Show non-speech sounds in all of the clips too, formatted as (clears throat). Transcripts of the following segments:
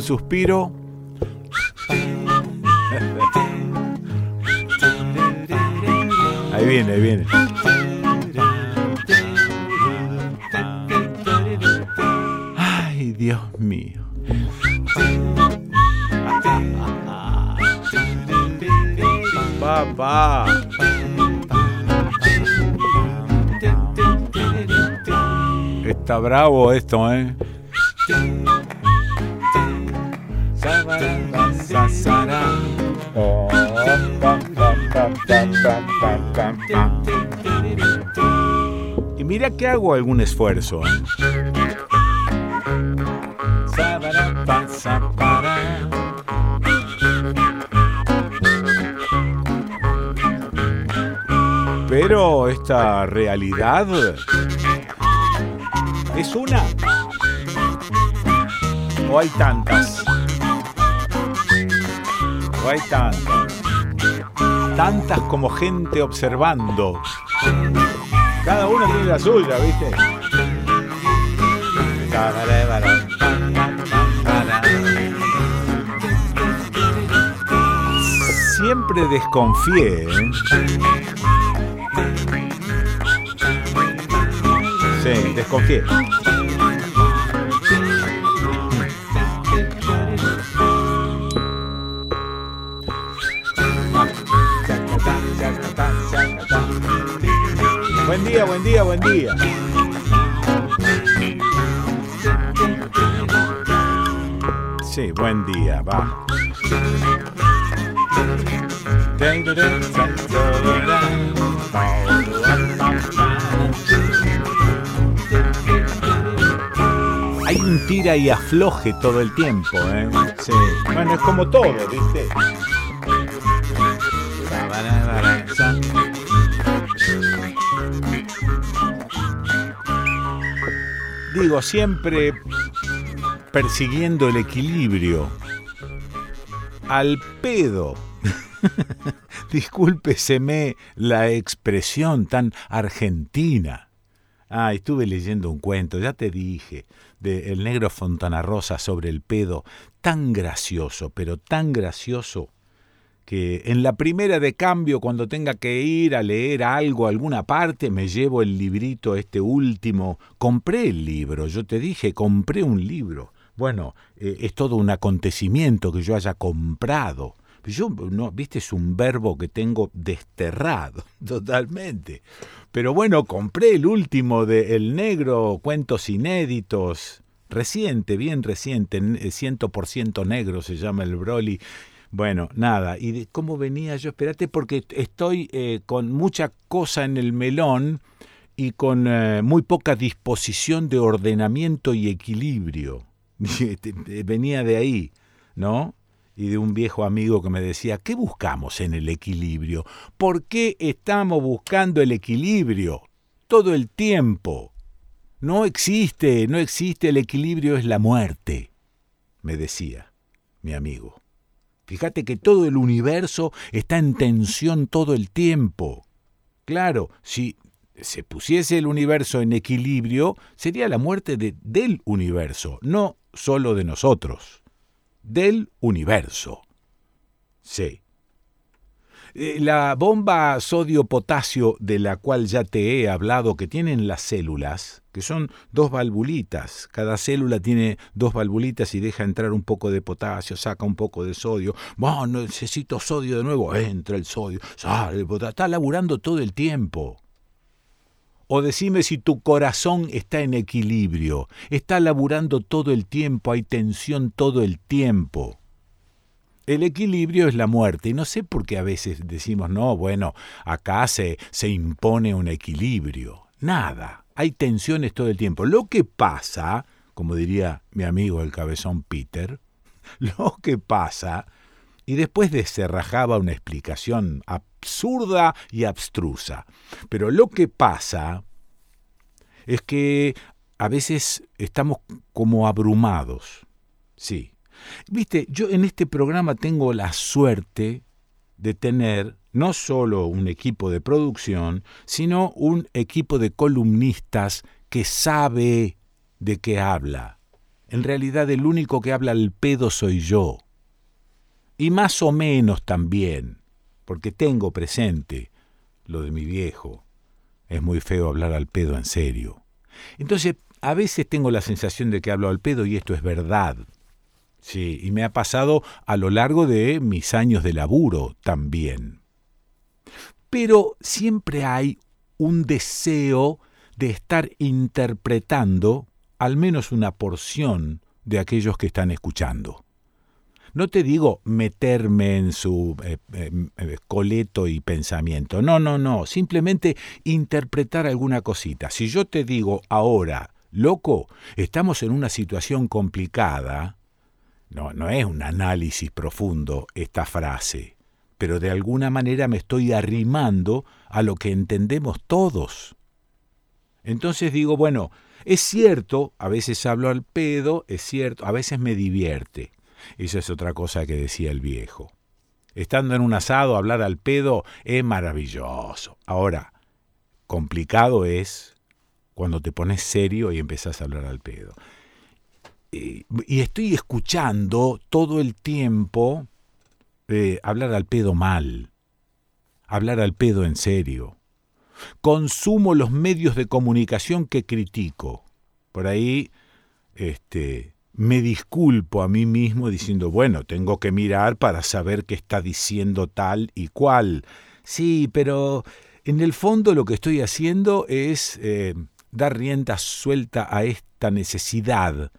un suspiro. Ahí viene, ahí viene. Ay, Dios mío. Papá. Está bravo esto, ¿eh? Mira que hago algún esfuerzo. ¿eh? Pero esta realidad es una. ¿O hay tantas? ¿O hay tantas? Tantas como gente observando. Cada uno tiene la suya, ¿viste? Siempre desconfié. ¿eh? Sí, desconfié. Buen día, buen día. Sí, buen día, va. Hay un tira y afloje todo el tiempo, ¿eh? Sí. Bueno, es como todo, ¿viste? Digo, siempre persiguiendo el equilibrio. Al pedo. (laughs) Discúlpeseme la expresión tan argentina. Ah, estuve leyendo un cuento, ya te dije, de El negro Fontana Rosa sobre el pedo, tan gracioso, pero tan gracioso, que en la primera de cambio, cuando tenga que ir a leer algo, alguna parte, me llevo el librito, este último. Compré el libro, yo te dije, compré un libro. Bueno, eh, es todo un acontecimiento que yo haya comprado. Yo, no, viste, es un verbo que tengo desterrado (laughs) totalmente. Pero bueno, compré el último de El Negro, Cuentos Inéditos, reciente, bien reciente, 100% negro se llama el Broly. Bueno, nada, ¿y de cómo venía yo? Espérate, porque estoy eh, con mucha cosa en el melón y con eh, muy poca disposición de ordenamiento y equilibrio. (laughs) venía de ahí, ¿no? y de un viejo amigo que me decía, ¿qué buscamos en el equilibrio? ¿Por qué estamos buscando el equilibrio todo el tiempo? No existe, no existe, el equilibrio es la muerte, me decía mi amigo. Fíjate que todo el universo está en tensión todo el tiempo. Claro, si se pusiese el universo en equilibrio, sería la muerte de, del universo, no solo de nosotros del universo. Sí. Eh, la bomba sodio-potasio de la cual ya te he hablado que tienen las células, que son dos valvulitas, cada célula tiene dos valvulitas y deja entrar un poco de potasio, saca un poco de sodio, bueno, necesito sodio de nuevo, entra el sodio, sale el potasio, está laburando todo el tiempo. O decime si tu corazón está en equilibrio, está laburando todo el tiempo, hay tensión todo el tiempo. El equilibrio es la muerte, y no sé por qué a veces decimos, no, bueno, acá se, se impone un equilibrio. Nada, hay tensiones todo el tiempo. Lo que pasa, como diría mi amigo el cabezón Peter, (laughs) lo que pasa, y después deserrajaba una explicación absurda y abstrusa. Pero lo que pasa es que a veces estamos como abrumados. Sí. Viste, yo en este programa tengo la suerte de tener no solo un equipo de producción, sino un equipo de columnistas que sabe de qué habla. En realidad el único que habla al pedo soy yo. Y más o menos también, porque tengo presente lo de mi viejo. Es muy feo hablar al pedo en serio. Entonces, a veces tengo la sensación de que hablo al pedo y esto es verdad. Sí, y me ha pasado a lo largo de mis años de laburo también. Pero siempre hay un deseo de estar interpretando al menos una porción de aquellos que están escuchando. No te digo meterme en su eh, eh, eh, coleto y pensamiento. No, no, no. Simplemente interpretar alguna cosita. Si yo te digo ahora, loco, estamos en una situación complicada, no, no es un análisis profundo esta frase, pero de alguna manera me estoy arrimando a lo que entendemos todos. Entonces digo, bueno, es cierto, a veces hablo al pedo, es cierto, a veces me divierte. Eso es otra cosa que decía el viejo. Estando en un asado, hablar al pedo es maravilloso. Ahora, complicado es cuando te pones serio y empezás a hablar al pedo. Y, estoy escuchando todo el tiempo eh, hablar al pedo mal, hablar al pedo en serio. Consumo los medios de comunicación que critico. Por ahí, este, me disculpo a mí mismo diciendo, bueno, tengo que mirar para saber qué está diciendo tal y cual. Sí, pero en el fondo lo que estoy haciendo es eh, dar rienda suelta a esta necesidad,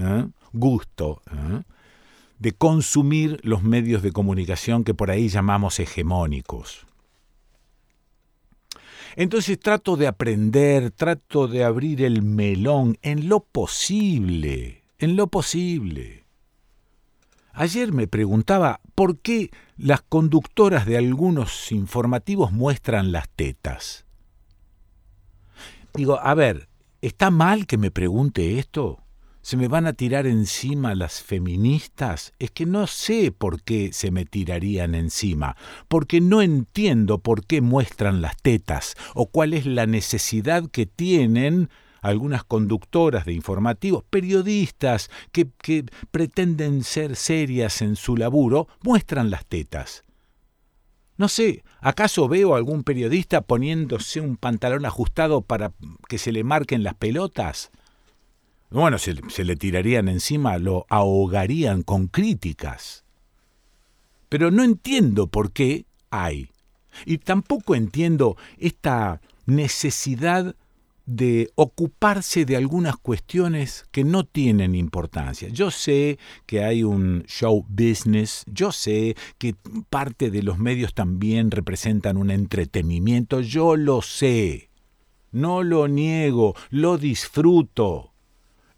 ¿eh? gusto, ¿eh? de consumir los medios de comunicación que por ahí llamamos hegemónicos. Entonces trato de aprender, trato de abrir el melón en lo posible en lo posible. Ayer me preguntaba por qué las conductoras de algunos informativos muestran las tetas. Digo, a ver, ¿está mal que me pregunte esto? ¿Se me van a tirar encima las feministas? Es que no sé por qué se me tirarían encima, porque no entiendo por qué muestran las tetas o cuál es la necesidad que tienen algunas conductoras de informativos, periodistas que, pretenden ser serias en su laburo, muestran las tetas. No sé, ¿acaso veo a algún periodista poniéndose un pantalón ajustado para que se le marquen las pelotas? Bueno, se, se, le tirarían encima, lo ahogarían con críticas. Pero no entiendo por qué hay. Y tampoco entiendo esta necesidad de ocuparse de algunas cuestiones que no tienen importancia. Yo sé que hay un show business, yo sé que parte de los medios también representan un entretenimiento, yo lo sé, no lo niego, lo disfruto,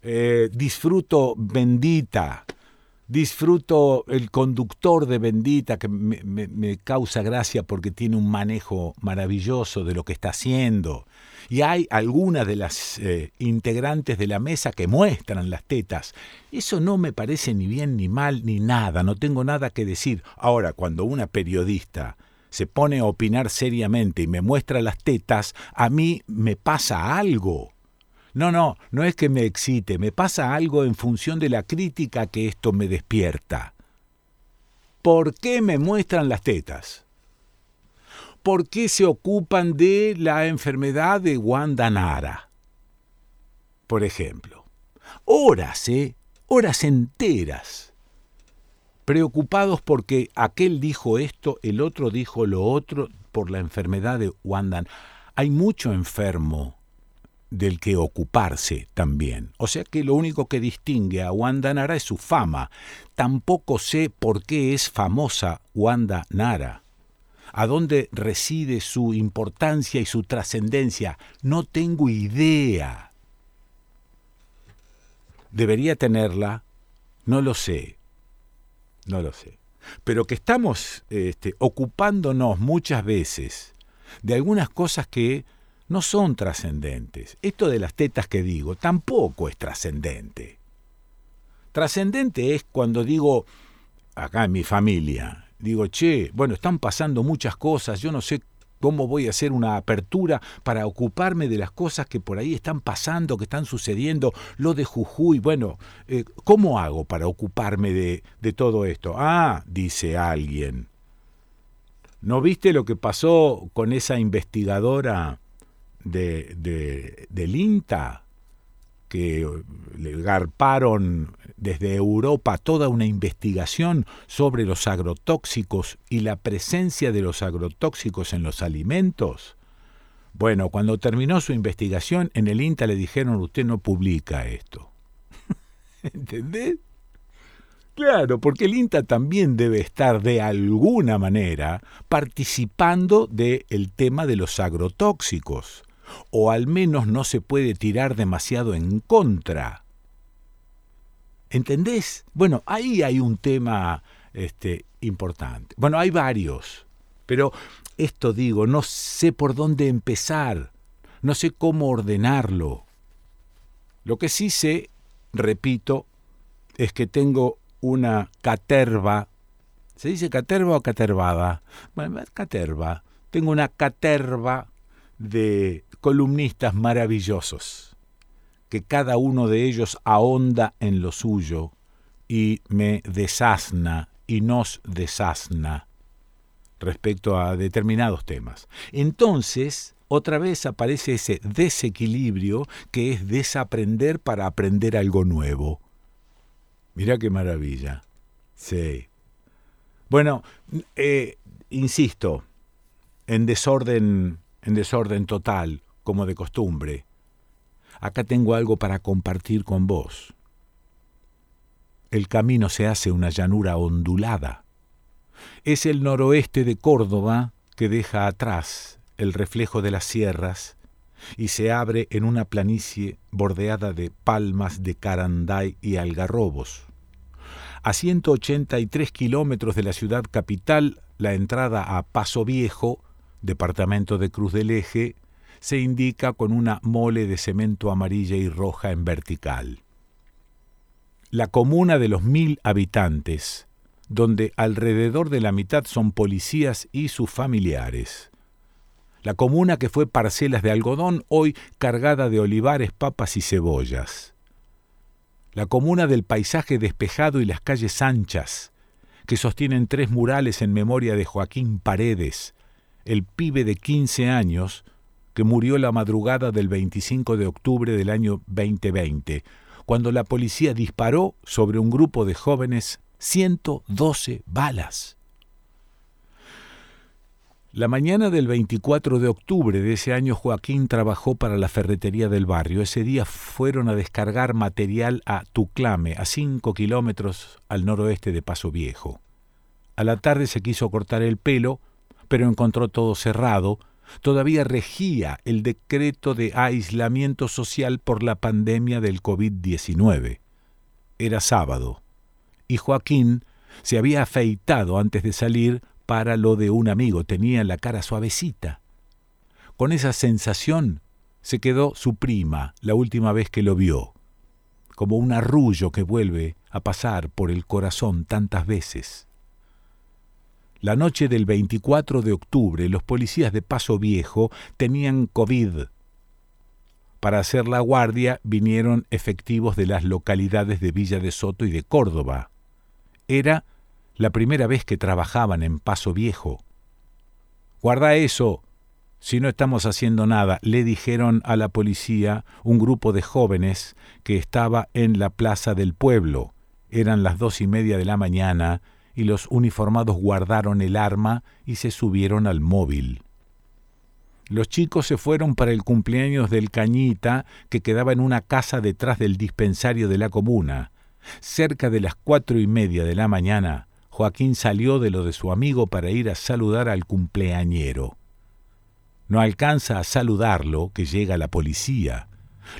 eh, disfruto bendita, disfruto el conductor de Bendita que me, causa gracia porque tiene un manejo maravilloso de lo que está haciendo y hay algunas de las eh, integrantes de la mesa que muestran las tetas. Eso no me parece ni bien ni mal ni nada, no tengo nada que decir. Ahora, cuando una periodista se pone a opinar seriamente y me muestra las tetas, a mí me pasa algo. No, no, no es que me excite, me pasa algo en función de la crítica que esto me despierta. ¿Por qué me muestran las tetas? por qué se ocupan de la enfermedad de Wanda Nara. Por ejemplo, horas, ¿eh? Horas enteras. Preocupados porque aquel dijo esto, el otro dijo lo otro por la enfermedad de Wanda. Hay mucho enfermo del que ocuparse también. O sea que lo único que distingue a Wanda Nara es su fama. Tampoco sé por qué es famosa Wanda Nara a dónde reside su importancia y su trascendencia. No tengo idea. ¿Debería tenerla? No lo sé. No lo sé. Pero que estamos este, ocupándonos muchas veces de algunas cosas que no son trascendentes. Esto de las tetas que digo tampoco es trascendente. Trascendente es cuando digo, acá en mi familia, digo, che, bueno, están pasando muchas cosas, yo no sé cómo voy a hacer una apertura para ocuparme de las cosas que por ahí están pasando, que están sucediendo, lo de Jujuy, bueno, eh, ¿cómo hago para ocuparme de, de todo esto? Ah, dice alguien, ¿no viste lo que pasó con esa investigadora de, de, del INTA? que le garparon desde Europa toda una investigación sobre los agrotóxicos y la presencia de los agrotóxicos en los alimentos. Bueno, cuando terminó su investigación, en el INTA le dijeron, usted no publica esto. (laughs) ¿Entendés? Claro, porque el INTA también debe estar de alguna manera participando del tema de los agrotóxicos o al menos no se puede tirar demasiado en contra. ¿Entendés? Bueno, ahí hay un tema este, importante. Bueno, hay varios, pero esto digo, no sé por dónde empezar, no sé cómo ordenarlo. Lo que sí sé, repito, es que tengo una caterva. ¿Se dice caterva o catervada? Bueno, caterva. Tengo una caterva de columnistas maravillosos, que cada uno de ellos ahonda en lo suyo y me desasna y nos desasna respecto a determinados temas. Entonces, otra vez aparece ese desequilibrio que es desaprender para aprender algo nuevo. Mira qué maravilla. Sí. Bueno, eh, insisto, en desorden, en desorden total, como de costumbre. Acá tengo algo para compartir con vos. El camino se hace una llanura ondulada. Es el noroeste de Córdoba que deja atrás el reflejo de las sierras y se abre en una planicie bordeada de palmas de caranday y algarrobos. A 183 kilómetros de la ciudad capital, la entrada a Paso Viejo, departamento de Cruz del Eje, se indica con una mole de cemento amarilla y roja en vertical. La comuna de los mil habitantes, donde alrededor de la mitad son policías y sus familiares. La comuna que fue parcelas de algodón, hoy cargada de olivares, papas y cebollas. La comuna del paisaje despejado y las calles anchas, que sostienen tres murales en memoria de Joaquín Paredes, el pibe de 15 años que murió la madrugada del 25 de octubre del año 2020, cuando la policía disparó sobre un grupo de jóvenes 112 balas. La mañana del 24 de octubre de ese año Joaquín trabajó para la ferretería del barrio. Ese día fueron a descargar material a Tuclame, a cinco kilómetros al noroeste de Paso Viejo. A la tarde se quiso cortar el pelo, pero encontró todo cerrado, todavía regía el decreto de aislamiento social por la pandemia del COVID-19. Era sábado, y Joaquín se había afeitado antes de salir para lo de un amigo, tenía la cara suavecita. Con esa sensación se quedó su prima la última vez que lo vio, como un arrullo que vuelve a pasar por el corazón tantas veces. La noche del 24 de octubre los policías de Paso Viejo tenían COVID. Para hacer la guardia vinieron efectivos de las localidades de Villa de Soto y de Córdoba. Era la primera vez que trabajaban en Paso Viejo. Guarda eso, si no estamos haciendo nada, le dijeron a la policía un grupo de jóvenes que estaba en la plaza del pueblo. Eran las dos y media de la mañana y los uniformados guardaron el arma y se subieron al móvil. Los chicos se fueron para el cumpleaños del Cañita, que quedaba en una casa detrás del dispensario de la comuna. Cerca de las cuatro y media de la mañana, Joaquín salió de lo de su amigo para ir a saludar al cumpleañero. No alcanza a saludarlo que llega la policía.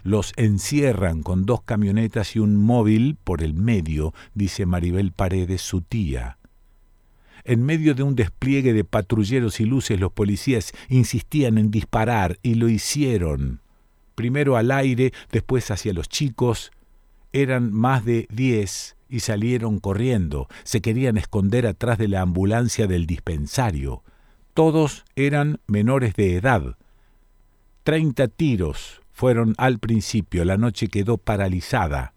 Los encierran con dos camionetas y un móvil por el medio, dice Maribel Paredes, su tía. En medio de un despliegue de patrulleros y luces, los policías insistían en disparar y lo hicieron. Primero al aire, después hacia los chicos. Eran más de diez y salieron corriendo. Se querían esconder atrás de la ambulancia del dispensario. Todos eran menores de edad. Treinta tiros fueron al principio. La noche quedó paralizada.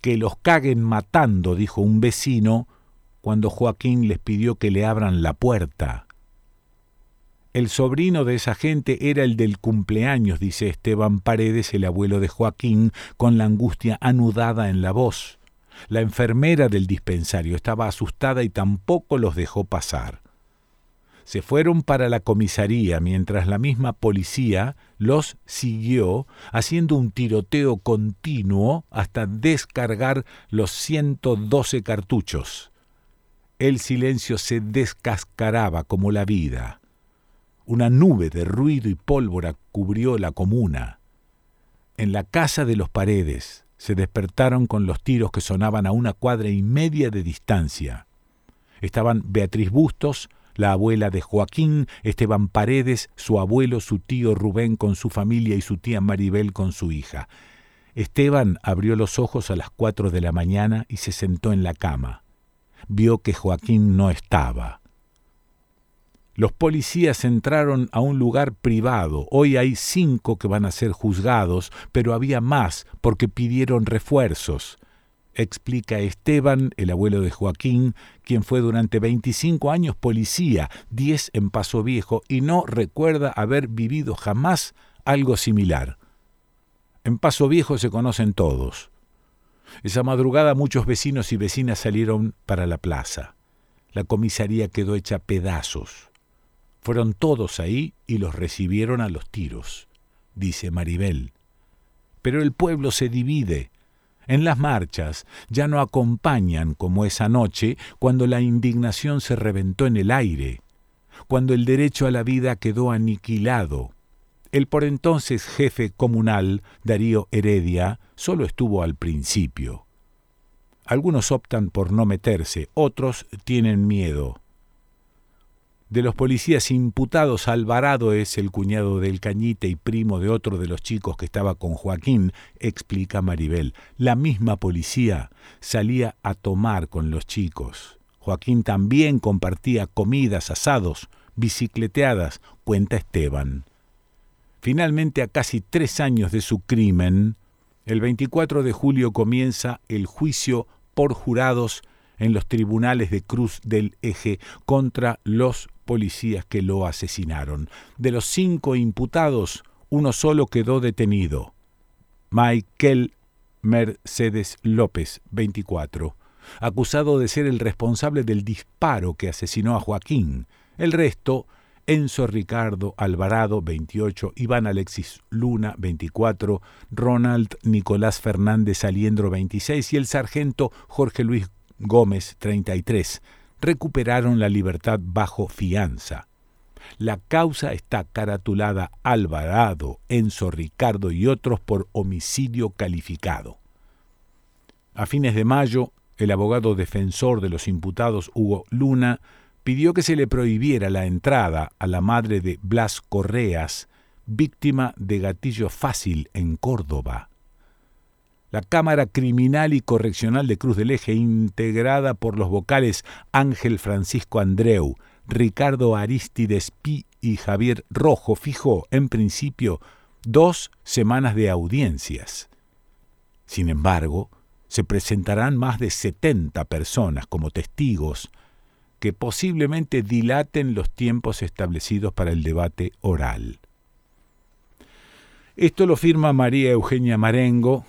Que los caguen matando, dijo un vecino, cuando Joaquín les pidió que le abran la puerta. El sobrino de esa gente era el del cumpleaños, dice Esteban Paredes, el abuelo de Joaquín, con la angustia anudada en la voz. La enfermera del dispensario estaba asustada y tampoco los dejó pasar. Se fueron para la comisaría mientras la misma policía los siguió haciendo un tiroteo continuo hasta descargar los 112 cartuchos. El silencio se descascaraba como la vida. Una nube de ruido y pólvora cubrió la comuna. En la casa de los paredes se despertaron con los tiros que sonaban a una cuadra y media de distancia. Estaban Beatriz Bustos, la abuela de Joaquín, Esteban Paredes, su abuelo, su tío Rubén con su familia y su tía Maribel con su hija. Esteban abrió los ojos a las cuatro de la mañana y se sentó en la cama vio que Joaquín no estaba. Los policías entraron a un lugar privado. Hoy hay cinco que van a ser juzgados, pero había más porque pidieron refuerzos. Explica Esteban, el abuelo de Joaquín, quien fue durante 25 años policía, 10 en Paso Viejo, y no recuerda haber vivido jamás algo similar. En Paso Viejo se conocen todos. Esa madrugada muchos vecinos y vecinas salieron para la plaza. La comisaría quedó hecha pedazos. Fueron todos ahí y los recibieron a los tiros, dice Maribel. Pero el pueblo se divide. En las marchas ya no acompañan como esa noche cuando la indignación se reventó en el aire, cuando el derecho a la vida quedó aniquilado, el por entonces jefe comunal, Darío Heredia, solo estuvo al principio. Algunos optan por no meterse, otros tienen miedo. De los policías imputados, Alvarado es el cuñado del Cañite y primo de otro de los chicos que estaba con Joaquín, explica Maribel. La misma policía salía a tomar con los chicos. Joaquín también compartía comidas, asados, bicicleteadas, cuenta Esteban. Finalmente, a casi tres años de su crimen, el 24 de julio comienza el juicio por jurados en los tribunales de Cruz del Eje contra los policías que lo asesinaron. De los cinco imputados, uno solo quedó detenido. Michael Mercedes López, 24, acusado de ser el responsable del disparo que asesinó a Joaquín. El resto Enzo Ricardo Alvarado, 28, Iván Alexis Luna, 24, Ronald Nicolás Fernández Aliendro, 26 y el sargento Jorge Luis Gómez, 33, recuperaron la libertad bajo fianza. La causa está caratulada Alvarado, Enzo Ricardo y otros por homicidio calificado. A fines de mayo, el abogado defensor de los imputados Hugo Luna pidió que se le prohibiera la entrada a la madre de Blas Correas, víctima de gatillo fácil en Córdoba. La Cámara Criminal y Correccional de Cruz del Eje, integrada por los vocales Ángel Francisco Andreu, Ricardo Aristides Pi y Javier Rojo, fijó, en principio, dos semanas de audiencias. Sin embargo, se presentarán más de 70 personas como testigos que posiblemente dilaten los tiempos establecidos para el debate oral. Esto lo firma María Eugenia Marengo.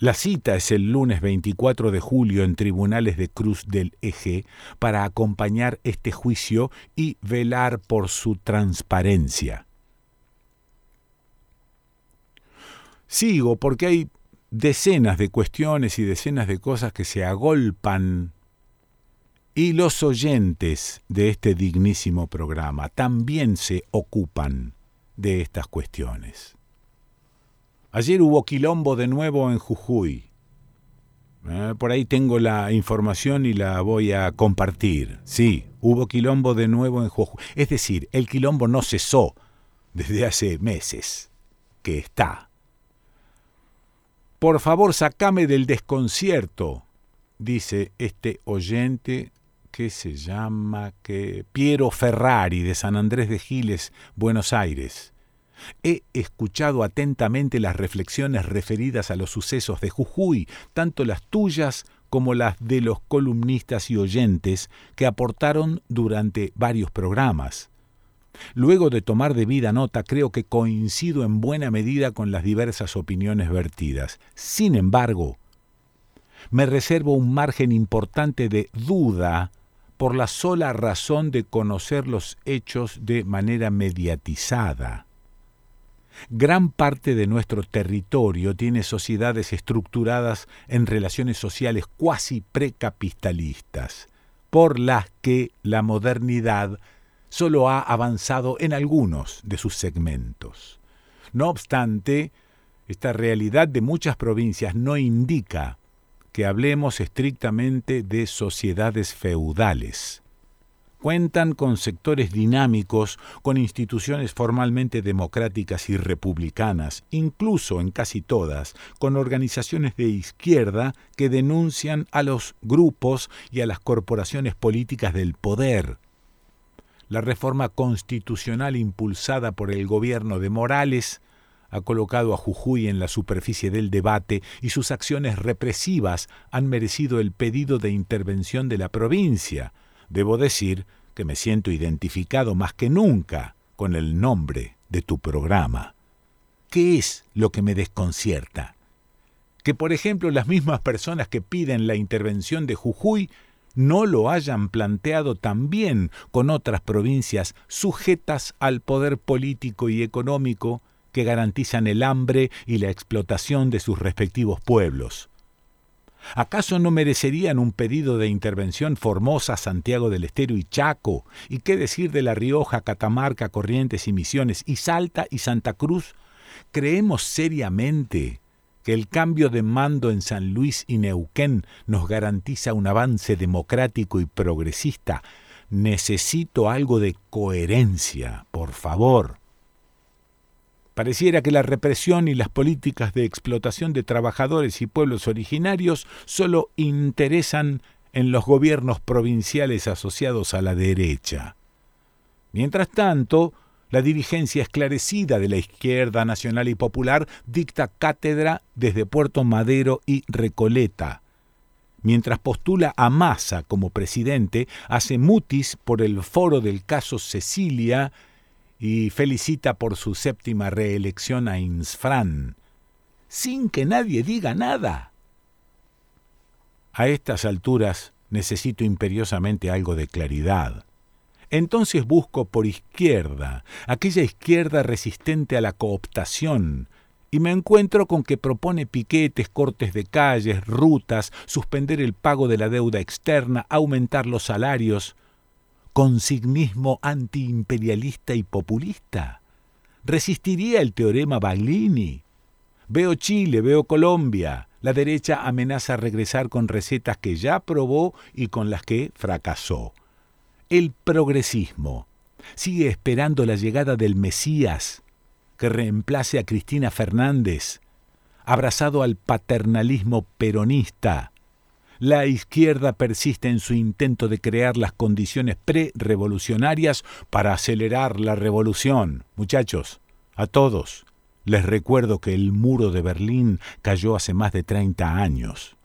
La cita es el lunes 24 de julio en tribunales de Cruz del Eje para acompañar este juicio y velar por su transparencia. Sigo porque hay decenas de cuestiones y decenas de cosas que se agolpan y los oyentes de este dignísimo programa también se ocupan de estas cuestiones. Ayer hubo quilombo de nuevo en Jujuy. Eh, por ahí tengo la información y la voy a compartir. Sí, hubo quilombo de nuevo en Jujuy. Es decir, el quilombo no cesó desde hace meses, que está. Por favor, sacame del desconcierto, dice este oyente que se llama que Piero Ferrari de San Andrés de Giles, Buenos Aires. He escuchado atentamente las reflexiones referidas a los sucesos de Jujuy, tanto las tuyas como las de los columnistas y oyentes que aportaron durante varios programas. Luego de tomar debida nota, creo que coincido en buena medida con las diversas opiniones vertidas. Sin embargo, me reservo un margen importante de duda por la sola razón de conocer los hechos de manera mediatizada. Gran parte de nuestro territorio tiene sociedades estructuradas en relaciones sociales cuasi precapitalistas, por las que la modernidad solo ha avanzado en algunos de sus segmentos. No obstante, esta realidad de muchas provincias no indica que hablemos estrictamente de sociedades feudales cuentan con sectores dinámicos, con instituciones formalmente democráticas y republicanas, incluso en casi todas, con organizaciones de izquierda que denuncian a los grupos y a las corporaciones políticas del poder. La reforma constitucional impulsada por el gobierno de Morales ha colocado a Jujuy en la superficie del debate y sus acciones represivas han merecido el pedido de intervención de la provincia, Debo decir que me siento identificado más que nunca con el nombre de tu programa. ¿Qué es lo que me desconcierta? Que, por ejemplo, las mismas personas que piden la intervención de Jujuy no lo hayan planteado también con otras provincias sujetas al poder político y económico que garantizan el hambre y la explotación de sus respectivos pueblos. ¿Acaso no merecerían un pedido de intervención Formosa, Santiago del Estero y Chaco? ¿Y qué decir de La Rioja, Catamarca, Corrientes y Misiones, y Salta y Santa Cruz? ¿Creemos seriamente que el cambio de mando en San Luis y Neuquén nos garantiza un avance democrático y progresista? Necesito algo de coherencia, por favor. Pareciera que la represión y las políticas de explotación de trabajadores y pueblos originarios solo interesan en los gobiernos provinciales asociados a la derecha. Mientras tanto, la dirigencia esclarecida de la izquierda nacional y popular dicta cátedra desde Puerto Madero y Recoleta. Mientras postula a Massa como presidente, hace mutis por el foro del caso Cecilia y felicita por su séptima reelección a Insfran, sin que nadie diga nada. A estas alturas necesito imperiosamente algo de claridad. Entonces busco por izquierda, aquella izquierda resistente a la cooptación, y me encuentro con que propone piquetes, cortes de calles, rutas, suspender el pago de la deuda externa, aumentar los salarios, consignismo antiimperialista y populista? ¿Resistiría el teorema Baglini? Veo Chile, veo Colombia. La derecha amenaza regresar con recetas que ya probó y con las que fracasó. El progresismo sigue esperando la llegada del Mesías que reemplace a Cristina Fernández, abrazado al paternalismo peronista, la izquierda persiste en su intento de crear las condiciones pre-revolucionarias para acelerar la revolución. Muchachos, a todos, les recuerdo que el muro de Berlín cayó hace más de 30 años.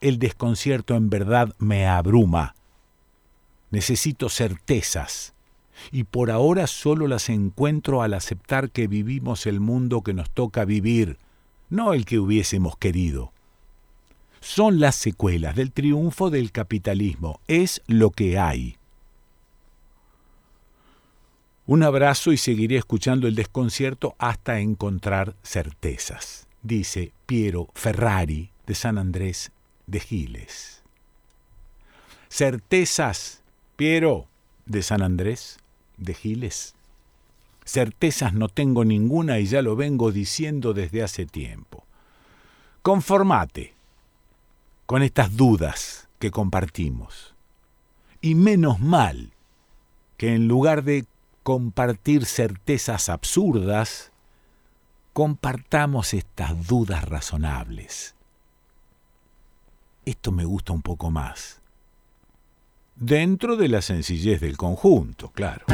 El desconcierto en verdad me abruma. Necesito certezas, y por ahora solo las encuentro al aceptar que vivimos el mundo que nos toca vivir, no el que hubiésemos querido son las secuelas del triunfo del capitalismo. Es lo que hay. Un abrazo y seguiré escuchando el desconcierto hasta encontrar certezas, dice Piero Ferrari de San Andrés de Giles. Certezas, Piero de San Andrés de Giles. Certezas no tengo ninguna y ya lo vengo diciendo desde hace tiempo. Conformate, con estas dudas que compartimos. Y menos mal que en lugar de compartir certezas absurdas, compartamos estas dudas razonables. Esto me gusta un poco más. Dentro de la sencillez del conjunto, claro.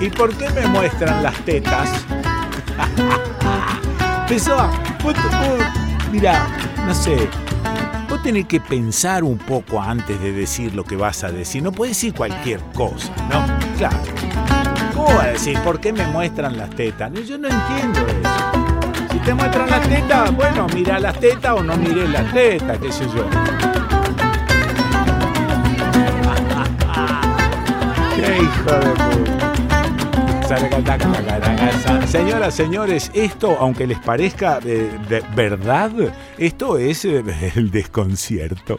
¿Y por qué me muestran las tetas? (laughs) Pessoa, mira, no sé, vos tenés que pensar un poco antes de decir lo que vas a decir. No puedes decir cualquier cosa, ¿no? Claro. ¿Cómo vas a decir por qué me muestran las tetas? Yo no entiendo eso. Si te muestran las tetas, bueno, mira las tetas o no mires las tetas, qué sé yo. Señoras, señores, esto, aunque les parezca de, verdad, esto es eh, el desconcierto.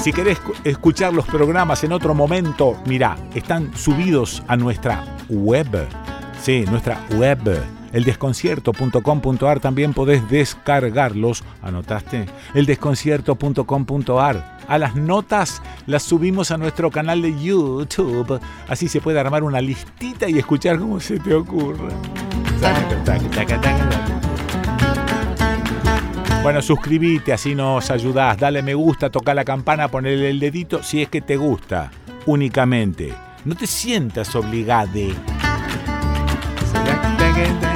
Si querés escuchar los programas en otro momento, mira, están subidos a nuestra web. Sí, nuestra web eldesconcierto.com.ar también podés descargarlos. ¿Anotaste? Eldesconcierto.com.ar. A las notas las subimos a nuestro canal de YouTube. Así se puede armar una listita y escuchar cómo se te ocurre. Bueno, suscríbete, así nos ayudás. Dale me gusta, toca la campana, ponele el dedito si es que te gusta. Únicamente. No te sientas obligado que te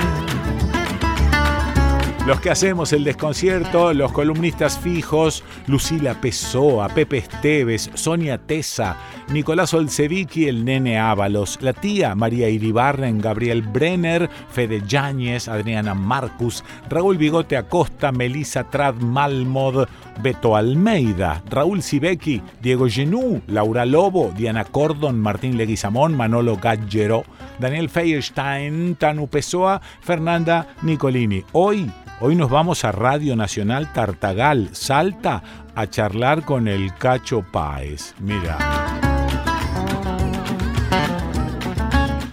los que hacemos el desconcierto, los columnistas fijos, Lucila Pessoa, Pepe Esteves, Sonia Tesa, Nicolás Olsevicki, el nene Ábalos, la tía María Iribarren, Gabriel Brenner, Fede Yáñez, Adriana Marcus, Raúl Bigote Acosta, Melissa Trad Malmod, Beto Almeida, Raúl Sibeki, Diego Genú, Laura Lobo, Diana Cordon, Martín Leguizamón, Manolo Gaggero, Daniel Feierstein, Tanu Pessoa, Fernanda Nicolini. Hoy Hoy nos vamos a Radio Nacional Tartagal, Salta, a charlar con el Cacho Páez. Mira.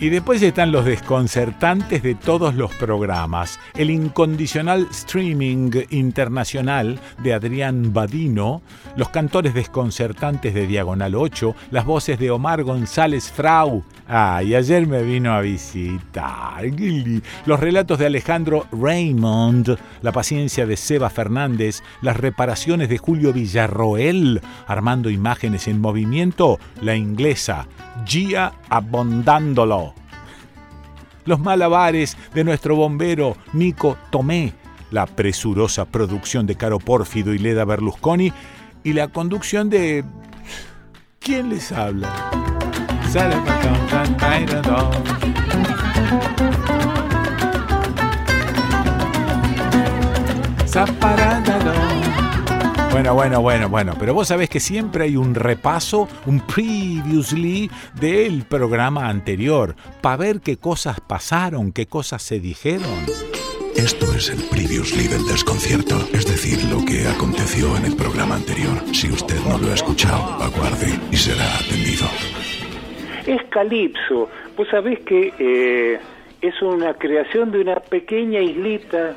Y después están los desconcertantes de todos los programas. El incondicional streaming internacional de Adrián Badino, los cantores desconcertantes de Diagonal 8, las voces de Omar González Frau, Ay, ayer me vino a visitar. Los relatos de Alejandro Raymond, la paciencia de Seba Fernández, las reparaciones de Julio Villarroel, armando imágenes en movimiento, la inglesa, Gia Abondándolo. Los malabares de nuestro bombero Nico Tomé, la presurosa producción de Caro Pórfido y Leda Berlusconi y la conducción de... ¿Quién les habla? Bueno, bueno, bueno, bueno, pero vos sabés que siempre hay un repaso, un previously del programa anterior, para ver qué cosas pasaron, qué cosas se dijeron. Esto es el previously del desconcierto, es decir, lo que aconteció en el programa anterior. Si usted no lo ha escuchado, aguarde y será atendido es Calipso. Vos sabés que eh, es una creación de una pequeña islita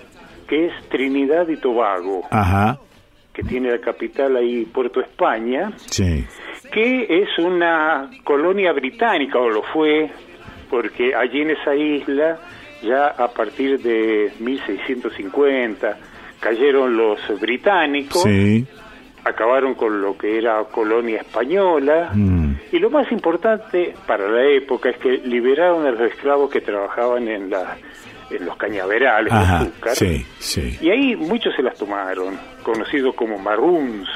que es Trinidad y Tobago. Que tiene la capital ahí, Puerto España. Sí. Que es una colonia británica, o lo fue, porque allí en esa isla, ya a partir de 1650, cayeron los británicos. Sí acabaron con lo que era colonia española mm. y lo más importante para la época es que liberaron a los esclavos que trabajaban en la en los cañaverales de azúcar. Sí, sí. Y ahí muchos se las tomaron, conocidos como maroons.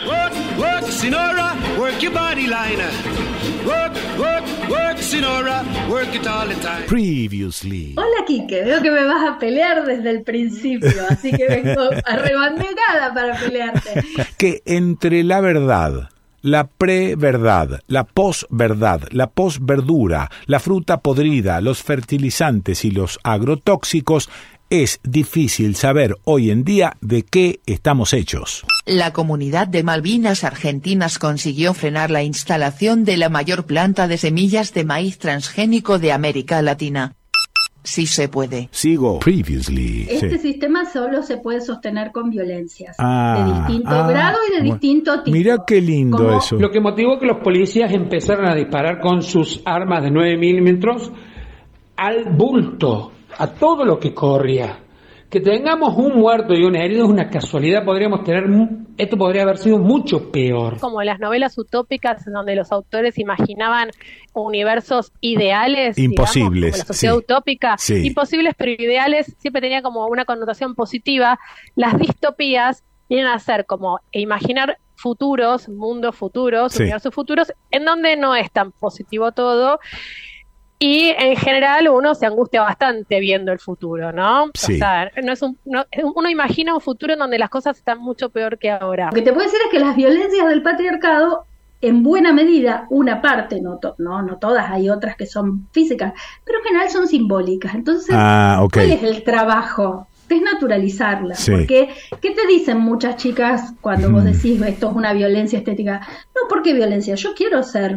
Previously. Hola, Kike. Veo que me vas a pelear desde el principio, así que vengo (laughs) arrebandegada para pelearte. que entre la verdad la pre-verdad, la pos-verdad, la pos-verdura, la fruta podrida, los fertilizantes y los agrotóxicos es difícil saber hoy en día de qué estamos hechos. La comunidad de Malvinas Argentinas consiguió frenar la instalación de la mayor planta de semillas de maíz transgénico de América Latina. Sí se puede. Sigo. Previously. Este sistema solo se puede sostener con violencias de ah, distinto ah, grado y de distinto tipo. Mira qué lindo eso. Lo que motivó que los policías empezaran a disparar con sus armas de 9 milímetros al bulto, a todo lo que corría. Que tengamos un muerto y un herido es una casualidad, podríamos tener, esto podría haber sido mucho peor. Como las novelas utópicas en donde los autores imaginaban universos ideales, imposibles, la sociedad utópica, imposibles pero ideales, siempre tenía como una connotación positiva. Las distopías vienen a ser como imaginar futuros, mundos futuros, universos futuros, en donde no es tan positivo todo y en general uno se angustia bastante viendo el futuro, ¿no? O sea, no es un, uno imagina un futuro en donde las cosas están mucho peor que ahora. Lo que te puedo decir es que las violencias del patriarcado, en buena medida, una parte, no, no, no todas, hay otras que son físicas, pero en general son simbólicas. Entonces, ah, ¿cuál es el trabajo? desnaturalizarla. Porque, ¿qué te dicen muchas chicas cuando vos decís esto es una violencia estética? No, ¿por qué violencia? Yo quiero ser.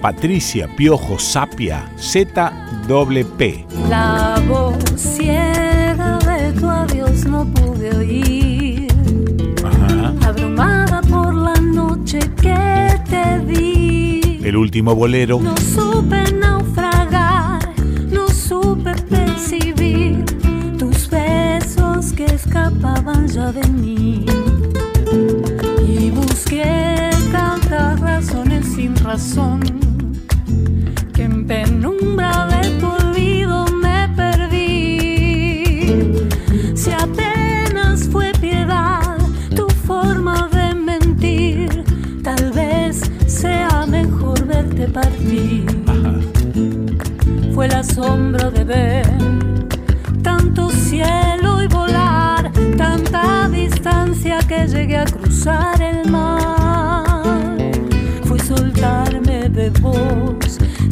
Patricia Piojo Sapia, ZWP. La voz ciega de tu adiós no pude oír. Abrumada por la noche que te vi. El último bolero. No supe naufragar, no supe percibir tus besos que escapaban ya de mí. Y busqué tantas razones sin razón Fue el asombro de ver tanto cielo y volar, tanta distancia que llegué a cruzar el mar.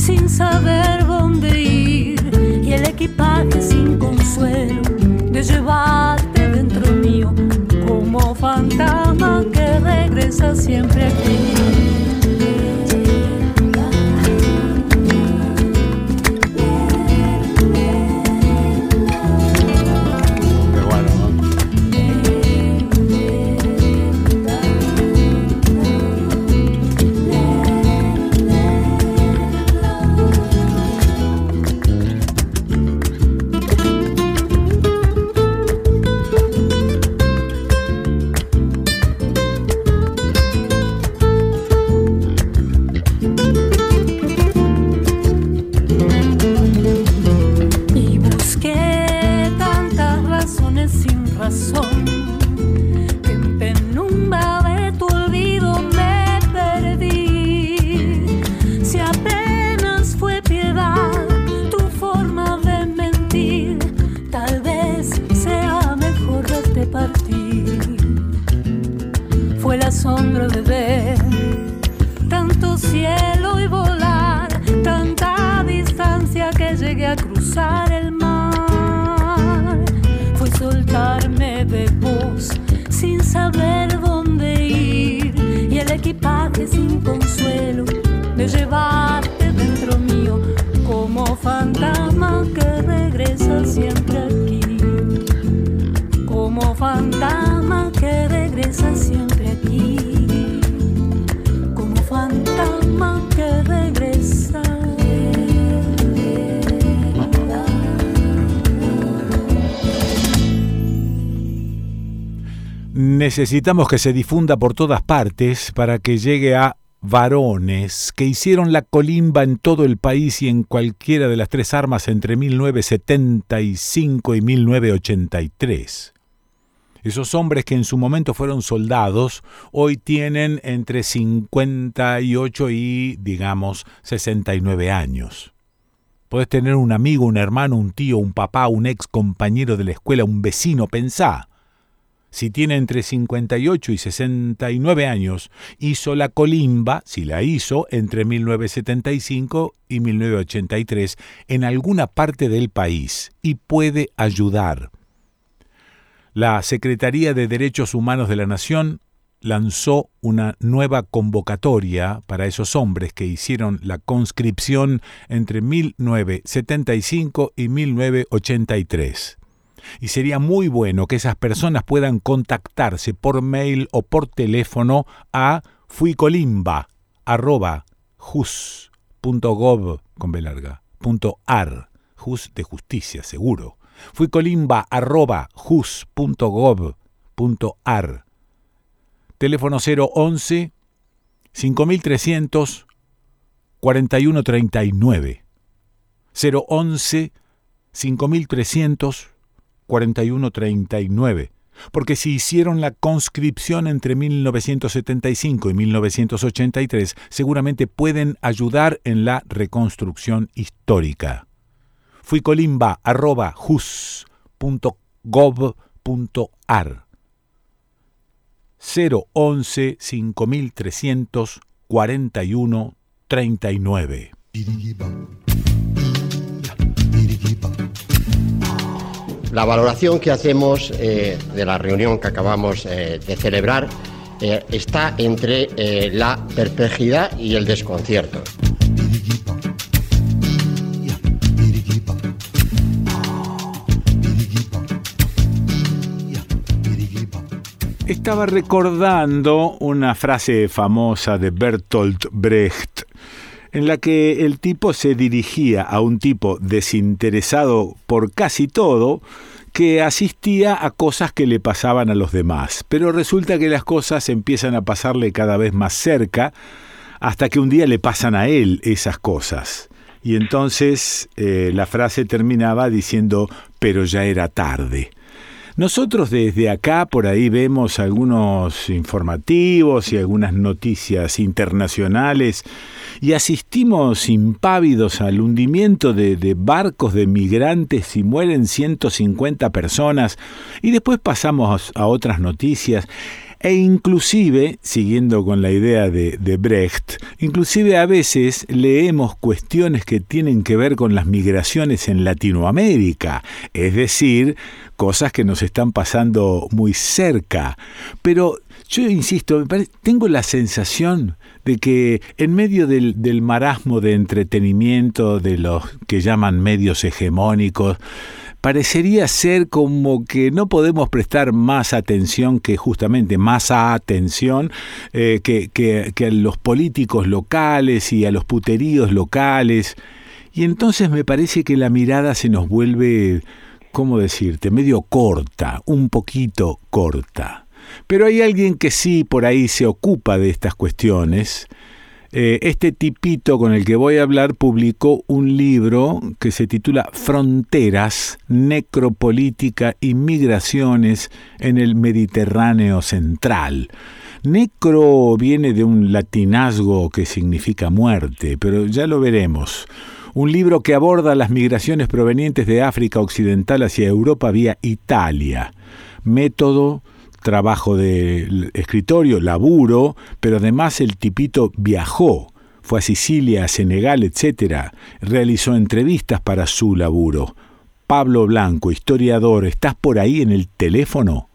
Sin saber dónde ir y el equipaje sin consuelo de llevarte dentro mío como fantasma que regresa siempre aquí. Necesitamos que se difunda por todas partes para que llegue a varones que hicieron la colimba en todo el país y en cualquiera de las tres armas entre 1975 y 1983. Esos hombres que en su momento fueron soldados, hoy tienen entre 58 y, digamos, 69 años. Puedes tener un amigo, un hermano, un tío, un papá, un ex compañero de la escuela, un vecino, pensá. Si tiene entre 58 y 69 años, hizo la colimba, si la hizo, entre 1975 y 1983 en alguna parte del país y puede ayudar. La Secretaría de Derechos Humanos de la Nación lanzó una nueva convocatoria para esos hombres que hicieron la conscripción entre 1975 y 1983. Y sería muy bueno que esas personas puedan contactarse por mail o por teléfono a fuicolimba.gov con ar, jus de justicia, seguro. fuicolimba.jus.gov.ar Teléfono 011 5300 4139. 011 5300 4139, porque si hicieron la conscripción entre 1975 y 1983, seguramente pueden ayudar en la reconstrucción histórica. fuicolimba.jus.gov.ar 011 5300 41 39. La valoración que hacemos eh, de la reunión que acabamos eh, de celebrar eh, está entre la perplejidad y el desconcierto. Estaba recordando una frase famosa de Bertolt Brecht en la que el tipo se dirigía a un tipo desinteresado por casi todo, que asistía a cosas que le pasaban a los demás. Pero resulta que las cosas empiezan a pasarle cada vez más cerca, hasta que un día le pasan a él esas cosas. Y entonces eh, la frase terminaba diciendo, pero ya era tarde. Nosotros desde acá por ahí vemos algunos informativos y algunas noticias internacionales y asistimos impávidos al hundimiento de, barcos de migrantes y mueren 150 personas y después pasamos a otras noticias e inclusive, siguiendo con la idea de, de, Brecht, inclusive a veces leemos cuestiones que tienen que ver con las migraciones en Latinoamérica, es decir, cosas que nos están pasando muy cerca. Pero yo insisto, tengo la sensación de que en medio del, del marasmo de entretenimiento de los que llaman medios hegemónicos, parecería ser como que no podemos prestar más atención que justamente más atención eh, que, que, a los políticos locales y a los puteríos locales. Y entonces me parece que la mirada se nos vuelve, ¿cómo decirte?, medio corta, un poquito corta. Pero hay alguien que sí por ahí se ocupa de estas cuestiones, eh, este tipito con el que voy a hablar publicó un libro que se titula Fronteras, Necropolítica y Migraciones en el Mediterráneo Central. Necro viene de un latinazgo que significa muerte, pero ya lo veremos. Un libro que aborda las migraciones provenientes de África Occidental hacia Europa vía Italia. Método, trabajo de escritorio, laburo, pero además el tipito viajó, fue a Sicilia, a Senegal, etc. Realizó entrevistas para su laburo. Pablo Blanco, historiador, ¿estás por ahí en el teléfono?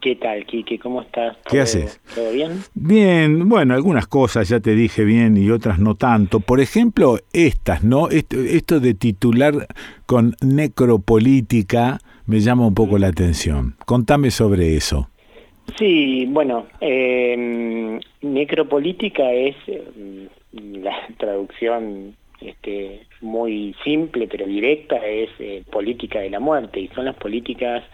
¿Qué tal, Kike? ¿Cómo estás? ¿Qué haces? ¿Todo bien? Bien, bueno, algunas cosas ya te dije bien y otras no tanto. Por ejemplo, estas, ¿no? Esto, esto de titular con necropolítica me llama un poco la atención. Contame sobre eso. Sí, bueno, eh, necropolítica es mm, la (laughs) traducción este, muy simple pero directa, es eh, política de la muerte y son las políticas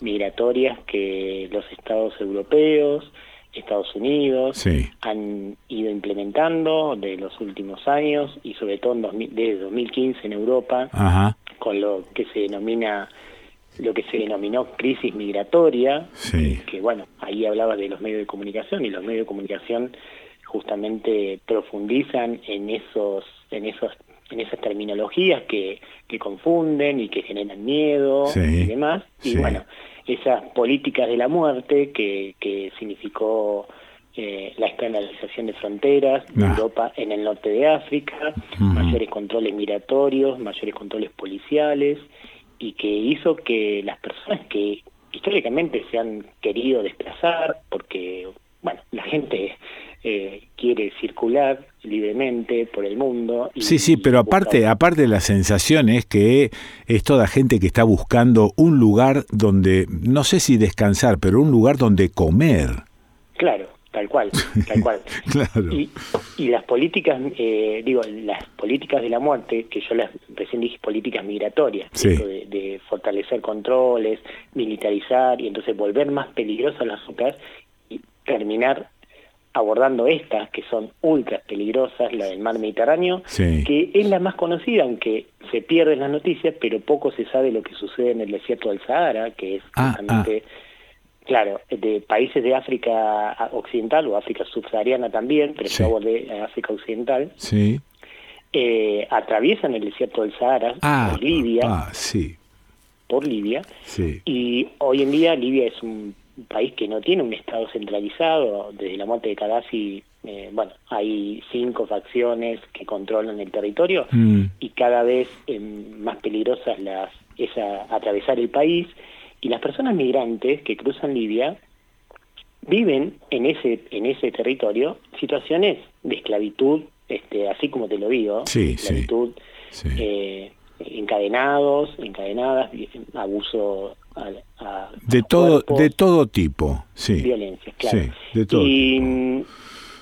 migratorias que los estados europeos Estados Unidos, han ido implementando de los últimos años y sobre todo en desde 2015 en Europa, con lo que se denomina lo que se denominó crisis migratoria, que bueno, ahí hablaba de los medios de comunicación y los medios de comunicación justamente profundizan en esos en esos en esas terminologías que, que confunden y que generan miedo y demás. Y bueno esas políticas de la muerte que, que significó eh, la externalización de fronteras de ah. Europa en el norte de África, mayores controles migratorios, mayores controles policiales y que hizo que las personas que históricamente se han querido desplazar porque bueno la gente eh, quiere circular libremente por el mundo. sí, sí, pero aparte, aparte la sensación es que es toda gente que está buscando un lugar donde, no sé si descansar, pero un lugar donde comer. Claro, tal cual, tal cual. (laughs) y, y, las políticas, eh, digo, las políticas de la muerte, que yo las recién dije políticas migratorias, de, de, fortalecer controles, militarizar y entonces volver más peligrosas las zonas y terminar abordando estas que son ultra peligrosas, la del mar Mediterráneo, que es la más conocida, aunque se pierden las noticias, pero poco se sabe lo que sucede en el desierto del Sahara, que es ah, justamente, ah. Claro, de países de África Occidental o África subsahariana también, pero yo abordé África Occidental, sí. Eh, atraviesan el desierto del Sahara ah, por Libia, ah, sí. por Libia, sí. y hoy en día Libia es un país que no tiene un Estado centralizado. Desde la muerte de Gaddafi, eh, bueno, hay cinco facciones que controlan el territorio mm. y cada vez eh, más peligrosas las es atravesar el país. Y las personas migrantes que cruzan Libia viven en ese en ese territorio situaciones de esclavitud, este, así como te lo digo, esclavitud, Eh, encadenados, encadenadas, abuso de todo de todo tipo sí. Violencia claro. De todo y,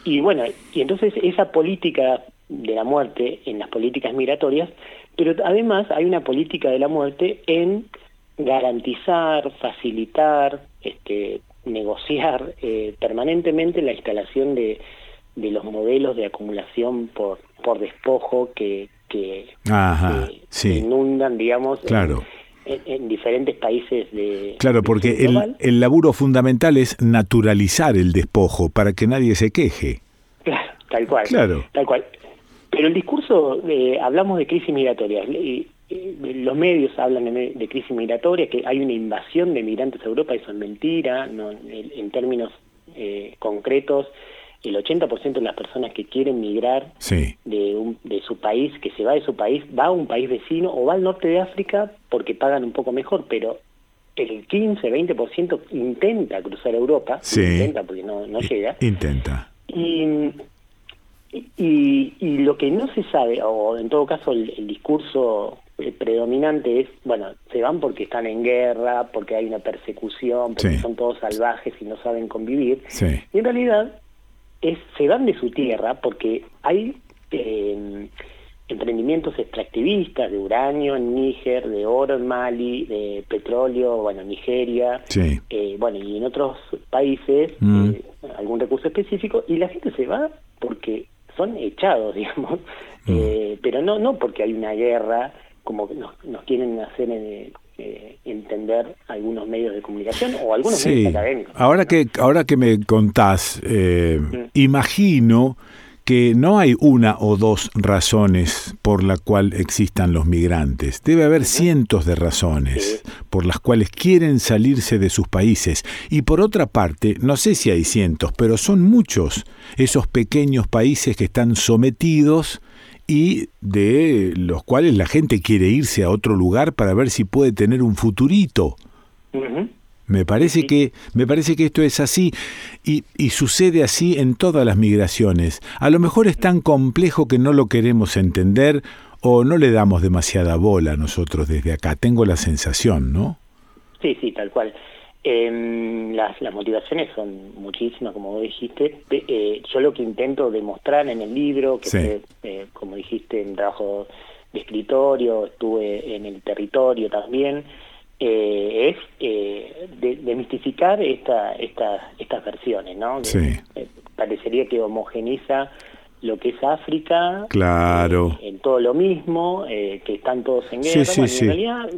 y bueno y entonces esa política de la muerte en las políticas migratorias pero además hay una política de la muerte en garantizar facilitar este negociar eh, permanentemente la instalación de, de los modelos de acumulación por por despojo que que, inundan digamos claro en, diferentes países de... Claro, porque el, el, laburo fundamental es naturalizar el despojo para que nadie se queje. Claro, tal cual. Claro. Tal cual. Pero el discurso, de, hablamos de crisis migratoria, y, los medios hablan de, crisis migratoria, que hay una invasión de migrantes a Europa, eso es mentira, no, en, términos eh, concretos el 80% de las personas que quieren migrar de, de su país, que se va de su país, va a un país vecino o va al norte de África porque pagan un poco mejor, pero el 15, 20% intenta cruzar Europa, intenta porque no, no llega. Intenta. Y, y, y, lo que no se sabe, o en todo caso el, discurso predominante es, bueno, se van porque están en guerra, porque hay una persecución, porque son todos salvajes y no saben convivir. Y en realidad se van de su tierra porque hay eh, emprendimientos extractivistas de uranio en Níger, de oro en Mali, de petróleo, bueno, en Nigeria, eh, bueno, y en otros países, mm. eh, algún recurso específico, y la gente se va porque son echados, (laughs) digamos, mm. pero no, no porque hay una guerra, como nos, nos quieren hacer en, eh, entender algunos medios de comunicación o algunos medios académicos. Ahora que, ahora que me contás, eh, mm. imagino que no hay una o dos razones por la cual existan los migrantes. Debe haber cientos de razones por las cuales quieren salirse de sus países. Y por otra parte, no sé si hay cientos, pero son muchos esos pequeños países que están sometidos y de los cuales la gente quiere irse a otro lugar para ver si puede tener un futurito. Me parece que me parece que esto es así y, y, sucede así en todas las migraciones. A lo mejor es tan complejo que no lo queremos entender o no le damos demasiada bola nosotros desde acá. Tengo la sensación, ¿no? Sí, sí, tal cual. Eh, las, las motivaciones son muchísimas, como vos dijiste. Eh, yo lo que intento demostrar en el libro, que eh, como dijiste, en trabajo de escritorio, estuve en el territorio también, eh, es demistificar esta, esta, estas versiones, ¿no? Parecería que homogeniza lo que es África, claro. en todo lo mismo, que están todos en guerra, en realidad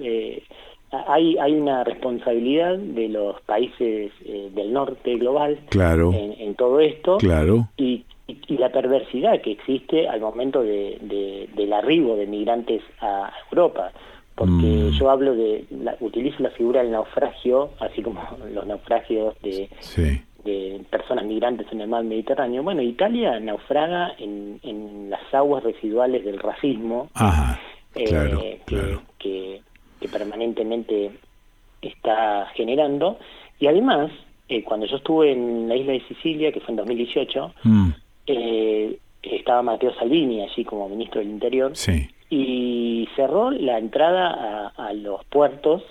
hay, hay una responsabilidad de los países del norte global claro. en, todo esto, claro. y, y, la perversidad que existe al momento de, del arribo de migrantes a Europa porque mm. yo hablo de, utilizo la figura del naufragio, así como (laughs) los naufragios de, de personas migrantes en el mar Mediterráneo. Bueno, Italia naufraga en, en las aguas residuales del racismo, eh, que, que, permanentemente está generando. Y además, eh, cuando yo estuve en la isla de Sicilia, que fue en 2018, mm. eh, estaba Mateo Salvini allí como ministro del Interior. Sí y cerró la entrada a, los puertos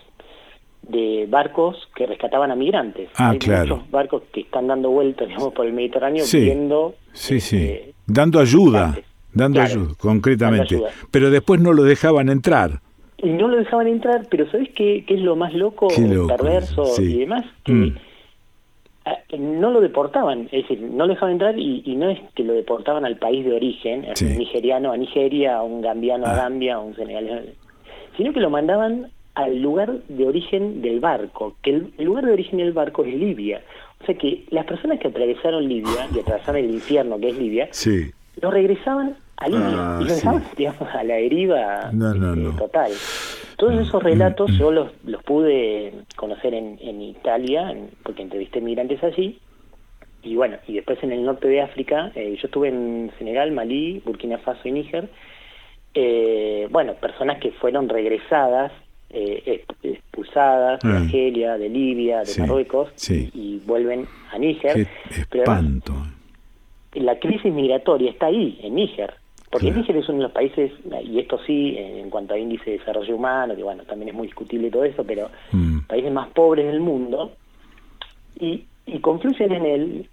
de barcos que rescataban a migrantes. Ah, Hay claro. muchos barcos que están dando vueltas (laughs) digamos, por el Mediterráneo viendo... Sí, sí. Eh, dando ayuda, dando ayuda, concretamente. Pero después no lo dejaban entrar. Y no lo dejaban entrar, pero ¿sabes qué, qué es lo más loco, perverso y demás? Que mm. Ah, no lo deportaban, es decir, no lo dejaban entrar y, no es que lo deportaban al país de origen, un nigeriano a Nigeria, un gambiano a ah. Gambia, un senegalés, sino que lo mandaban al lugar de origen del barco, que el, lugar de origen del barco es Libia. O sea que las personas que atravesaron Libia y atravesaron el infierno que es Libia, sí. lo regresaban ah, y digamos, a la deriva este, total. Todos mm, esos relatos mm, yo los, los pude conocer en, en Italia, porque entrevisté migrantes allí, y bueno, y después en el norte de África, eh, yo estuve en Senegal, Malí, Burkina Faso y Níger, eh, bueno, personas que fueron regresadas, eh, expulsadas de mm. Argelia, de Libia, de Marruecos, Y, vuelven a Níger. espanto. la crisis migratoria está ahí, en Níger. Porque Níger es uno de los países, y esto sí, en cuanto a índice de desarrollo humano, que bueno, también es muy discutible todo eso, pero mm. países más pobres del mundo, y, y confluyen en él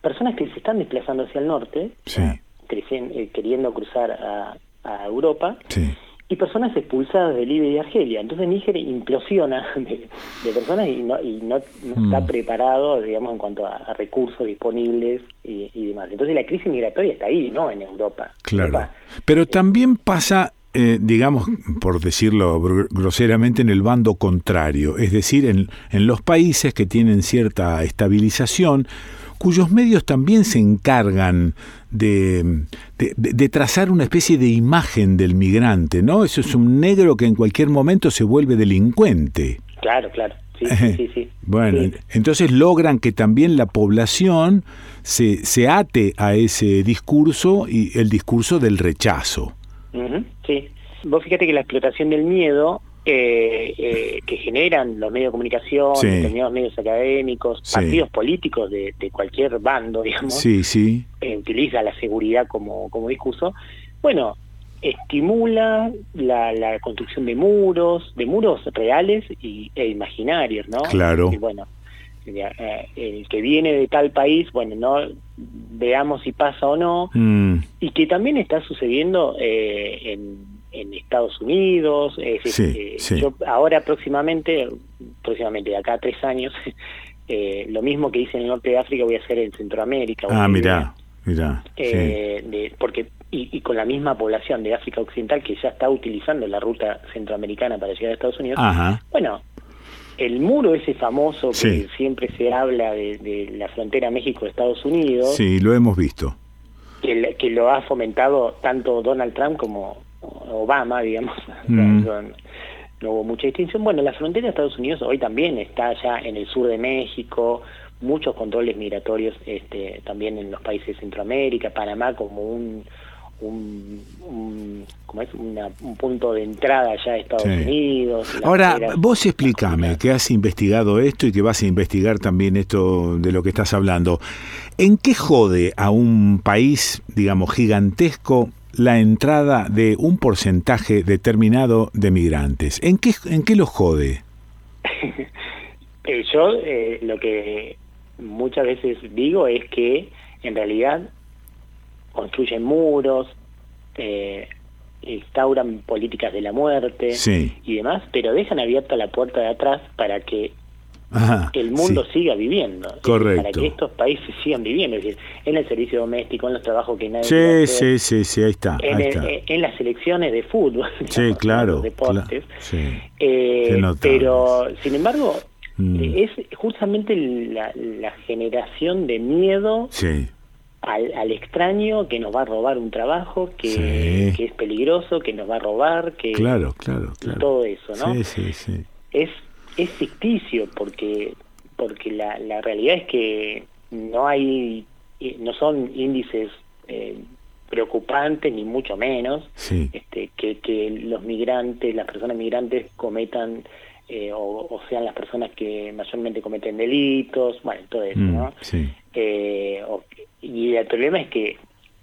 personas que se están desplazando hacia el norte, eh, queriendo cruzar a, a Europa, sí y personas expulsadas de Libia y Argelia. Entonces Níger implosiona (laughs) de, personas y no, y no, está mm. preparado, digamos, en cuanto a, recursos disponibles y, demás. Entonces la crisis migratoria está ahí, ¿no? En Europa. Claro. Pero también pasa... Eh, digamos, por decirlo groseramente, en el bando contrario, es decir, en, en los países que tienen cierta estabilización, cuyos medios también se encargan de, de, trazar una especie de imagen del migrante, ¿no? Eso es un negro que en cualquier momento se vuelve delincuente. Claro, claro. Sí, sí, sí, Bueno, entonces logran que también la población se, se ate a ese discurso y el discurso del rechazo. sí. Vos fíjate que la explotación del miedo eh, que generan los medios de comunicación, determinados medios académicos, partidos políticos de, cualquier bando, digamos, sí, sí. Eh, utiliza la seguridad como, como discurso, bueno, estimula la, la construcción de muros, de muros reales y, e imaginarios, ¿no? Claro. Y bueno, eh, el que viene de tal país, bueno, no veamos si pasa o no, mm. y que también está sucediendo en en Estados Unidos. Eh, yo ahora próximamente, próximamente de acá a tres años, (laughs) eh, lo mismo que hice en el norte de África voy a hacer en Centroamérica. Ah, mira, mira. Eh, porque y, con la misma población de África Occidental que ya está utilizando la ruta centroamericana para llegar a Estados Unidos. Bueno, el muro ese famoso que siempre se habla de, la frontera México-Estados Unidos. Sí, lo hemos visto. Que, que lo ha fomentado tanto Donald Trump como Obama, digamos, (laughs) mm. no, hubo mucha distinción. Bueno, la frontera de Estados Unidos hoy también está ya en el sur de México, muchos controles migratorios este, también en los países de Centroamérica, Panamá como un, un, como es un punto de entrada ya a Estados Unidos. Ahora, vos explícame que has investigado esto y que vas a investigar también esto de lo que estás hablando. ¿En qué jode a un país, digamos, gigantesco la entrada de un porcentaje determinado de migrantes. ¿En qué, en qué lo jode? (laughs) Eh, yo eh, lo que muchas veces digo es que en realidad construyen muros, eh, instauran políticas de la muerte y demás, pero dejan abierta la puerta de atrás para que el mundo siga viviendo, para que estos países sigan viviendo, es decir, en el servicio doméstico, en los trabajos que nadie sí, sí, sí, ahí está, en, las selecciones de fútbol, sí, claro, los deportes, eh, pero sin embargo mm. es justamente la, generación de miedo al, extraño que nos va a robar un trabajo, que, es peligroso, que nos va a robar, que claro, claro, claro. todo eso, ¿no? Sí, sí, sí. Es es ficticio porque porque la, la realidad es que no hay eh, no son índices eh, preocupantes ni mucho menos este, que, que los migrantes las personas migrantes cometan eh, o, sean las personas que mayormente cometen delitos bueno todo eso mm, no y el problema es que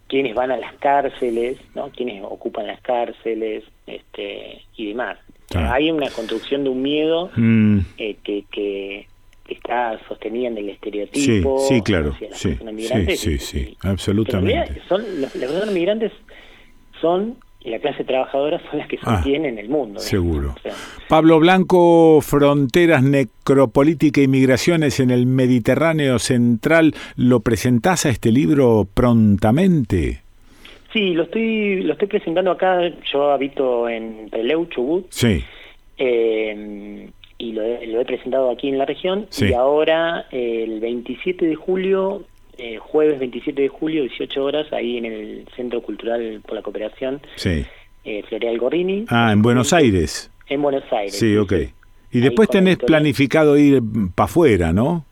quienes van a las cárceles no quienes ocupan las cárceles este y demás hay una construcción de un miedo mm. eh, que, que, está sostenida en el estereotipo. Sí, sí claro. Sí, sí, sí, absolutamente. Son, los, personas migrantes son la clase trabajadora son las que ah, sostienen el mundo. Seguro. Pablo Blanco, Fronteras, Necropolítica y Migraciones en el Mediterráneo Central, ¿lo presentás a este libro prontamente? Sí, lo estoy, lo estoy presentando acá. Yo habito en Peleu, Chubut. Sí. Eh, y lo he, presentado aquí en la región. Y ahora, el 27 de julio, eh, jueves 27 de julio, 18 horas, ahí en el Centro Cultural por la Cooperación. Sí. Eh, Floreal Gorrini. Ah, en Buenos Aires. En Buenos Aires. Sí, ok. Y después tenés planificado ir para afuera, ¿no?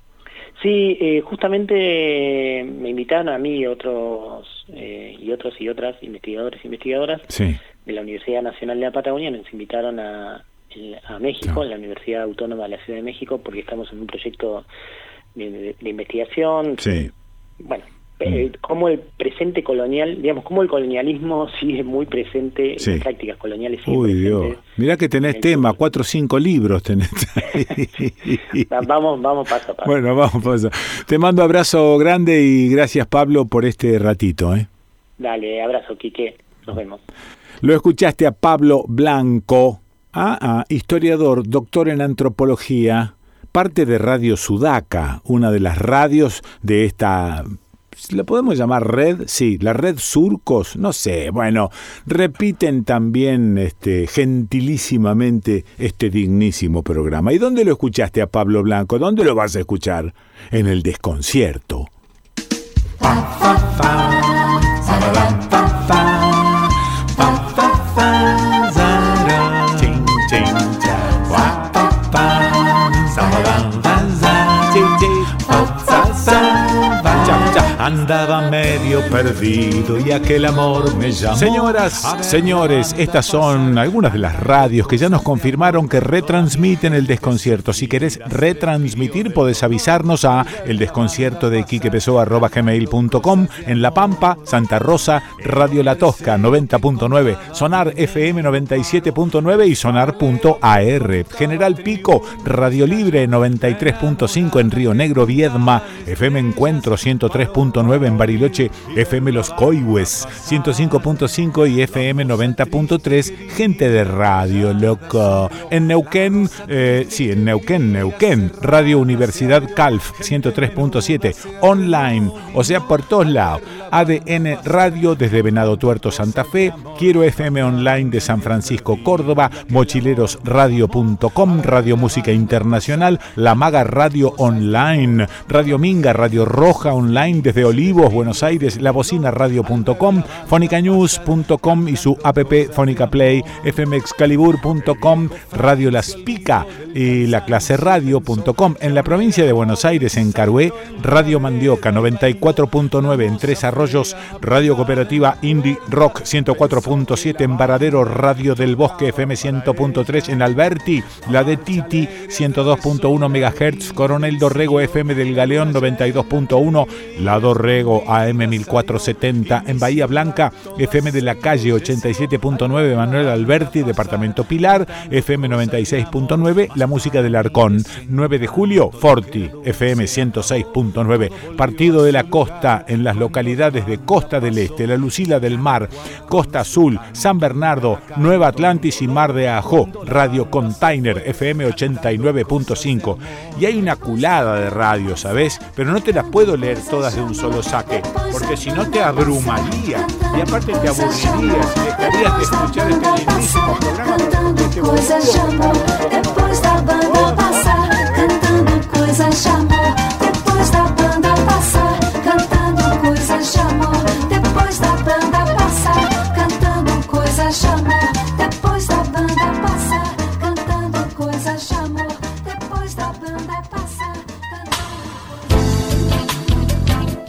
Sí, eh, justamente me invitaron a mí y otros eh, y otros y otras investigadores e investigadoras de la Universidad Nacional de la Patagonia nos invitaron a, a México, en la Universidad Autónoma de la Ciudad de México, porque estamos en un proyecto de, de investigación. Sí. Bueno, eh, cómo el presente colonial, digamos, cómo el colonialismo sigue muy presente en las prácticas coloniales. Uy, Dios. Mirá que tenés tema, cuatro o cinco libros tenés. (laughs) vamos, vamos paso a paso. Bueno, vamos paso. Te mando abrazo grande y gracias, Pablo, por este ratito. ¿eh? Dale, abrazo, Quique. Nos vemos. Lo escuchaste a Pablo Blanco, ah, ah, historiador, doctor en antropología, parte de Radio Sudaca, una de las radios de esta ¿La podemos llamar red? Sí, la red Surcos, no sé, bueno, repiten también este, gentilísimamente este dignísimo programa. ¿Y dónde lo escuchaste a Pablo Blanco? ¿Dónde lo vas a escuchar? En el desconcierto. Andaba medio perdido y aquel amor me llamó. Señoras, señores, estas son algunas de las radios que ya nos confirmaron que retransmiten el desconcierto. Si querés retransmitir, podés avisarnos a el desconcierto de gmail.com en La Pampa, Santa Rosa, Radio La Tosca 90.9, Sonar FM 97.9 y Sonar.ar. General Pico, Radio Libre 93.5 en Río Negro, Viedma, FM Encuentro 103 en Bariloche, FM Los Coihues 105.5 y FM 90.3, gente de radio, loco. En Neuquén, eh, sí, en Neuquén, Neuquén, Radio Universidad Calf 103.7, online, o sea, por todos lados. ADN Radio desde Venado Tuerto, Santa Fe, Quiero FM Online de San Francisco, Córdoba, mochilerosradio.com, Radio Música Internacional, La Maga Radio Online, Radio Minga, Radio Roja Online desde Olivos, Buenos Aires, labocinaradio.com, fonicanews.com y su app Fónica Play, fmexcalibur.com, Radio Las Pica y la clase radio.com. En la provincia de Buenos Aires, en Carué, Radio Mandioca 94.9 en Tres Arroyos, Radio Cooperativa Indie Rock 104.7 en Varadero, Radio del Bosque FM 100.3 en Alberti, la de Titi 102.1 MHz, Coronel Dorrego FM del Galeón 92.1, la Dorrego AM 1470 en Bahía Blanca, FM de la calle 87.9 Manuel Alberti, Departamento Pilar, FM 96.9 La Música del Arcón, 9 de julio Forti, FM 106.9, Partido de la Costa en las localidades de Costa del Este, La Lucila del Mar, Costa Azul, San Bernardo, Nueva Atlantis y Mar de Ajó, Radio Container FM 89.5. Y hay una culada de radio, ¿sabes? Pero no te las puedo leer todas de un solo saque, porque si no te abrumaría y aparte te aburrirías y dejarías de escuchar este lindísimo programa.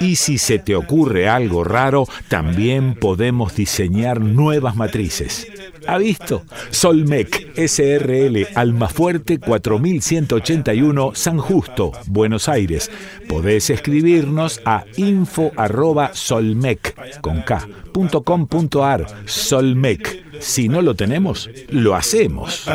y si se te ocurre algo raro, también podemos diseñar nuevas matrices. ¿Ha visto? Solmec SRL Almafuerte 4181 San Justo, Buenos Aires. Podés escribirnos a info@solmec con Solmec si no lo tenemos, lo hacemos.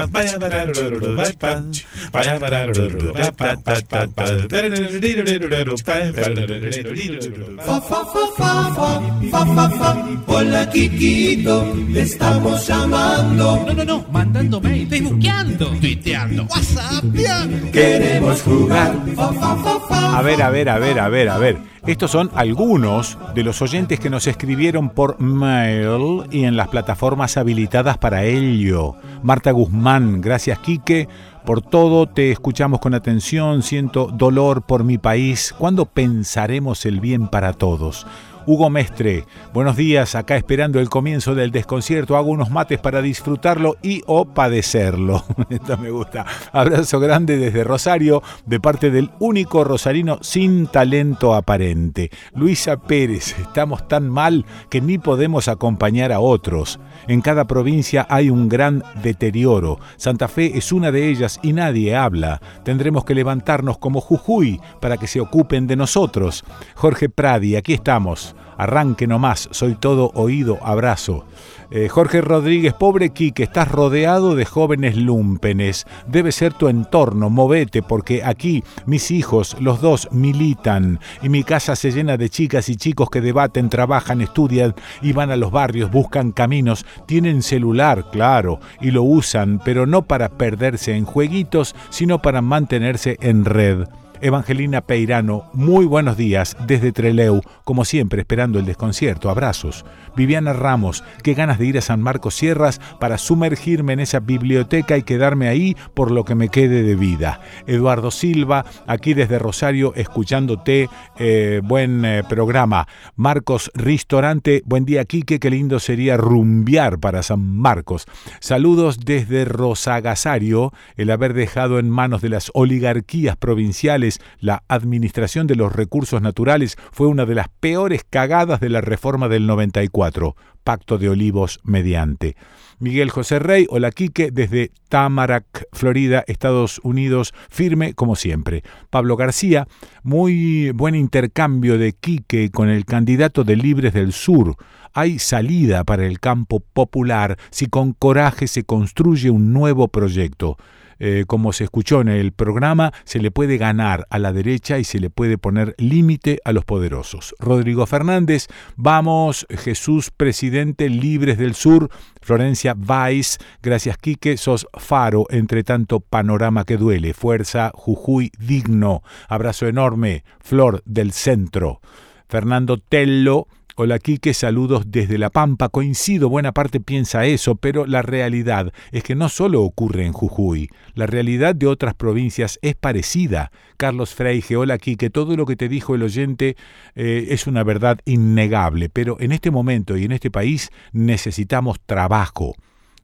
Hola Kikito, te estamos llamando. No, no, no, mandando mail, facebookeando, tuiteando, whatsappeando. Queremos jugar. A ver, a ver, a ver, a ver, a ver. Estos son algunos de los oyentes que nos escribieron por mail y en las plataformas habilitadas para ello. Marta Guzmán, gracias Quique por todo, te escuchamos con atención, siento dolor por mi país. ¿Cuándo pensaremos el bien para todos? Hugo Mestre, buenos días, acá esperando el comienzo del desconcierto, hago unos mates para disfrutarlo y o padecerlo. (laughs) Esto me gusta. Abrazo grande desde Rosario, de parte del único rosarino sin talento aparente. Luisa Pérez, estamos tan mal que ni podemos acompañar a otros. En cada provincia hay un gran deterioro. Santa Fe es una de ellas y nadie habla. Tendremos que levantarnos como Jujuy para que se ocupen de nosotros. Jorge Pradi, aquí estamos. Arranque nomás, soy todo oído, abrazo. Eh, Jorge Rodríguez, pobre Quique, estás rodeado de jóvenes lumpenes. Debe ser tu entorno, movete, porque aquí mis hijos, los dos, militan y mi casa se llena de chicas y chicos que debaten, trabajan, estudian y van a los barrios, buscan caminos, tienen celular, claro, y lo usan, pero no para perderse en jueguitos, sino para mantenerse en red. Evangelina Peirano, muy buenos días desde Treleu, como siempre esperando el desconcierto, abrazos. Viviana Ramos, qué ganas de ir a San Marcos Sierras para sumergirme en esa biblioteca y quedarme ahí por lo que me quede de vida. Eduardo Silva, aquí desde Rosario, escuchándote, eh, buen eh, programa. Marcos Ristorante, buen día Quique, qué lindo sería rumbear para San Marcos. Saludos desde Rosagasario, el haber dejado en manos de las oligarquías provinciales La administración de los recursos naturales fue una de las peores cagadas de la reforma del 94, Pacto de Olivos mediante. Miguel José Rey, hola Quique, desde Tamarack, Florida, Estados Unidos, firme como siempre. Pablo García, muy buen intercambio de Quique con el candidato de Libres del Sur. Hay salida para el campo popular si con coraje se construye un nuevo proyecto. Eh, como se escuchó en el programa, se le puede ganar a la derecha y se le puede poner límite a los poderosos. Rodrigo Fernández, vamos, Jesús, presidente, libres del sur. Florencia Weiss, gracias Quique, sos faro entre tanto panorama que duele. Fuerza, Jujuy, digno. Abrazo enorme, Flor del centro. Fernando Tello, Hola Quique, saludos desde La Pampa. Coincido, buena parte piensa eso, pero la realidad es que no solo ocurre en Jujuy. La realidad de otras provincias es parecida. Carlos Freige, hola Quique, todo lo que te dijo el oyente eh, es una verdad innegable, pero en este momento y en este país necesitamos trabajo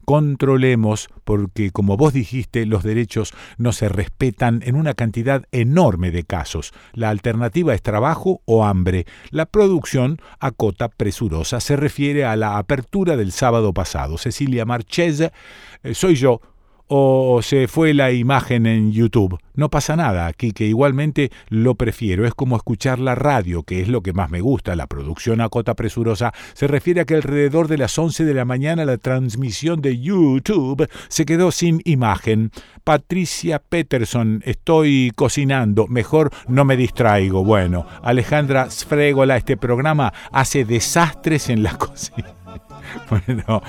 controlemos, porque como vos dijiste, los derechos no se respetan en una cantidad enorme de casos. La alternativa es trabajo o hambre. La producción, acota presurosa, se refiere a la apertura del sábado pasado. Cecilia Marchese, eh, soy yo, o se fue la imagen en YouTube. No pasa nada, aquí que igualmente lo prefiero. Es como escuchar la radio, que es lo que más me gusta. La producción a cota presurosa se refiere a que alrededor de las 11 de la mañana la transmisión de YouTube se quedó sin imagen. Patricia Peterson, estoy cocinando, mejor no me distraigo. Bueno, Alejandra Sfregola, este programa hace desastres en la (laughs) cocina. (laughs) Bueno,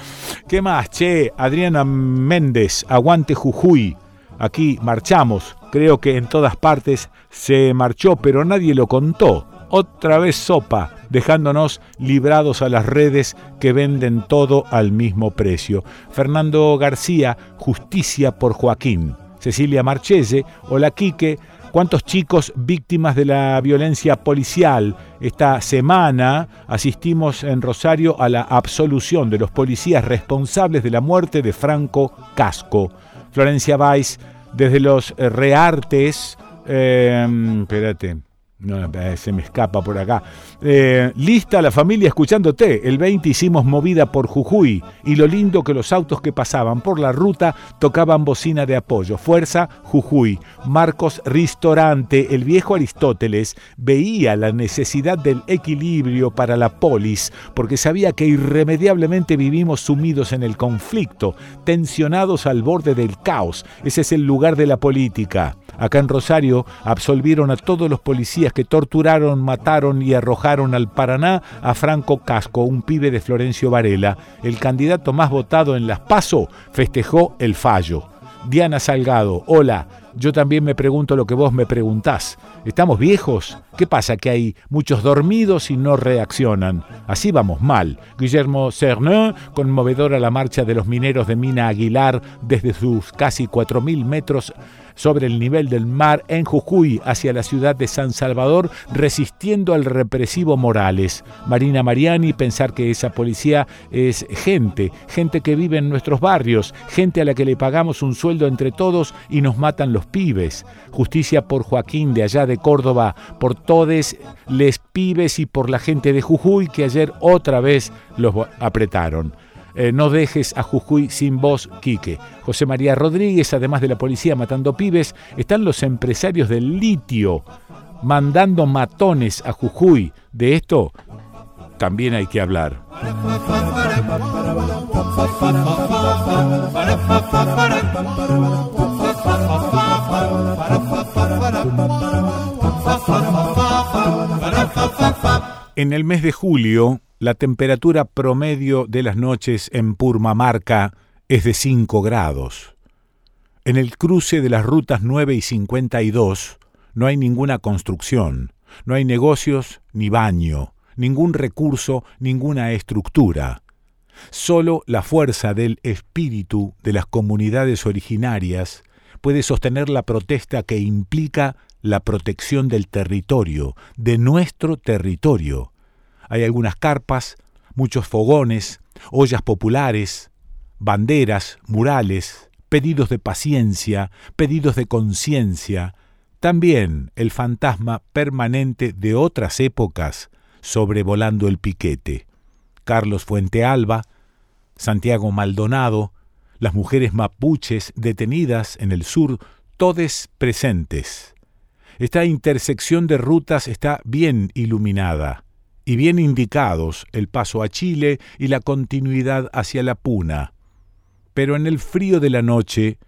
¿qué más? Che, Adriana Méndez, aguante Jujuy. Aquí marchamos. Creo que en todas partes se marchó, pero nadie lo contó. Otra vez sopa, dejándonos librados a las redes que venden todo al mismo precio. Fernando García, Justicia por Joaquín. Cecilia Marchese, Hola Quique, ¿Cuántos chicos víctimas de la violencia policial? Esta semana asistimos en Rosario a la absolución de los policías responsables de la muerte de Franco Casco. Florencia Weiss, desde los reartes, eh, espérate, no, eh, se me escapa por acá. Eh, lista la familia escuchándote. El 20 hicimos movida por Jujuy y lo lindo que los autos que pasaban por la ruta tocaban bocina de apoyo. Fuerza Jujuy. Marcos Ristorante, el viejo Aristóteles, veía la necesidad del equilibrio para la polis porque sabía que irremediablemente vivimos sumidos en el conflicto, tensionados al borde del caos. Ese es el lugar de la política. Acá en Rosario absolvieron a todos los policías que torturaron, mataron y arrojaron al Paraná a Franco Casco, un pibe de Florencio Varela. El candidato más votado en Las Paso festejó el fallo. Diana Salgado, hola, yo también me pregunto lo que vos me preguntás. ¿Estamos viejos? ¿Qué pasa? Que hay muchos dormidos y no reaccionan. Así vamos mal. Guillermo Cernin, conmovedora la marcha de los mineros de Mina Aguilar desde sus casi 4.000 metros sobre el nivel del mar en Jujuy hacia la ciudad de San Salvador, resistiendo al represivo Morales. Marina Mariani, pensar que esa policía es gente, gente que vive en nuestros barrios, gente a la que le pagamos un sueldo entre todos y nos matan los pibes. Justicia por Joaquín de allá de Córdoba, por todes les pibes y por la gente de Jujuy que ayer otra vez los apretaron. Eh, no dejes a Jujuy sin voz, Quique. José María Rodríguez, además de la policía matando pibes, están los empresarios del litio mandando matones a Jujuy. De esto también hay que hablar. En el mes de julio, la temperatura promedio de las noches en Purmamarca es de 5 grados. En el cruce de las rutas 9 y 52 no hay ninguna construcción, no hay negocios ni baño, ningún recurso, ninguna estructura. Solo la fuerza del espíritu de las comunidades originarias puede sostener la protesta que implica la protección del territorio, de nuestro territorio, hay algunas carpas, muchos fogones, ollas populares, banderas, murales, pedidos de paciencia, pedidos de conciencia, también el fantasma permanente de otras épocas sobrevolando el piquete. Carlos Fuentealba, Santiago Maldonado, las mujeres mapuches detenidas en el sur, todes presentes. Esta intersección de rutas está bien iluminada y bien indicados el paso a Chile y la continuidad hacia la Puna. Pero en el frío de la noche,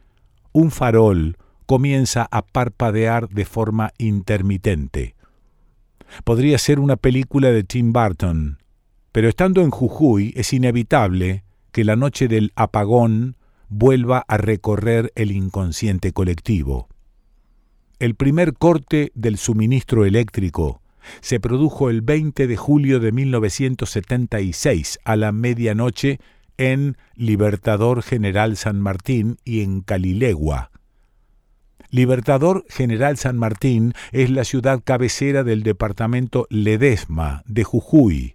un farol comienza a parpadear de forma intermitente. Podría ser una película de Tim Burton, pero estando en Jujuy es inevitable que la noche del apagón vuelva a recorrer el inconsciente colectivo. El primer corte del suministro eléctrico se produjo el 20 de julio de 1976 a la medianoche en Libertador General San Martín y en Calilegua. Libertador General San Martín es la ciudad cabecera del departamento Ledesma de Jujuy.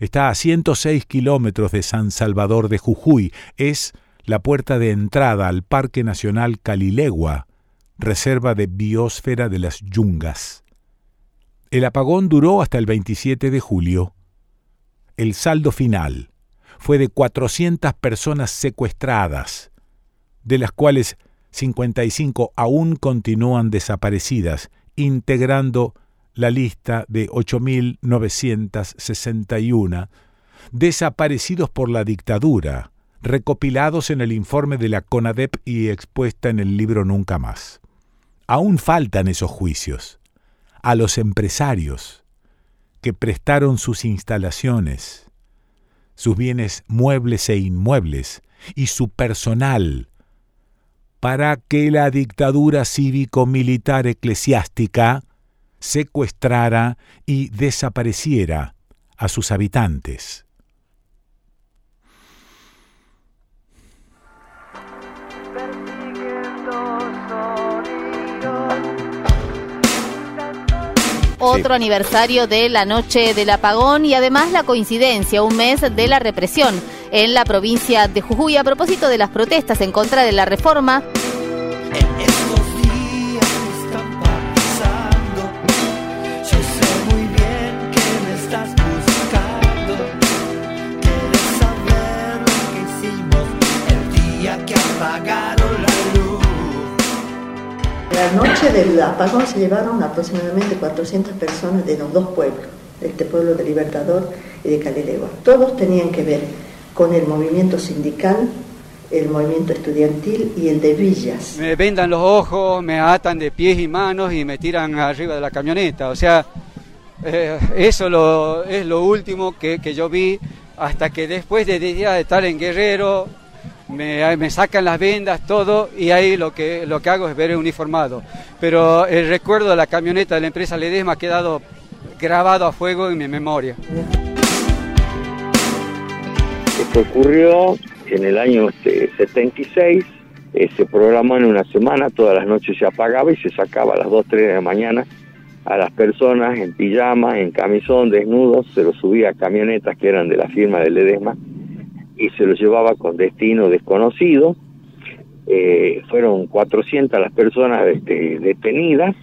Está a 106 kilómetros de San Salvador de Jujuy. Es la puerta de entrada al Parque Nacional Calilegua, reserva de biosfera de las Yungas. El apagón duró hasta el 27 de julio. El saldo final fue de 400 personas secuestradas, de las cuales 55 aún continúan desaparecidas, integrando la lista de 8.961 desaparecidos por la dictadura, recopilados en el informe de la CONADEP y expuesta en el libro Nunca más. Aún faltan esos juicios. A los empresarios que prestaron sus instalaciones, sus bienes muebles e inmuebles y su personal para que la dictadura cívico-militar eclesiástica secuestrara y desapareciera a sus habitantes. Otro aniversario de la noche del apagón y además la coincidencia, un mes de la represión en la provincia de Jujuy a propósito de las protestas en contra de la reforma. La noche del apagón se llevaron aproximadamente 400 personas de los dos pueblos, este pueblo de Libertador y de Calilegua. Todos tenían que ver con el movimiento sindical, el movimiento estudiantil y el de villas. Me vendan los ojos, me atan de pies y manos y me tiran arriba de la camioneta. O sea, eh, eso es lo último que, yo vi hasta que después de estar en Guerrero, me, sacan las vendas, todo, y ahí lo que, lo que hago es ver uniformado. Pero el recuerdo de la camioneta de la empresa Ledesma ha quedado grabado a fuego en mi memoria. Esto ocurrió en el año 76, este, eh, se programó en una semana, todas las noches se apagaba y se sacaba a las 2, 3 de la mañana a las personas en pijama, en camisón, desnudos, se los subía a camionetas que eran de la firma de Ledesma y se los llevaba con destino desconocido. Eh, fueron 400 las personas este, detenidas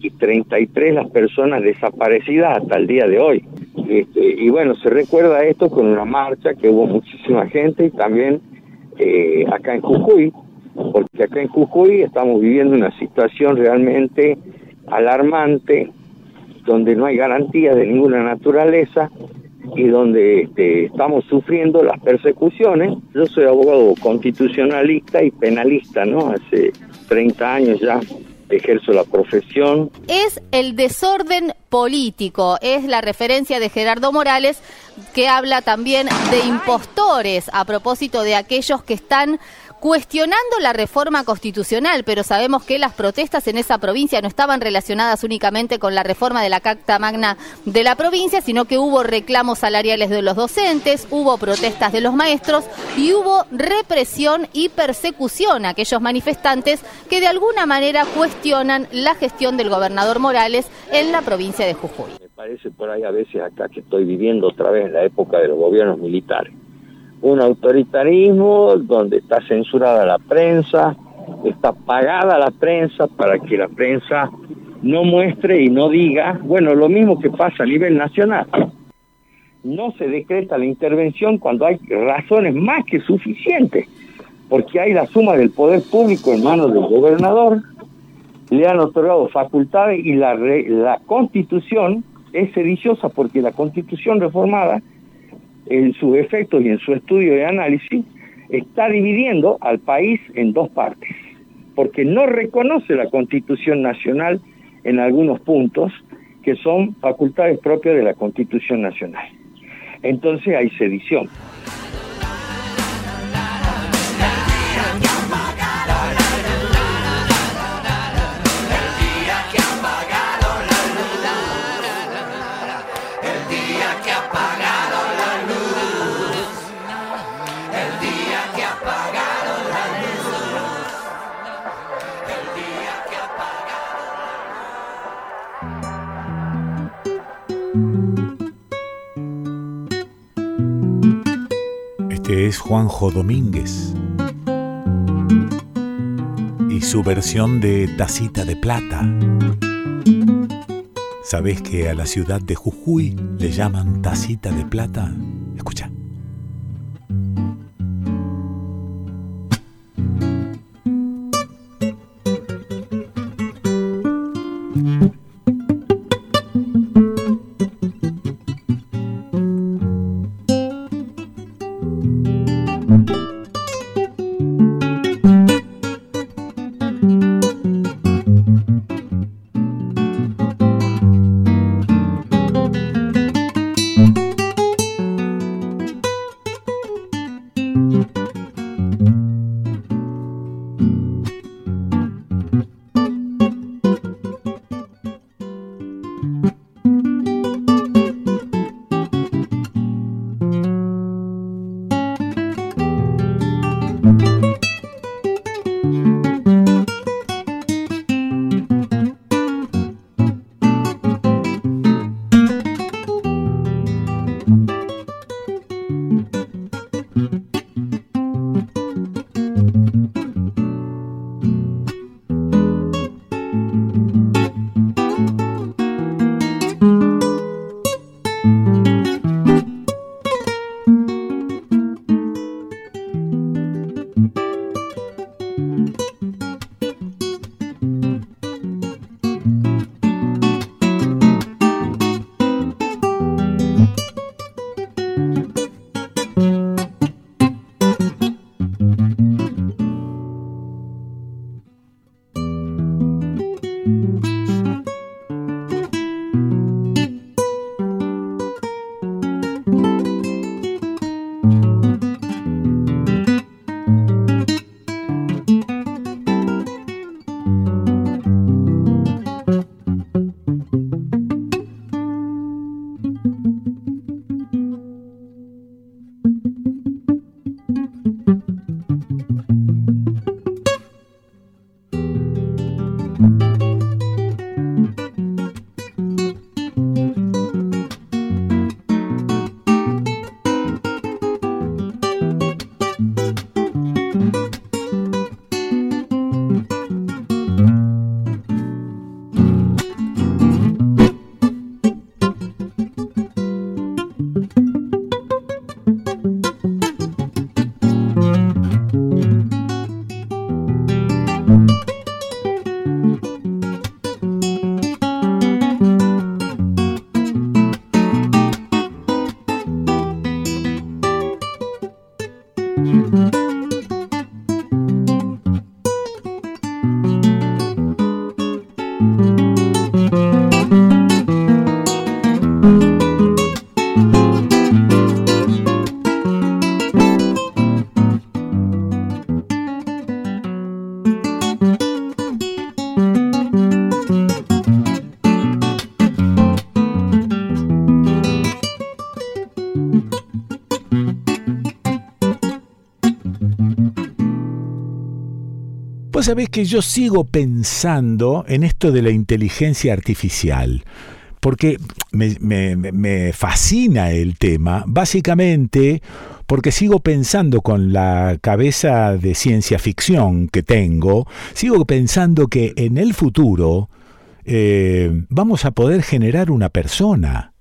y 33 las personas desaparecidas hasta el día de hoy. Este, y bueno, se recuerda esto con una marcha que hubo muchísima gente y también eh, acá en Jujuy, porque acá en Jujuy estamos viviendo una situación realmente alarmante, donde no hay garantía de ninguna naturaleza y donde este, estamos sufriendo las persecuciones. Yo soy abogado constitucionalista y penalista, ¿no? Hace 30 años ya ejerzo la profesión. Es el desorden político, es la referencia de Gerardo Morales que habla también de impostores a propósito de aquellos que están cuestionando la reforma constitucional, pero sabemos que las protestas en esa provincia no estaban relacionadas únicamente con la reforma de la Carta Magna de la provincia, sino que hubo reclamos salariales de los docentes, hubo protestas de los maestros y hubo represión y persecución a aquellos manifestantes que de alguna manera cuestionan la gestión del gobernador Morales en la provincia de Jujuy. Me parece por ahí a veces acá que estoy viviendo otra vez la época de los gobiernos militares un autoritarismo donde está censurada la prensa, está pagada la prensa para que la prensa no muestre y no diga, bueno, lo mismo que pasa a nivel nacional. No se decreta la intervención cuando hay razones más que suficientes, porque hay la suma del poder público en manos del gobernador, le han otorgado facultades y la, la constitución es sediciosa porque la constitución reformada, en sus efectos y en su estudio de análisis, está dividiendo al país en dos partes, porque no reconoce la constitución nacional en algunos puntos que son facultades propias de la constitución nacional. Entonces hay sedición. Es Juanjo Domínguez y su versión de Tacita de Plata. ¿Sabes que a la ciudad de Jujuy le llaman Tacita de Plata? Escucha. Sabés que yo sigo pensando en esto de la inteligencia artificial, porque me, fascina el tema, básicamente porque sigo pensando con la cabeza de ciencia ficción que tengo, sigo pensando que en el futuro eh, vamos a poder generar una persona.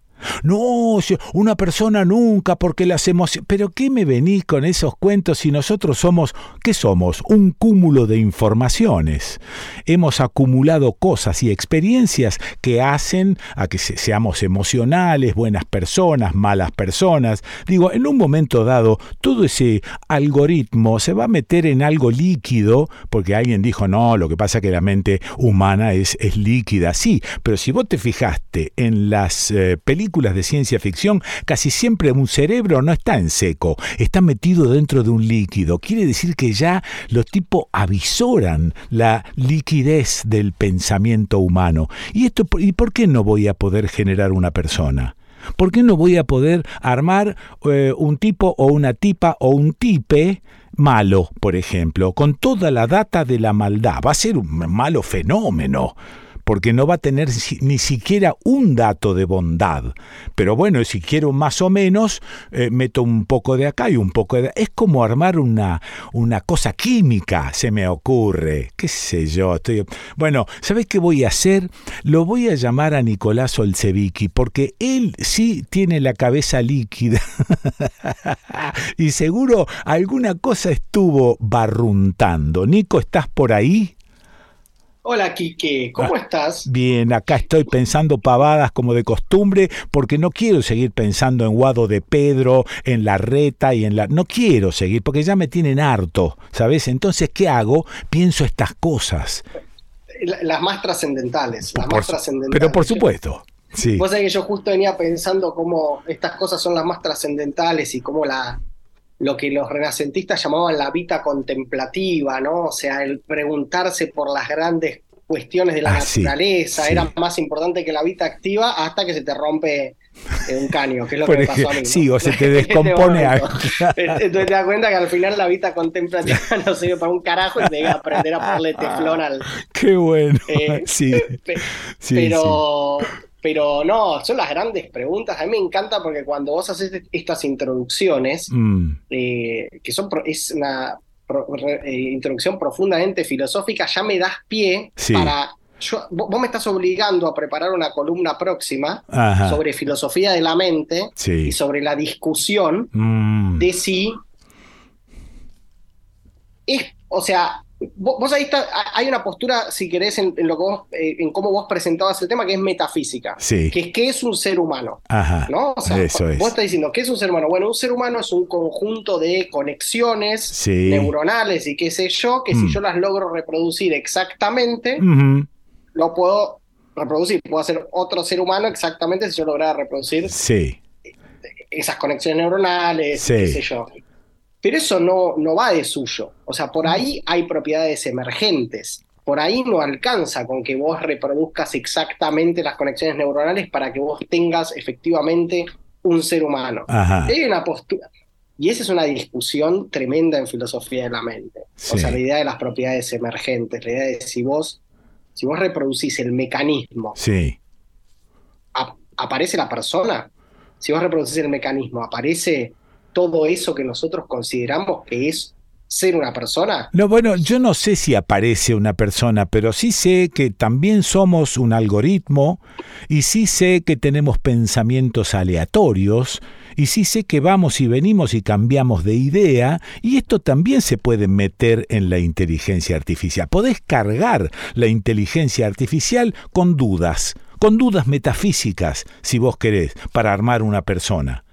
No, una persona nunca, porque las emociones... Pero ¿qué me venís con esos cuentos si nosotros somos, ¿qué somos? Un cúmulo de informaciones. Hemos acumulado cosas y experiencias que hacen a que seamos emocionales, buenas personas, malas personas. Digo, en un momento dado, todo ese algoritmo se va a meter en algo líquido, porque alguien dijo, no, lo que pasa es que la mente humana es, es líquida. Sí, pero si vos te fijaste en las eh, películas, de ciencia ficción, casi siempre un cerebro no está en seco, está metido dentro de un líquido. Quiere decir que ya los tipos avisoran la liquidez del pensamiento humano. ¿Y, esto, ¿Y por qué no voy a poder generar una persona? ¿Por qué no voy a poder armar eh, un tipo o una tipa o un tipe malo, por ejemplo, con toda la data de la maldad? Va a ser un malo fenómeno porque no va a tener ni siquiera un dato de bondad. Pero bueno, si quiero más o menos, eh, meto un poco de acá y un poco de... Es como armar una, una cosa química, se me ocurre. ¿Qué sé yo? Estoy... Bueno, ¿sabes qué voy a hacer? Lo voy a llamar a Nicolás Olsevicki, porque él sí tiene la cabeza líquida. (laughs) y seguro alguna cosa estuvo barruntando. Nico, ¿estás por ahí? Hola Quique, ¿cómo ah, estás? Bien, acá estoy pensando pavadas como de costumbre porque no quiero seguir pensando en Guado de Pedro, en la reta y en la... No quiero seguir porque ya me tienen harto, ¿sabes? Entonces, ¿qué hago? Pienso estas cosas. Las más trascendentales, las más trascendentales. Pero por supuesto. Sí. Vos sabés que yo justo venía pensando cómo estas cosas son las más trascendentales y cómo la, lo que los renacentistas llamaban la vida contemplativa, ¿no? O sea, el preguntarse por las grandes cuestiones de la ah, naturaleza era más importante que la vida activa hasta que se te rompe un caño, que es lo que me pasó a mí. Sí, o se te (laughs) descompone algo. (laughs) Entonces te das cuenta que al final la vida contemplativa (laughs) no sirve para un carajo y te que aprender a ponerle teflón al. Qué bueno. Eh, sí. Pero, pero no, son las grandes preguntas. A mí me encanta porque cuando vos haces estas introducciones, mm. eh, que son es una eh, introducción profundamente filosófica, ya me das pie para vos me estás obligando a preparar una columna próxima sobre filosofía de la mente y sobre la discusión mm. de si es, o sea, Vos, ahí está, hay una postura, si querés, en, lo que vos, eh, en cómo vos presentabas el tema, que es metafísica. Que es qué es un ser humano. ¿no? O sea, Eso vos estás diciendo, ¿qué es un ser humano? Bueno, un ser humano es un conjunto de conexiones neuronales y qué sé yo, que si mm. yo las logro reproducir exactamente, lo puedo reproducir. Puedo hacer otro ser humano exactamente si yo lograra reproducir esas conexiones neuronales, qué sé yo. Pero eso no, no va de suyo. O sea, por ahí hay propiedades emergentes. Por ahí no alcanza con que vos reproduzcas exactamente las conexiones neuronales para que vos tengas efectivamente un ser humano. Hay una postura. Y esa es una discusión tremenda en filosofía de la mente. O sea, la idea de las propiedades emergentes, la idea de si vos, si vos reproducís el mecanismo, sí. aparece la persona. Si vos reproducís el mecanismo, aparece todo eso que nosotros consideramos que es ser una persona? No, bueno, yo no sé si aparece una persona, pero sí sé que también somos un algoritmo y sí sé que tenemos pensamientos aleatorios y sí sé que vamos y venimos y cambiamos de idea y esto también se puede meter en la inteligencia artificial. Podés cargar la inteligencia artificial con dudas, con dudas metafísicas, si vos querés, para armar una persona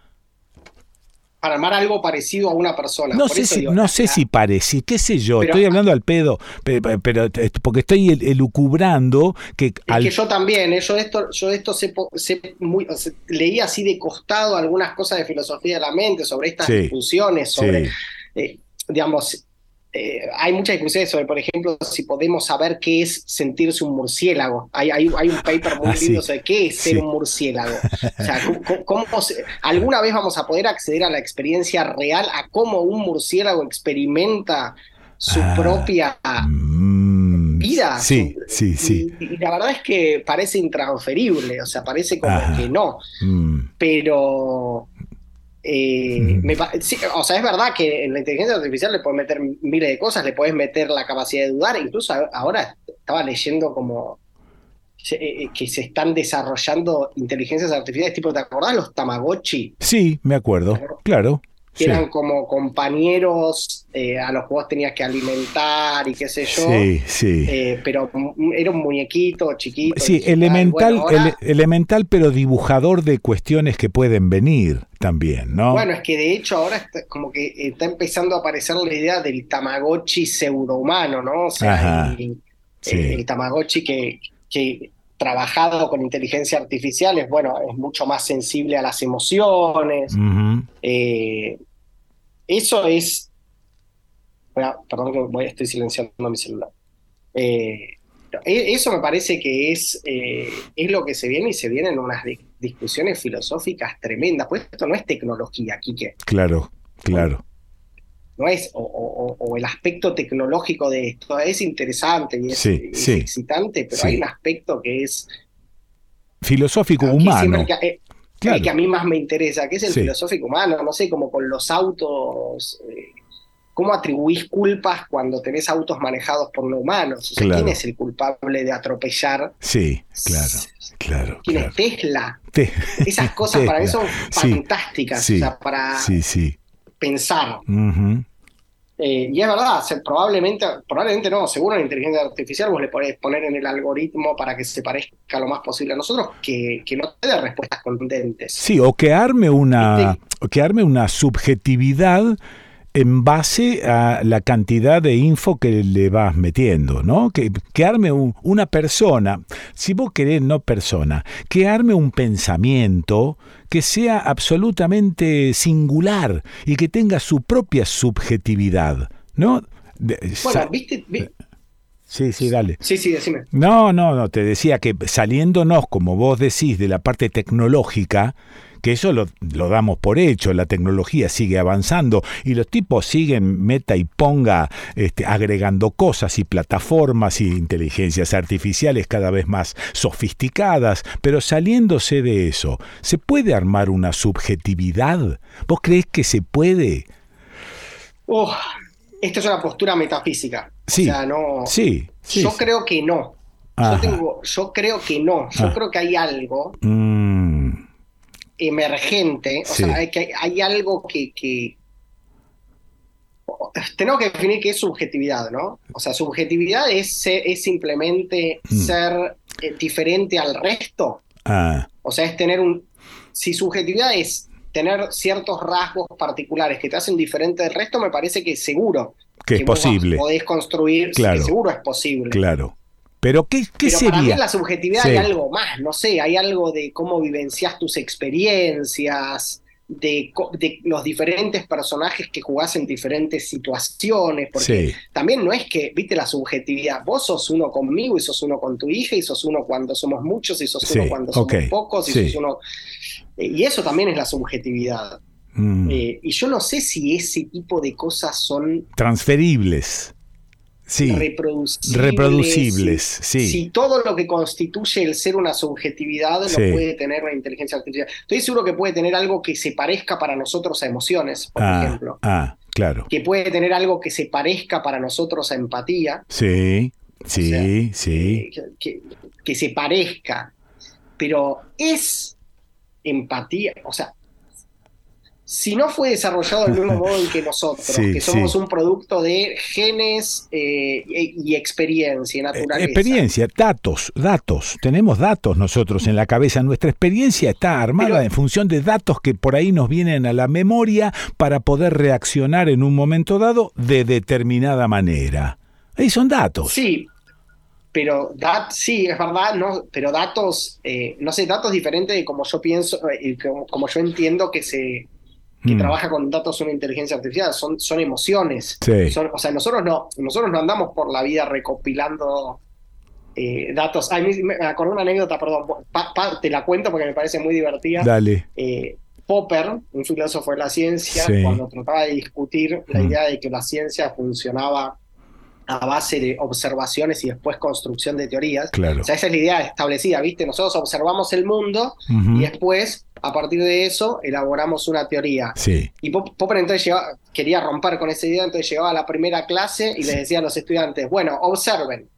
para armar algo parecido a una persona. No sé, si, no sé si parece, qué sé yo, estoy hablando al pedo, pero, porque estoy elucubrando que... que yo también, ¿eh? yo esto, yo esto sé, muy, leí así de costado algunas cosas de filosofía de la mente, sobre estas discusiones, sobre, eh, digamos, eh, hay muchas discusiones sobre, por ejemplo, si podemos saber qué es sentirse un murciélago. Hay, hay, un paper muy ah, lindo sobre qué es ser un murciélago. O sea, ¿cómo, (laughs) ¿alguna vez vamos a poder acceder a la experiencia real, a cómo un murciélago experimenta su ah, propia mm, vida? Sí, sí, sí. Y, la verdad es que parece intransferible, o sea, parece como que no. Mm. Pero Eh, o sea, es verdad que en la inteligencia artificial le puedes meter miles de cosas, le puedes meter la capacidad de dudar, incluso ahora estaba leyendo como eh, que se están desarrollando inteligencias artificiales, tipo, ¿te acordás los Tamagotchi? Sí, me acuerdo, claro que eran como compañeros eh, a los que vos tenías que alimentar y qué sé yo. Sí, sí. Eh, pero era un muñequito chiquito. Sí, elemental, elemental, pero dibujador de cuestiones que pueden venir también, ¿no? Bueno, es que de hecho ahora como que está empezando a aparecer la idea del Tamagotchi pseudohumano, ¿no? O sea, el, el, Tamagotchi que, que trabajado con inteligencia artificial es, bueno, es mucho más sensible a las emociones. Eh, eso es... perdón que voy, estoy silenciando mi celular. Eh, e, eso me parece que es, eh, es lo que se viene y se vienen unas discusiones filosóficas tremendas, pues esto no es tecnología, Quique. Claro, claro no es, o, el aspecto tecnológico de esto es interesante y es, excitante, pero hay un aspecto que es filosófico humano. Que, el que a mí más me interesa, que es el filosófico humano, no sé, como con los autos, eh, ¿cómo atribuís culpas cuando tenés autos manejados por no humanos? ¿quién es el culpable de atropellar? Sí, claro, claro. ¿Quién es Tesla? Esas (laughs) cosas para mí son fantásticas, o sea, para pensar. Eh, y es verdad, probablemente, probablemente no, seguro en inteligencia artificial vos le podés poner en el algoritmo para que se parezca lo más posible a nosotros, que, que no te dé respuestas contundentes. Sí, o que arme una, que arme una subjetividad en base a la cantidad de info que le vas metiendo, ¿no? Que, que arme una persona, si vos querés no persona, que arme un pensamiento que sea absolutamente singular y que tenga su propia subjetividad, ¿no? bueno, viste, Sí, sí, dale. Sí, sí, decime. No, no, no, te decía que saliéndonos, como vos decís, de la parte tecnológica, que eso lo, damos por hecho, la tecnología sigue avanzando y los tipos siguen meta y ponga este, agregando cosas y plataformas y inteligencias artificiales cada vez más sofisticadas, pero saliéndose de eso, ¿se puede armar una subjetividad? ¿Vos crees que se puede? Oh, esto es una postura metafísica. Sí, o sea, no, sí, Yo creo que no. Yo, tengo, yo, creo que no. Yo ah. creo que hay algo. Mm emergente, o sea, hay, que, hay algo que, Tenemos que definir qué es subjetividad, ¿no? O sea, subjetividad es, es simplemente mm. ser eh, diferente al resto. Ah. O sea, es tener un... Si subjetividad es tener ciertos rasgos particulares que te hacen diferente del resto, me parece que seguro. Que, es posible. Podés construir, claro. seguro es posible. Claro. Pero ¿qué, qué Pero sería? Para mí la subjetividad hay algo más, no sé, hay algo de cómo vivencias tus experiencias, de, los diferentes personajes que jugás en diferentes situaciones, porque también no es que, viste, la subjetividad, vos sos uno conmigo y sos uno con tu hija y sos uno cuando somos muchos y sos uno cuando somos pocos y sos uno... Eh, y eso también es la subjetividad. Mm. Eh, y yo no sé si ese tipo de cosas son... Transferibles reproducibles. sí. Si todo lo que constituye el ser una subjetividad lo puede tener la inteligencia artificial. Estoy seguro que puede tener algo que se parezca para nosotros a emociones, por ah, ejemplo. Ah, claro. Que puede tener algo que se parezca para nosotros a empatía. Sí, sí, sí. Que se parezca. Pero es empatía, o sea, si no fue desarrollado del mismo modo en que nosotros, (laughs) que somos un producto de genes eh, y experiencia, eh, naturaleza. Experiencia, datos, datos. Tenemos datos nosotros en la cabeza. Nuestra experiencia está armada en función de datos que por ahí nos vienen a la memoria para poder reaccionar en un momento dado de determinada manera. Ahí son datos. Sí, pero dat, sí, es verdad, no, pero datos, eh, no sé, datos diferentes de como yo pienso, como yo entiendo que se que mm. trabaja con datos una inteligencia artificial, son, son emociones. o sea, nosotros no, nosotros no andamos por la vida recopilando eh, datos. Ay, me, acordé una anécdota, perdón, te la cuento porque me parece muy divertida. Dale. Eh, Popper, un filósofo de la ciencia, cuando trataba de discutir la mm. idea de que la ciencia funcionaba a base de observaciones y después construcción de teorías. Claro. O sea, esa es la idea establecida, ¿viste? Nosotros observamos el mundo y después a partir de eso elaboramos una teoría. Sí. Y Popper entonces quería romper con esa idea, entonces llegaba a la primera clase y les decía a los estudiantes, bueno, observen.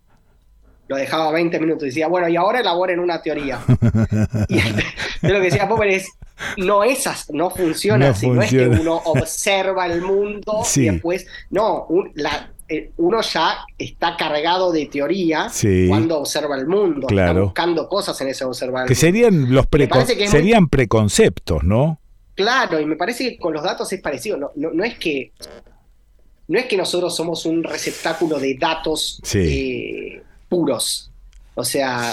Lo dejaba 20 minutos y decía, bueno, y ahora elaboren una teoría. (laughs) y lo que decía Popper es, no esas, no funciona así, no es que uno observa el mundo y después, no, la, uno ya está cargado de teoría cuando observa el mundo, está buscando cosas en ese observar. Que serían los serían preconceptos, ¿no? Claro, y me parece que con los datos es parecido. No, no, es que no es que nosotros somos un receptáculo de datos eh, puros. O sea,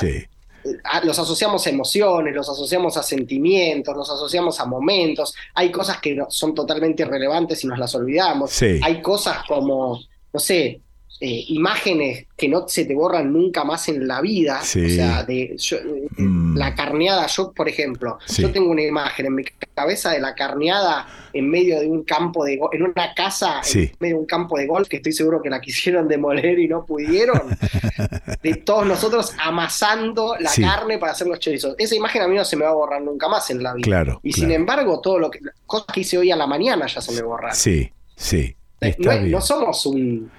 los asociamos a emociones, los asociamos a sentimientos, los asociamos a momentos. Hay cosas que son totalmente irrelevantes y nos las olvidamos. Hay cosas como no sé, eh, imágenes que no se te borran nunca más en la vida. O sea, de, eh, mm. la carneada, yo, por ejemplo, yo tengo una imagen en mi cabeza de la carneada en medio de un campo de en una casa, en medio de un campo de golf, que estoy seguro que la quisieron demoler y no pudieron. (laughs) de todos nosotros amasando la carne para hacer los chorizos. Esa imagen a mí no se me va a borrar nunca más en la vida. Claro, y sin embargo, todo lo que cosas que hice hoy a la mañana ya se me borraron. Sí, sí. No, somos un.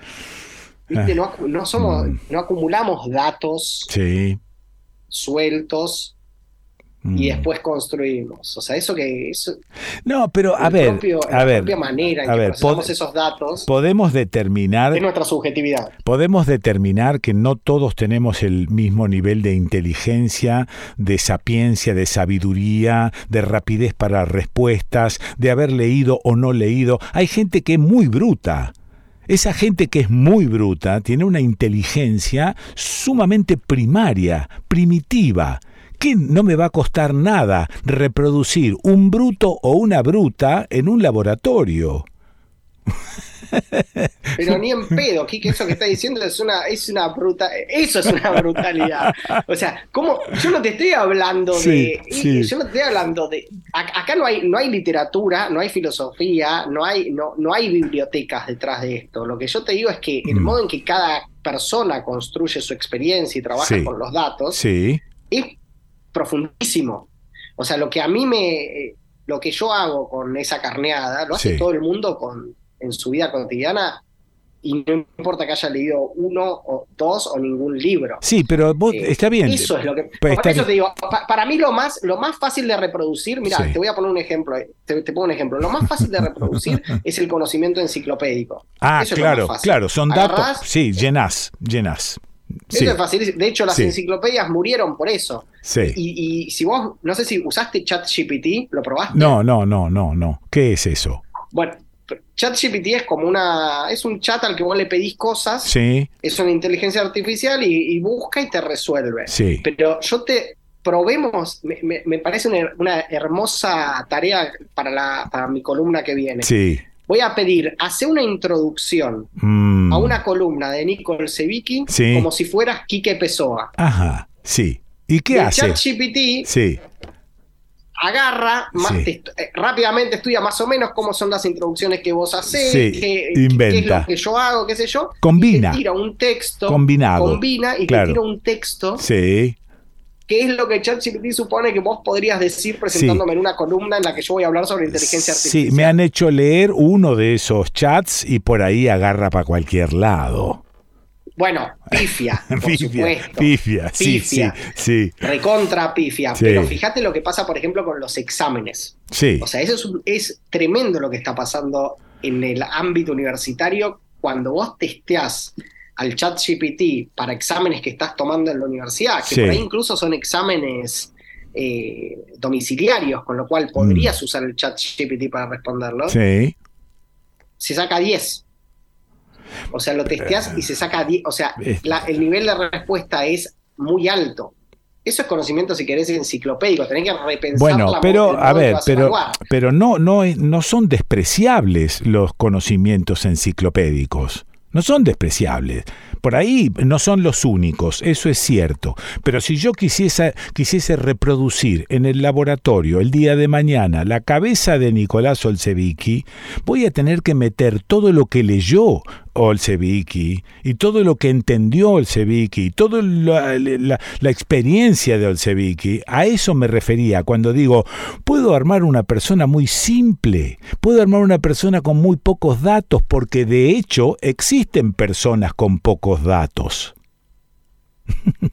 Ah. No, somos, mm. no acumulamos datos sueltos y mm. después construimos. O sea, eso que. Eso, no, pero a ver. a ver, propia manera en a que ver, esos datos. Podemos determinar. Es nuestra subjetividad. Podemos determinar que no todos tenemos el mismo nivel de inteligencia, de sapiencia, de sabiduría, de rapidez para respuestas, de haber leído o no leído. Hay gente que es muy bruta. Esa gente que es muy bruta tiene una inteligencia sumamente primaria, primitiva qué no me va a costar nada reproducir un bruto o una bruta en un laboratorio? (laughs) Pero ni en pedo, Kike, eso que está diciendo es una, es una bruta, eso es una brutalidad. O sea, ¿cómo? Yo no te estoy hablando de. Yo no te estoy hablando de. Acá no hay, no hay literatura, no hay filosofía, no hay, no, no hay bibliotecas detrás de esto. Lo que yo te digo es que el mm. modo en que cada persona construye su experiencia y trabaja con los datos sí. es profundísimo. O sea, lo que a mí me, lo que yo hago con esa carneada, lo hace todo el mundo con, en su vida cotidiana y no importa que haya leído uno o dos o ningún libro. Sí, pero eh, está bien. Eso es lo que. eso te digo, para mí lo más, lo más fácil de reproducir, mira, te voy a poner un ejemplo, eh, te, pongo un ejemplo. Lo más fácil de (laughs) reproducir es el conocimiento enciclopédico. Ah, claro, claro, son datos. Sí, llenas, Eso es fácil. De hecho, las enciclopedias murieron por eso. Sí. Y, si vos, no sé si usaste ChatGPT, ¿lo probaste? No, no, no, no, no. ¿Qué es eso? Bueno, ChatGPT es como una. Es un chat al que vos le pedís cosas. Sí. Es una inteligencia artificial y, busca y te resuelve. Sí. Pero yo te. Probemos, me, parece una, hermosa tarea para, la, para mi columna que viene. Sí voy a pedir, hace una introducción mm. a una columna de Nicole Sevicki como si fueras Quique Pessoa. Ajá, sí. ¿Y qué hace? ChatGPT sí. agarra, eh, rápidamente estudia más o menos cómo son las introducciones que vos hacés, qué, es lo que yo hago, qué sé yo. Combina. Y tira un texto. Combinado. Combina y te tira un texto. Sí ¿Qué es lo que ChatGPT supone que vos podrías decir presentándome en una columna en la que yo voy a hablar sobre inteligencia artificial? Sí, me han hecho leer uno de esos chats y por ahí agarra para cualquier lado. Bueno, pifia, (laughs) por pifia, supuesto. Pifia, sí, sí, sí. Recontra pifia. Pero fíjate lo que pasa, por ejemplo, con los exámenes. Sí. O sea, eso es, es tremendo lo que está pasando en el ámbito universitario cuando vos testeás al chat GPT para exámenes que estás tomando en la universidad, que por ahí incluso son exámenes eh, domiciliarios, con lo cual podrías mm. usar el chat GPT para responderlo. Sí. Se saca 10. O sea, lo testeas y se saca 10. O sea, el nivel de respuesta es muy alto. Eso es conocimiento, si querés, enciclopédico. Tenés que repensar Bueno, pero, a ver, pero, pero no, no, no son despreciables los conocimientos enciclopédicos no son despreciables. Por ahí no son los únicos, eso es cierto. Pero si yo quisiese, quisiese reproducir en el laboratorio el día de mañana la cabeza de Nicolás Olsevicki, voy a tener que meter todo lo que leyó Olseviki y todo lo que entendió Olseviki y toda la, la, experiencia de Olseviki, a eso me refería cuando digo, puedo armar una persona muy simple, puedo armar una persona con muy pocos datos, porque de hecho existen personas con pocos datos.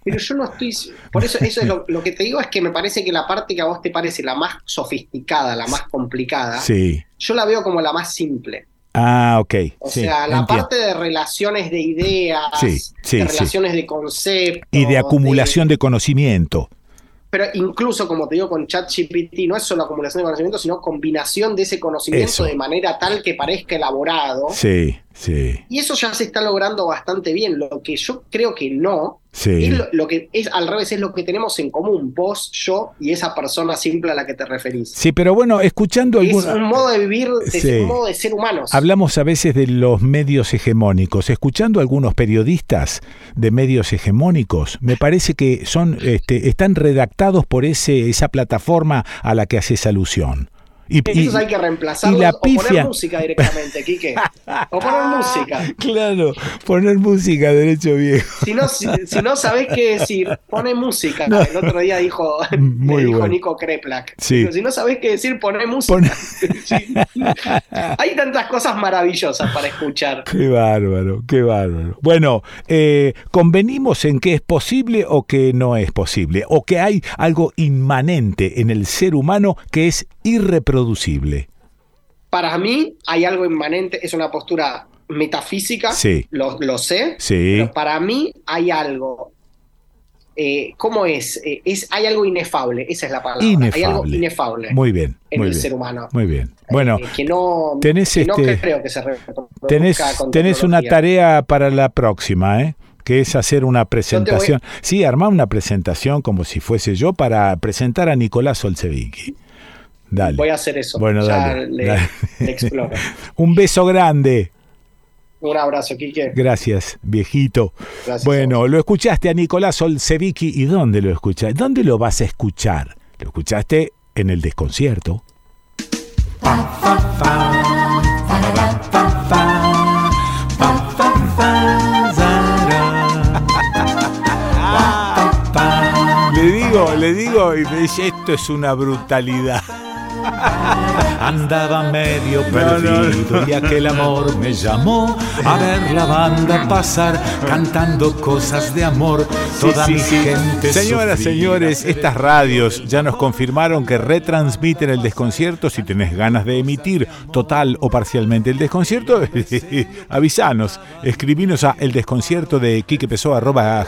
Pero yo no estoy. Por eso, eso es lo, que te digo es que me parece que la parte que a vos te parece la más sofisticada, la más complicada, sí. yo la veo como la más simple. Ah, ok. O sea, la parte de relaciones de ideas, de relaciones de conceptos. Y de acumulación de, conocimiento. Pero incluso, como te digo, con ChatGPT no es solo acumulación de conocimiento, sino combinación de ese conocimiento de manera tal que parezca elaborado. Sí, sí. Y eso ya se está logrando bastante bien. Lo que yo creo que no, es lo, que es al revés, es lo que tenemos en común, vos, yo y esa persona simple a la que te referís. Sí, pero bueno, escuchando Es un modo de vivir, de, un modo de ser humanos. Hablamos a veces de los medios hegemónicos. Escuchando a algunos periodistas de medios hegemónicos, me parece que son, este, están redactados por ese, esa plataforma a la que haces alusión. Y, Esos hay que reemplazarlos o poner música directamente, Quique. O poner (laughs) música. Claro, poner música, derecho viejo. Si no, si, no sabés qué decir, pone música. El otro día dijo, Muy dijo Nico Kreplak. si no sabés qué decir, poné música. Hay tantas cosas maravillosas para escuchar. Qué bárbaro, qué bárbaro. Bueno, eh, convenimos en que es posible o que no es posible, o que hay algo inmanente en el ser humano que es irreproducible? Para mí hay algo inmanente, es una postura metafísica, sí. lo, sé, sí. pero para mí hay algo. Eh, ¿Cómo es? Eh, es? Hay algo inefable, esa es la palabra. Hay algo inefable. Muy bien. En el ser humano. Muy bien. Bueno, eh, que no, tenés, que no este, creo que se tenés, tenés una tarea para la próxima, ¿eh? que es hacer una presentación. Sí, armar una presentación como si fuese yo para presentar a Nicolás Olsevicki. Voy a hacer eso. Bueno, ya dale, le, exploro. (laughs) Un beso grande. Un abrazo, Quique. Gracias, viejito. bueno, lo escuchaste a Nicolás Olsevicki. ¿Y dónde lo escuchaste? ¿Dónde lo vas a escuchar? Lo escuchaste en el desconcierto. Le digo, le digo y me dice, esto es una brutalidad. Andaba medio perdido y aquel amor me llamó a ver la banda pasar cantando cosas de amor. Toda mi gente. Señoras, señores, estas radios ya nos confirmaron que retransmiten el desconcierto. Si tenés ganas de emitir total o parcialmente el desconcierto, (laughs) avisanos. Escribinos a el desconcierto de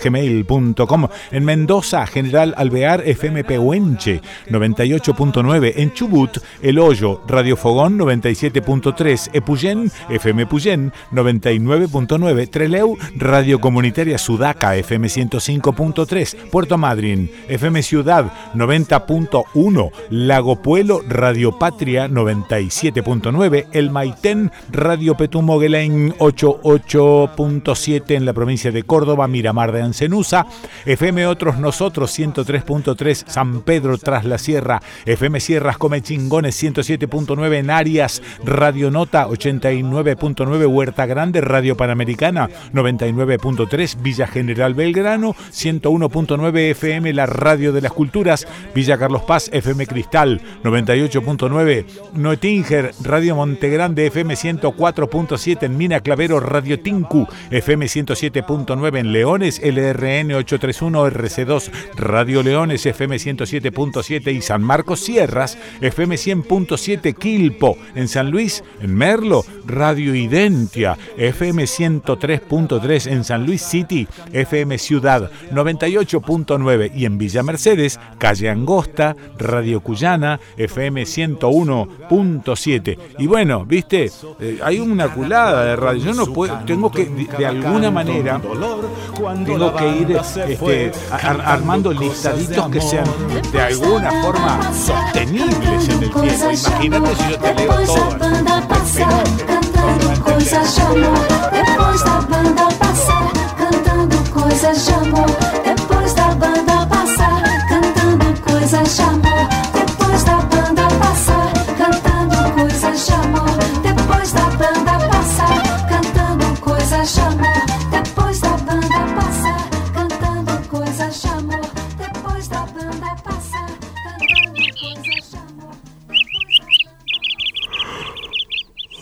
gmail.com en Mendoza, General Alvear, FM Pehuenche 98.9 en Chubut, El Hoyo, Radio Fogón 97.3, Epuyén, FM Puyén 99.9, Treleu, Radio Comunitaria Sudaca, FM 105.3, Puerto Madryn, FM Ciudad 90.1, Lago Puelo, Radio Patria 97.9, El Maitén, Radio Petumoguelén 88.7 en la provincia de Córdoba, Miramar de Ancenusa, FM Otros Nosotros 103.3, San Pedro tras la Sierra, FM Sierras Comechingones 107.9 en Arias, Radio Nota 89.9 Huerta Grande, Radio Panamericana 99.3 Villa General Belgrano, 101.9 FM La Radio de las Culturas, Villa Carlos Paz FM Cristal 98.9 Noetinger, Radio Montegrande FM 104.7 en Mina Clavero, Radio Tinku FM 107.9 en Leones, LRN 831 RC2 Radio Leones FM 107.7 y San Marcos Sierras FM 100.7 Quilpo, en San Luis, en Merlo, Radio Identia, FM 103.3 en San Luis City, FM Ciudad 98.9 y en Villa Mercedes, Calle Angosta, Radio Cuyana, FM 101.7. Y bueno, viste, eh, hay una culada de radio. Yo no puedo, tengo que, de, alguna manera, tengo que ir este, armando listaditos que sean de alguna forma sostenibles en el tiempo. Imagínate si yo te leo cantando coisas de amor. Depois da banda passar, cantando coisas de amor. Depois da banda passar, cantando coisas de amor.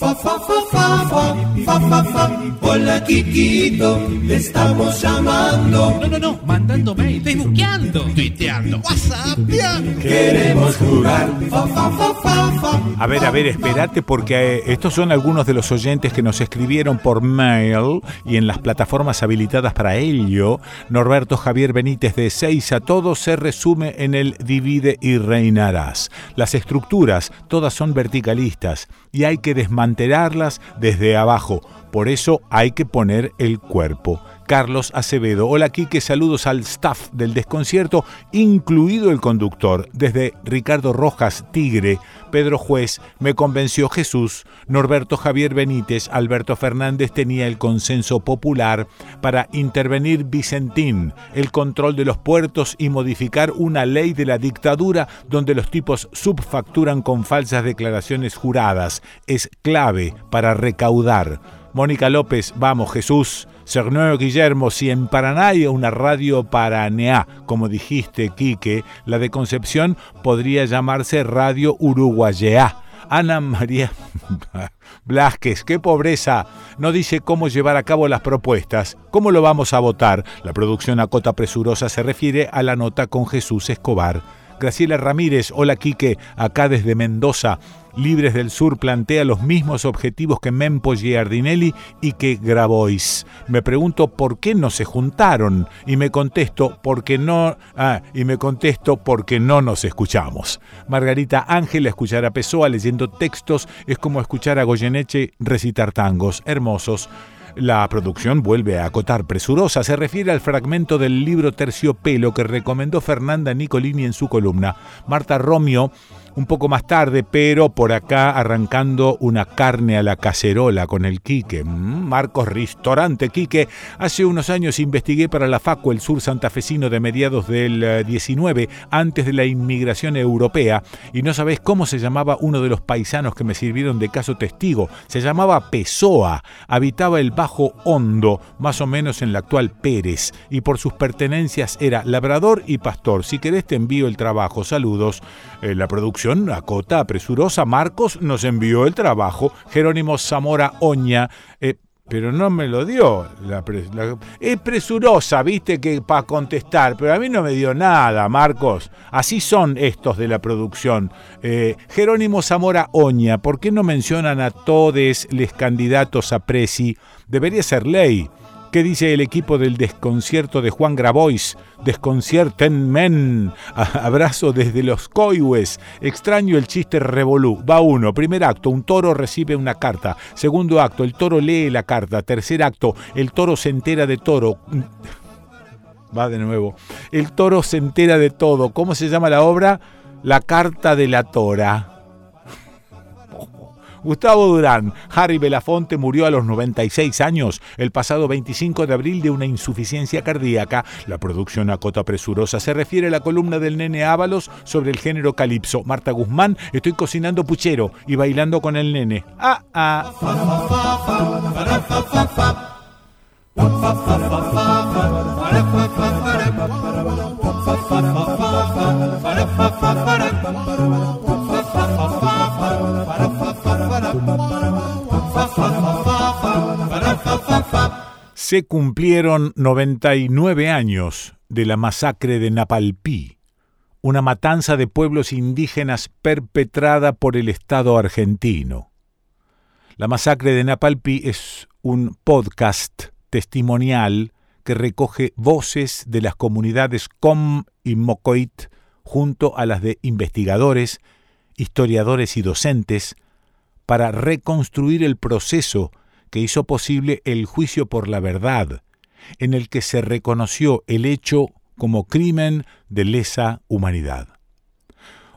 Fa, fa, fa, fa, fa, fa, fa, fa. Hola, Kikito, te estamos llamando. No, no, no, mandando mail, facebookeando, tuiteando, whatsapp. Queremos jugar. Fa, fa, fa, fa, fa. A ver, a ver, espérate, porque eh, estos son algunos de los oyentes que nos escribieron por mail y en las plataformas habilitadas para ello. Norberto Javier Benítez de 6 a todos se resume en el divide y reinarás. Las estructuras todas son verticalistas y hay que desmantelarlas desde abajo. Por eso hay que poner el cuerpo. Carlos Acevedo. Hola Quique, saludos al staff del desconcierto, incluido el conductor. Desde Ricardo Rojas, Tigre, Pedro Juez, me convenció Jesús, Norberto Javier Benítez, Alberto Fernández tenía el consenso popular para intervenir Vicentín, el control de los puertos y modificar una ley de la dictadura donde los tipos subfacturan con falsas declaraciones juradas. Es clave para recaudar. Mónica López, vamos Jesús. Cerneo Guillermo, si en Paraná hay una radio Paraná, como dijiste, Quique, la de Concepción podría llamarse Radio Uruguayea. Ana María (laughs) Blasquez, qué pobreza. No dice cómo llevar a cabo las propuestas. ¿Cómo lo vamos a votar? La producción a cota presurosa se refiere a la nota con Jesús Escobar. Graciela Ramírez, hola Quique, acá desde Mendoza. Libres del Sur plantea los mismos objetivos que Mempo Giardinelli y que Grabois. Me pregunto por qué no se juntaron y me contesto porque no ah, y me contesto porque no nos escuchamos. Margarita Ángel escuchar a Pessoa leyendo textos es como escuchar a Goyeneche recitar tangos hermosos. La producción vuelve a acotar presurosa, se refiere al fragmento del libro Terciopelo que recomendó Fernanda Nicolini en su columna. Marta Romio un poco más tarde, pero por acá arrancando una carne a la cacerola con el Quique. Mm, Marcos Ristorante Quique. Hace unos años investigué para la FACO el sur santafesino de mediados del 19, eh, antes de la inmigración europea, y no sabés cómo se llamaba uno de los paisanos que me sirvieron de caso testigo. Se llamaba Pessoa, habitaba el Bajo Hondo, más o menos en la actual Pérez, y por sus pertenencias era labrador y pastor. Si querés te envío el trabajo. Saludos. Eh, la producción, acota presurosa, Marcos nos envió el trabajo, Jerónimo Zamora Oña, eh, pero no me lo dio. es presurosa, viste, que para contestar, pero a mí no me dio nada, Marcos. Así son estos de la producción. Eh, Jerónimo Zamora Oña, ¿por qué no mencionan a todos los candidatos a presi? Debería ser ley. ¿Qué dice el equipo del desconcierto de Juan Grabois? men. Abrazo desde los coihues. Extraño el chiste revolú. Va uno. Primer acto, un toro recibe una carta. Segundo acto, el toro lee la carta. Tercer acto, el toro se entera de toro. Va de nuevo. El toro se entera de todo. ¿Cómo se llama la obra? La carta de la tora. Gustavo Durán, Harry Belafonte murió a los 96 años el pasado 25 de abril de una insuficiencia cardíaca. La producción a cota presurosa se refiere a la columna del nene Ábalos sobre el género calipso. Marta Guzmán, estoy cocinando puchero y bailando con el nene. Ah, ah. Se cumplieron 99 años de la masacre de Napalpí, una matanza de pueblos indígenas perpetrada por el Estado argentino. La masacre de Napalpí es un podcast testimonial que recoge voces de las comunidades Com y Mocoit junto a las de investigadores, historiadores y docentes para reconstruir el proceso que hizo posible el juicio por la verdad, en el que se reconoció el hecho como crimen de lesa humanidad.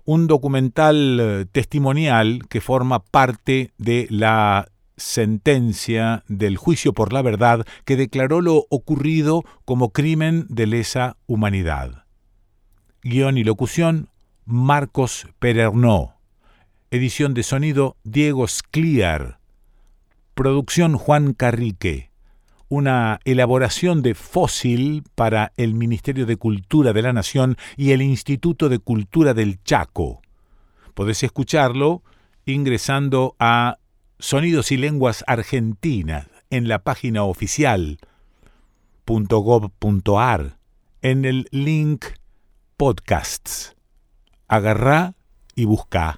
Un documental eh, testimonial que forma parte de la sentencia del juicio por la verdad que declaró lo ocurrido como crimen de lesa humanidad. Guión y locución Marcos Perernó. Edición de sonido Diego Scliar. Producción Juan Carrique. Una elaboración de fósil para el Ministerio de Cultura de la Nación y el Instituto de Cultura del Chaco. Podés escucharlo ingresando a Sonidos y Lenguas Argentinas en la página oficial .gov.ar en el link podcasts. Agarrá y busca.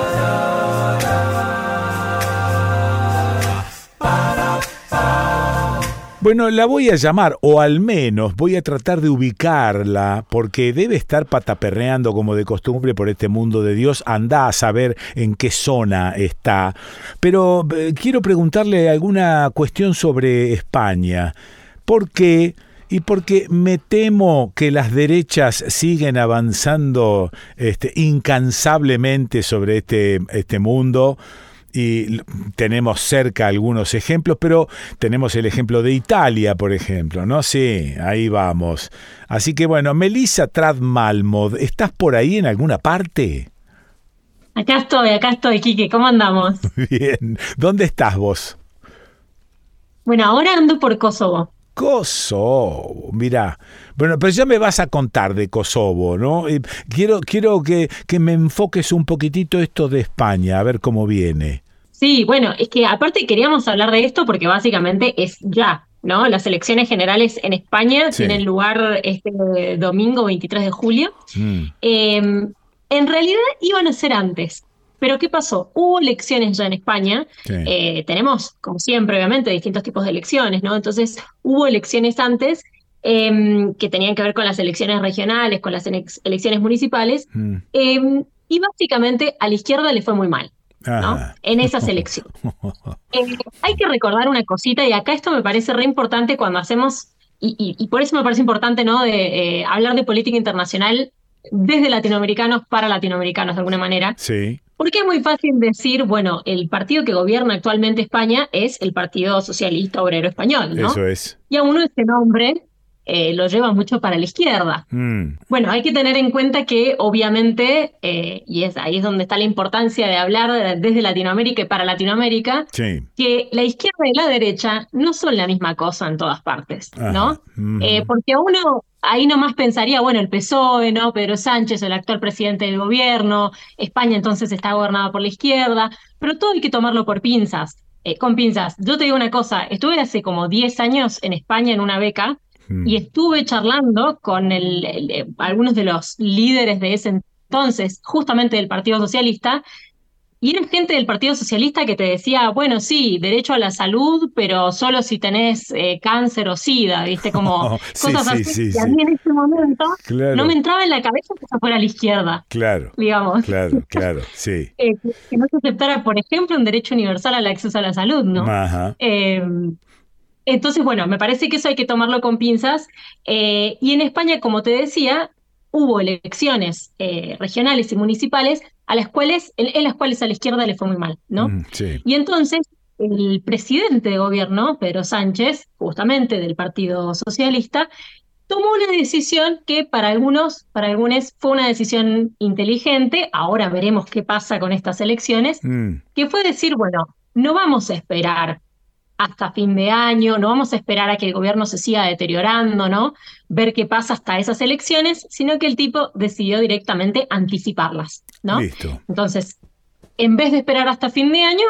Bueno, la voy a llamar, o al menos voy a tratar de ubicarla, porque debe estar pataperreando como de costumbre por este mundo de Dios. Anda a saber en qué zona está. Pero eh, quiero preguntarle alguna cuestión sobre España. ¿Por qué? y porque me temo que las derechas siguen avanzando este, incansablemente sobre este, este mundo y tenemos cerca algunos ejemplos, pero tenemos el ejemplo de Italia, por ejemplo, ¿no? Sí, ahí vamos. Así que bueno, Melissa Tradmalmod, ¿estás por ahí en alguna parte? Acá estoy, acá estoy, Quique, ¿cómo andamos? (laughs) Bien, ¿dónde estás vos? Bueno, ahora ando por Kosovo. Kosovo, mira. Bueno, pero ya me vas a contar de Kosovo, ¿no? quiero quiero que, que me enfoques un poquitito esto de España, a ver cómo viene. Sí, bueno, es que aparte queríamos hablar de esto porque básicamente es ya, ¿no? Las elecciones generales en España tienen lugar este domingo 23 de julio. Mm. Em, en realidad iban a ser antes, pero ¿qué pasó? Hubo elecciones ya en España. Eh, tenemos, como siempre, obviamente, distintos tipos de elecciones, ¿no? Entonces, hubo elecciones antes em, que tenían que ver con las elecciones regionales, con las elecciones municipales. Mm. Em, y básicamente a la izquierda le fue muy mal. ¿no? En esas elecciones. (laughs) Eh, hay que recordar una cosita, y acá esto me parece re importante cuando hacemos, y, por eso me parece importante, ¿no? De eh, hablar de política internacional desde latinoamericanos para latinoamericanos de alguna manera. Sí. Porque es muy fácil decir, bueno, el partido que gobierna actualmente España es el Partido Socialista Obrero Español, ¿no? Eso es. Y a uno ese nombre eh, lo lleva mucho para la izquierda. Mm. Bueno, hay que tener en cuenta que obviamente, eh, y es ahí es donde está la importancia de hablar desde Latinoamérica y para Latinoamérica, que la izquierda y la derecha no son la misma cosa en todas partes, ¿no? Eh, porque uno ahí nomás pensaría, bueno, el PSOE, ¿no? Pedro Sánchez, el actual presidente del gobierno, España entonces está gobernada por la izquierda, pero todo hay que tomarlo por pinzas. con pinzas. Yo te digo una cosa, estuve hace como 10 años en España en una beca Mm. Y estuve charlando con el, eh, algunos de los líderes de ese entonces, justamente del Partido Socialista, y era gente del Partido Socialista que te decía, bueno, sí, derecho a la salud, pero solo si tenés eh, cáncer o sida, ¿viste? Como (laughs) cosas así. y a mí en ese momento no me entraba en la cabeza que eso fuera a la izquierda. Claro. Digamos. Claro, claro, sí. (laughs) Eh, que no se aceptara, por ejemplo, un derecho universal al acceso a la salud, ¿no? Ajá. Entonces, bueno, me parece que eso hay que tomarlo con pinzas. Eh, y en España, como te decía, hubo elecciones regionales y municipales a las cuales, en, las cuales a la izquierda le fue muy mal, ¿no? Mm, y entonces el presidente de gobierno, Pedro Sánchez, justamente del Partido Socialista, tomó una decisión que para algunos, para algunos fue una decisión inteligente, ahora veremos qué pasa con estas elecciones, mm. que fue decir, bueno, no vamos a esperar hasta fin de año, no vamos a esperar a que el gobierno se siga deteriorando, ¿no? Ver qué pasa hasta esas elecciones, sino que el tipo decidió directamente anticiparlas, ¿no? Listo. Entonces, en vez de esperar hasta fin de año,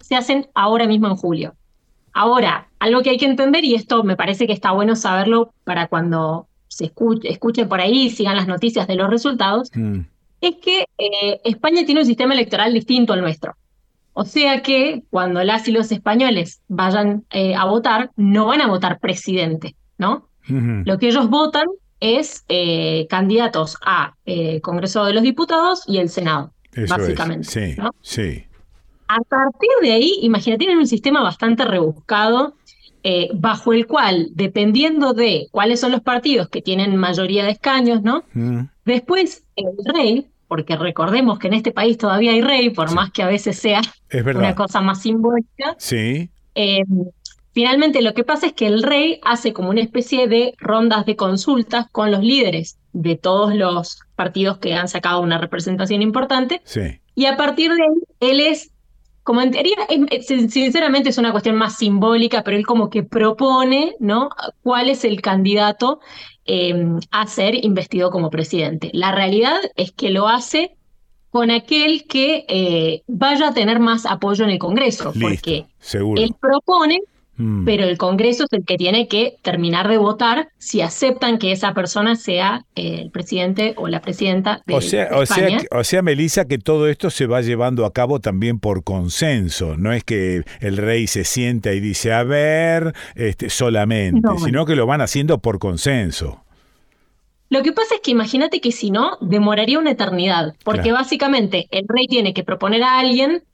se hacen ahora mismo en julio. Ahora, algo que hay que entender, y esto me parece que está bueno saberlo para cuando se escuche, por ahí, sigan las noticias de los resultados, mm. es que eh, España tiene un sistema electoral distinto al nuestro. O sea que cuando las y los españoles vayan eh, a votar, no van a votar presidente, ¿no? Lo que ellos votan es eh, candidatos a eh, Congreso de los Diputados y el Senado, básicamente. Sí, sí. A partir de ahí, imagínate, tienen un sistema bastante rebuscado, bajo el cual, dependiendo de cuáles son los partidos que tienen mayoría de escaños, ¿no? Después, el rey porque recordemos que en este país todavía hay rey, por más que a veces sea una cosa más simbólica. Sí. Eh, finalmente lo que pasa es que el rey hace como una especie de rondas de consultas con los líderes de todos los partidos que han sacado una representación importante. Sí. Y a partir de ahí, él es, como en teoría, sinceramente es una cuestión más simbólica, pero él como que propone, ¿no? ¿Cuál es el candidato Em, a ser investido como presidente. La realidad es que lo hace con aquel que eh, vaya a tener más apoyo en el Congreso, porque él propone, mm. pero el Congreso es el que tiene que terminar de votar si aceptan que esa persona sea eh, el presidente o la presidenta de, o sea, O sea, o sea, Melissa, que todo esto se va llevando a cabo también por consenso, no es que el rey se sienta y dice, a ver, este, solamente, sino que lo van haciendo por consenso. Lo que pasa es que imagínate que si no, demoraría una eternidad, porque básicamente el rey tiene que proponer a alguien,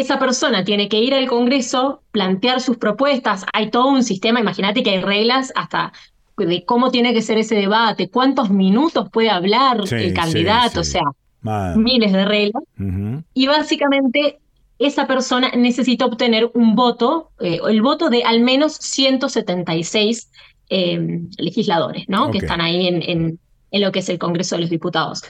esa persona tiene que ir al Congreso, plantear sus propuestas, hay todo un sistema, imagínate que hay reglas hasta de cómo tiene que ser ese debate, cuántos minutos puede hablar el candidato, o sea, miles de reglas. Y básicamente esa persona necesita obtener un voto, eh, el voto de al menos 176 eh, legisladores, ¿no? Que están ahí en, en lo que es el Congreso de los Diputados.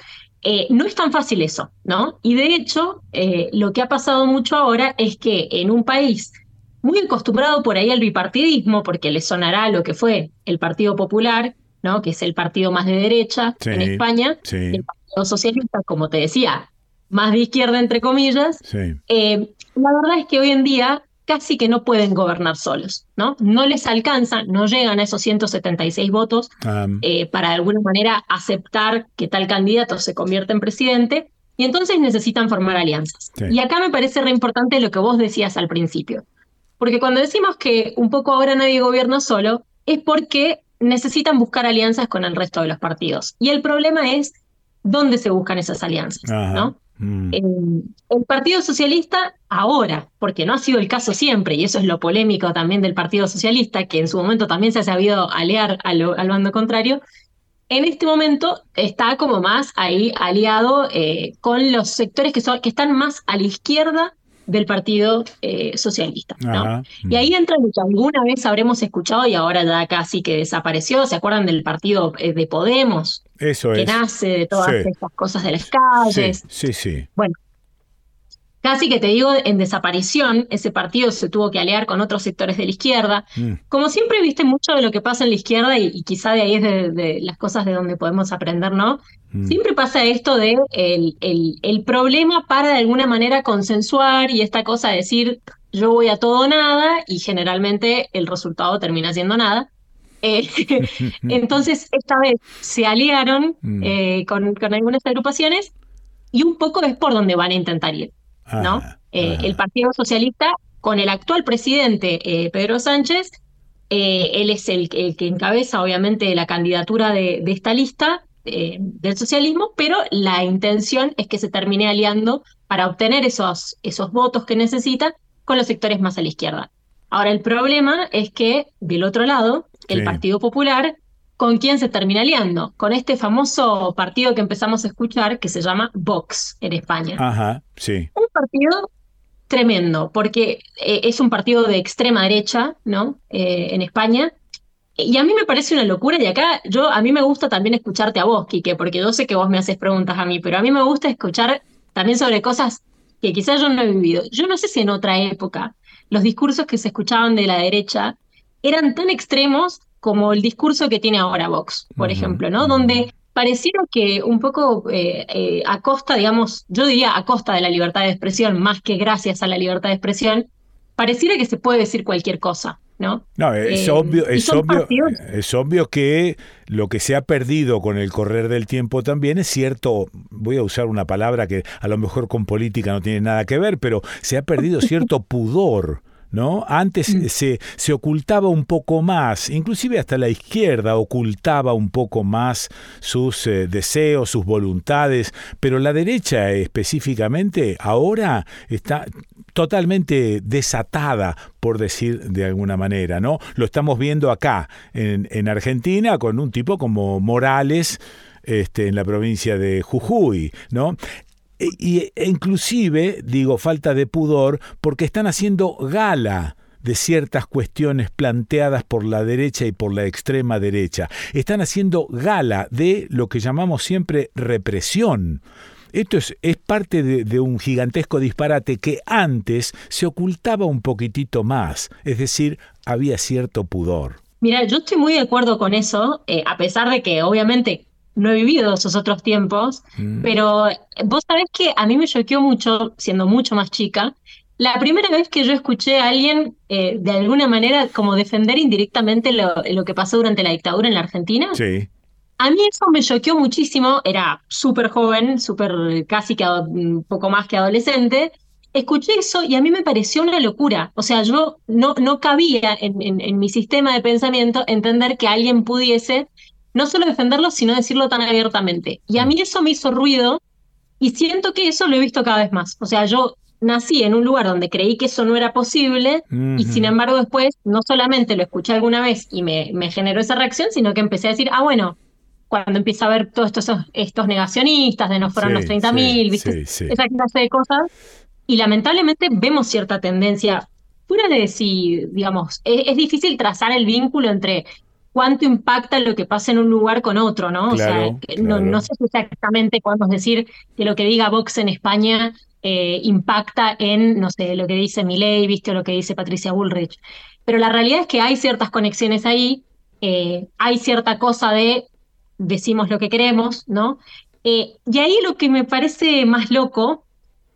Eh, no es tan fácil eso, ¿no? Y de hecho, eh, lo que ha pasado mucho ahora es que en un país muy acostumbrado por ahí al bipartidismo, porque le sonará lo que fue el Partido Popular, ¿no? Que es el partido más de derecha en España, el Partido Socialista, como te decía, más de izquierda entre comillas. Eh, la verdad es que hoy en día casi que no pueden gobernar solos, ¿no? No les alcanza, no llegan a esos 176 votos eh, para de alguna manera aceptar que tal candidato se convierta en presidente y entonces necesitan formar alianzas. Y acá me parece re importante lo que vos decías al principio, porque cuando decimos que un poco ahora nadie gobierna solo, es porque necesitan buscar alianzas con el resto de los partidos. Y el problema es dónde se buscan esas alianzas, ¿no? Mm. el Partido Socialista ahora, porque no ha sido el caso siempre, y eso es lo polémico también del Partido Socialista, que en su momento también se ha sabido aliar al, bando contrario, en este momento está como más ahí aliado eh, con los sectores que, son, que están más a la izquierda del Partido eh, Socialista. Y ahí entra lo que alguna vez habremos escuchado y ahora ya casi que desapareció. ¿Se acuerdan del partido eh, de Podemos? Eso que nace de todas estas cosas de las calles. Sí, sí, sí. Bueno, casi que te digo, en desaparición, ese partido se tuvo que aliar con otros sectores de la izquierda. Mm. Como siempre viste mucho de lo que pasa en la izquierda y, quizá de ahí es de, las cosas de donde podemos aprender, ¿no? Mm. Siempre pasa esto de el, el, problema para de alguna manera consensuar y esta cosa de decir yo voy a todo nada y generalmente el resultado termina siendo nada. Eh, (laughs) entonces, esta vez se aliaron mm. eh, con, con algunas agrupaciones y un poco es por donde van a intentar ir. ¿no? Eh, el Partido Socialista, con el actual presidente Pedro Sánchez, él es el, que encabeza, obviamente, la candidatura de, esta lista del socialismo, pero la intención es que se termine aliando para obtener esos, esos votos que necesita con los sectores más a la izquierda. Ahora, el problema es que del otro lado, el Partido Popular ¿Con quién se termina aliando? Con este famoso partido que empezamos a escuchar que se llama Vox en España. Ajá, sí. Un partido tremendo, porque eh, es un partido de extrema derecha, ¿no? Eh, en España. Y a mí me parece una locura, y acá yo, a mí me gusta también escucharte a vos, Quique, porque yo sé que vos me haces preguntas a mí, pero a mí me gusta escuchar también sobre cosas que quizás yo no he vivido. Yo no sé si en otra época los discursos que se escuchaban de la derecha eran tan extremos como el discurso que tiene ahora Vox, por ejemplo, ¿no? Donde pareciera que un poco eh, eh, a costa, digamos, yo diría a costa de la libertad de expresión, más que gracias a la libertad de expresión, pareciera que se puede decir cualquier cosa. ¿No? No, es, eh, obvio, es, obvio, es obvio que lo que se ha perdido con el correr del tiempo también es cierto, voy a usar una palabra que a lo mejor con política no tiene nada que ver, pero se ha perdido cierto (laughs) pudor ¿no? Antes mm. se, se ocultaba un poco más, inclusive hasta la izquierda ocultaba un poco más sus eh, deseos, sus voluntades, pero la derecha específicamente ahora está totalmente desatada, por decir de alguna manera, ¿no? Lo estamos viendo acá, en, en Argentina, con un tipo como Morales, este, en la provincia de Jujuy, ¿no? E, y, e inclusive, digo, falta de pudor, porque están haciendo gala de ciertas cuestiones planteadas por la derecha y por la extrema derecha. Están haciendo gala de lo que llamamos siempre represión. Esto es, es parte de, un gigantesco disparate que antes se ocultaba un poquitito más, es decir, había cierto pudor. Mira, yo estoy muy de acuerdo con eso, eh, a pesar de que obviamente no he vivido esos otros tiempos, mm. pero vos sabés que a mí me choqueó mucho, siendo mucho más chica, la primera vez que yo escuché a alguien eh, de alguna manera como defender indirectamente lo, que pasó durante la dictadura en la Argentina. Sí. A mí eso me choqueó muchísimo, era súper joven, súper casi que un poco más que adolescente. Escuché eso y a mí me pareció una locura. O sea, yo no, no cabía en, en mi sistema de pensamiento entender que alguien pudiese no solo defenderlo, sino decirlo tan abiertamente. Y a mí eso me hizo ruido y siento que eso lo he visto cada vez más. O sea, yo nací en un lugar donde creí que eso no era posible y sin embargo después no solamente lo escuché alguna vez y me, me generó esa reacción, sino que empecé a decir, ah, bueno, cuando empieza a ver todos estos, estos negacionistas de no fueron los 30.000, ¿viste? Esa clase de cosas. Y lamentablemente vemos cierta tendencia, fuera de si, digamos, es, difícil trazar el vínculo entre cuánto impacta lo que pasa en un lugar con otro, ¿no? o sea, no, sé exactamente podemos decir que lo que diga Vox en España eh, impacta en, no sé, lo que dice Milei, viste, o lo que dice Patricia Bullrich. Pero la realidad es que hay ciertas conexiones ahí, eh, hay cierta cosa de decimos lo que queremos, ¿no? Eh, y ahí lo que me parece más loco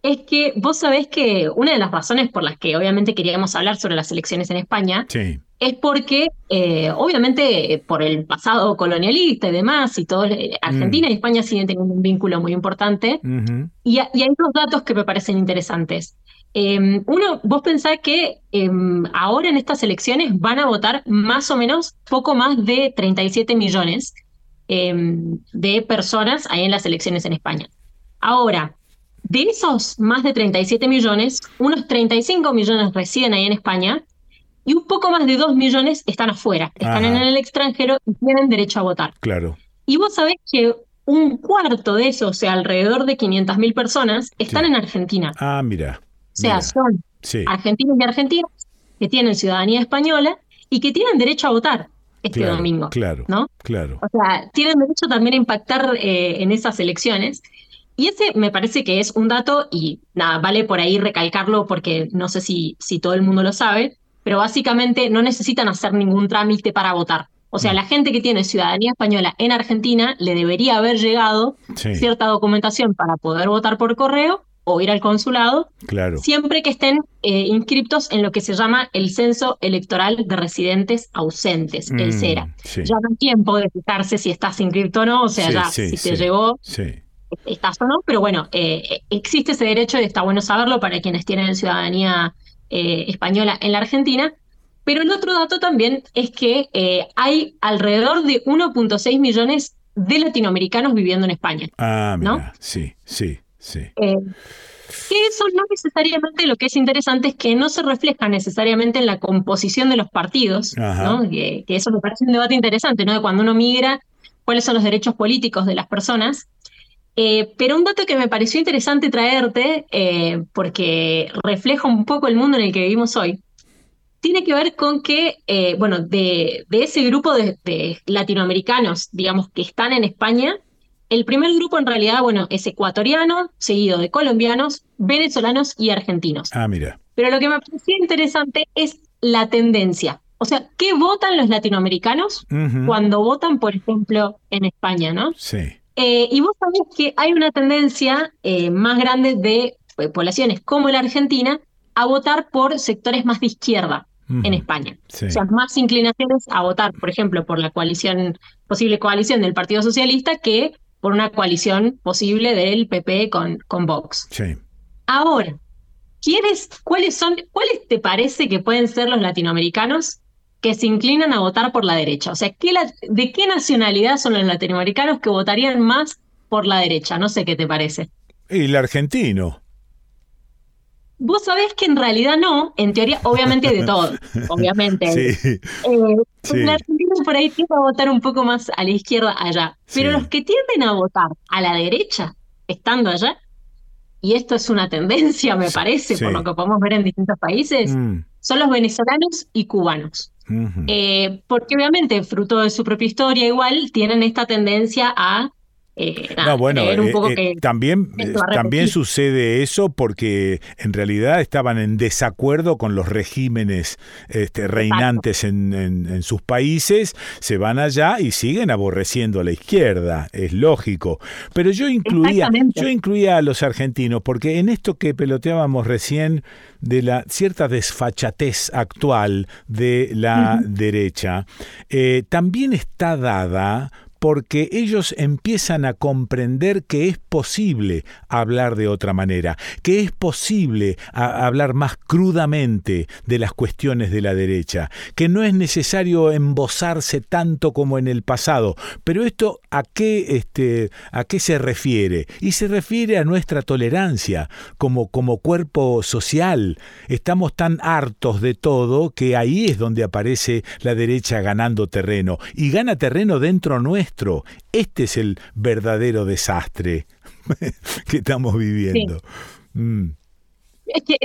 es que vos sabés que una de las razones por las que obviamente queríamos hablar sobre las elecciones en España sí es porque, eh, obviamente, por el pasado colonialista y demás, y todo, eh, Argentina y mm. España siguen teniendo un vínculo muy importante, y, hay dos datos que me parecen interesantes. Em, uno, vos pensás que em, ahora en estas elecciones van a votar más o menos poco más de 37 millones em, de personas ahí en las elecciones en España. Ahora, de esos más de 37 millones, unos 35 millones residen ahí en España y un poco más de 2 millones están afuera, están en el extranjero y tienen derecho a votar. Claro. Y vos sabés que un cuarto de eso, o sea, alrededor de 500.000 personas, están en Argentina. Ah, mira. sea, son argentinos y argentinas que tienen ciudadanía española y que tienen derecho a votar este domingo. Claro, ¿no? claro. O sea, tienen derecho también a impactar eh, en esas elecciones. Y ese me parece que es un dato, y nada, vale por ahí recalcarlo porque no sé si, si todo el mundo lo sabe, pero básicamente no necesitan hacer ningún trámite para votar. O sea, mm. la gente que tiene ciudadanía española en Argentina le debería haber llegado cierta documentación para poder votar por correo o ir al consulado, claro. siempre que estén eh, inscriptos en lo que se llama el Censo Electoral de Residentes Ausentes, el CERA. Mm, ya no tiempo de fijarse si estás inscrito o no, o sea, ya si te llegó, estás o no, pero bueno, eh, existe ese derecho y está bueno saberlo para quienes tienen ciudadanía eh, española en la Argentina. Pero el otro dato también es que hay alrededor de 1.6 millones de latinoamericanos viviendo en España. Ah, ¿no? sí, sí. Sí. Eh, que eso no necesariamente lo que es interesante es que no se refleja necesariamente en la composición de los partidos, ¿no? Que, eso me parece un debate interesante, ¿no? De cuando uno migra, cuáles son los derechos políticos de las personas. Eh, pero un dato que me pareció interesante traerte, eh, porque refleja un poco el mundo en el que vivimos hoy, tiene que ver con que, bueno, de, ese grupo de, latinoamericanos, digamos, que están en España, el primer grupo en realidad, bueno, es ecuatoriano, seguido de colombianos, venezolanos y argentinos. Ah, mira. Pero lo que me pareció interesante es la tendencia. O sea, ¿qué votan los latinoamericanos cuando votan, por ejemplo, en España, no? Sí. Eh, y vos sabés que hay una tendencia eh, más grande de eh, poblaciones como la Argentina a votar por sectores más de izquierda en España. O sea, más inclinaciones a votar, por ejemplo, por la coalición, posible coalición del Partido Socialista que por una coalición posible del PP con, con Vox. Sí. Ahora, ¿quiénes, cuáles son, cuáles te parece que pueden ser los latinoamericanos que se inclinan a votar por la derecha? O sea, ¿qué ¿de qué nacionalidad son los latinoamericanos que votarían más por la derecha? No sé qué te parece. Y el argentino. Vos sabés que en realidad no, en teoría, obviamente de todo, (laughs) obviamente. Sí. Eh, La Argentina por ahí tiende a votar un poco más a la izquierda allá, pero los que tienden a votar a la derecha, estando allá, y esto es una tendencia, me parece, por lo que podemos ver en distintos países, mm. son los venezolanos y cubanos. Eh, porque obviamente, fruto de su propia historia, igual, tienen esta tendencia a eh, no, bueno, eh, eh, también, también sucede eso porque en realidad estaban en desacuerdo con los regímenes este, reinantes en, sus países, se van allá y siguen aborreciendo a la izquierda, es lógico. Pero yo incluía, yo incluía a los argentinos porque en esto que peloteábamos recién de la cierta desfachatez actual de la derecha, también está dada porque ellos empiezan a comprender que es posible hablar de otra manera, que es posible hablar más crudamente de las cuestiones de la derecha, que no es necesario embosarse tanto como en el pasado. Pero esto a qué, este, a qué se refiere? Y se refiere a nuestra tolerancia como, como cuerpo social. Estamos tan hartos de todo que ahí es donde aparece la derecha ganando terreno. Y gana terreno dentro nuestro este es el verdadero desastre (laughs) que estamos viviendo. Mm. Es, que,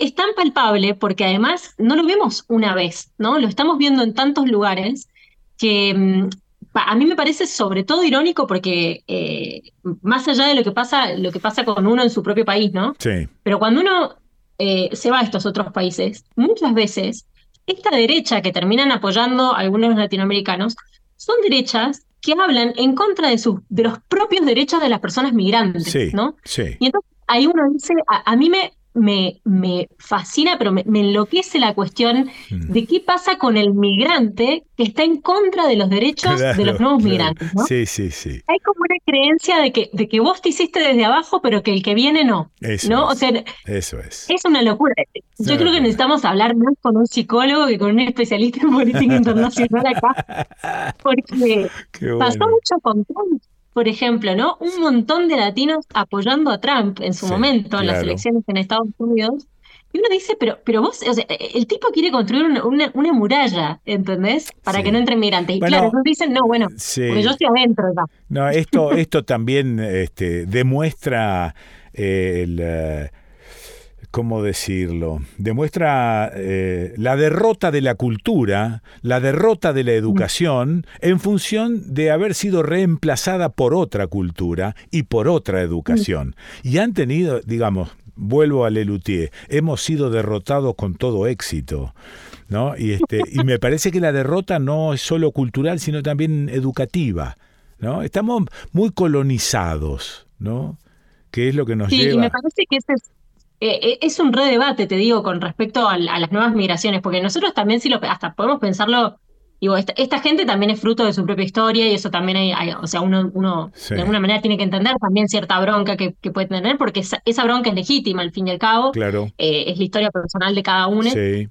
es, tan palpable porque además no lo vemos una vez, ¿no? Lo estamos viendo en tantos lugares que mm, a mí me parece sobre todo irónico porque eh, más allá de lo que pasa, lo que pasa con uno en su propio país, ¿no? Sí. Pero cuando uno eh, se va a estos otros países, muchas veces esta derecha que terminan apoyando a algunos latinoamericanos son derechas que hablan en contra de, de los propios derechos de las personas migrantes, ¿no? Sí. Y entonces ahí uno dice, a mí me, me, me fascina, pero me, enloquece la cuestión mm. de qué pasa con el migrante que está en contra de los derechos de los nuevos migrantes. ¿no? Sí, sí, sí. Hay como una creencia de que, de que vos te hiciste desde abajo, pero que el que viene no. Eso ¿no? Es. O sea, eso es. Es una locura. Yo creo que necesitamos hablar más con un psicólogo que con un especialista en política internacional acá. (laughs) Porque pasó mucho con Trump por ejemplo, ¿no? Un montón de latinos apoyando a Trump en su momento, en las elecciones en Estados Unidos. Y uno dice, pero, pero vos, o sea, el tipo quiere construir una, una, muralla, ¿entendés? Para que no entren migrantes. Y claro, nos dicen, no, bueno, porque yo estoy adentro. No, esto, esto también este, demuestra eh, el... ¿cómo decirlo? Demuestra eh, la derrota de la cultura, la derrota de la educación, en función de haber sido reemplazada por otra cultura y por otra educación. Y han tenido, digamos, vuelvo a Lelutier, hemos sido derrotados con todo éxito. ¿no? Y, este, y me parece que la derrota no es solo cultural, sino también educativa. ¿no? Estamos muy colonizados, ¿no? Que es lo que nos sí, lleva. Y me parece que ese es, eh, eh, es un re debate, te digo, con respecto a, las nuevas migraciones, porque nosotros también, si lo, hasta podemos pensarlo, digo, esta, gente también es fruto de su propia historia y eso también hay, o sea, uno, uno de alguna manera tiene que entender también cierta bronca que, puede tener, porque esa, bronca es legítima al fin y al cabo, claro. Eh, es la historia personal de cada uno. Sí.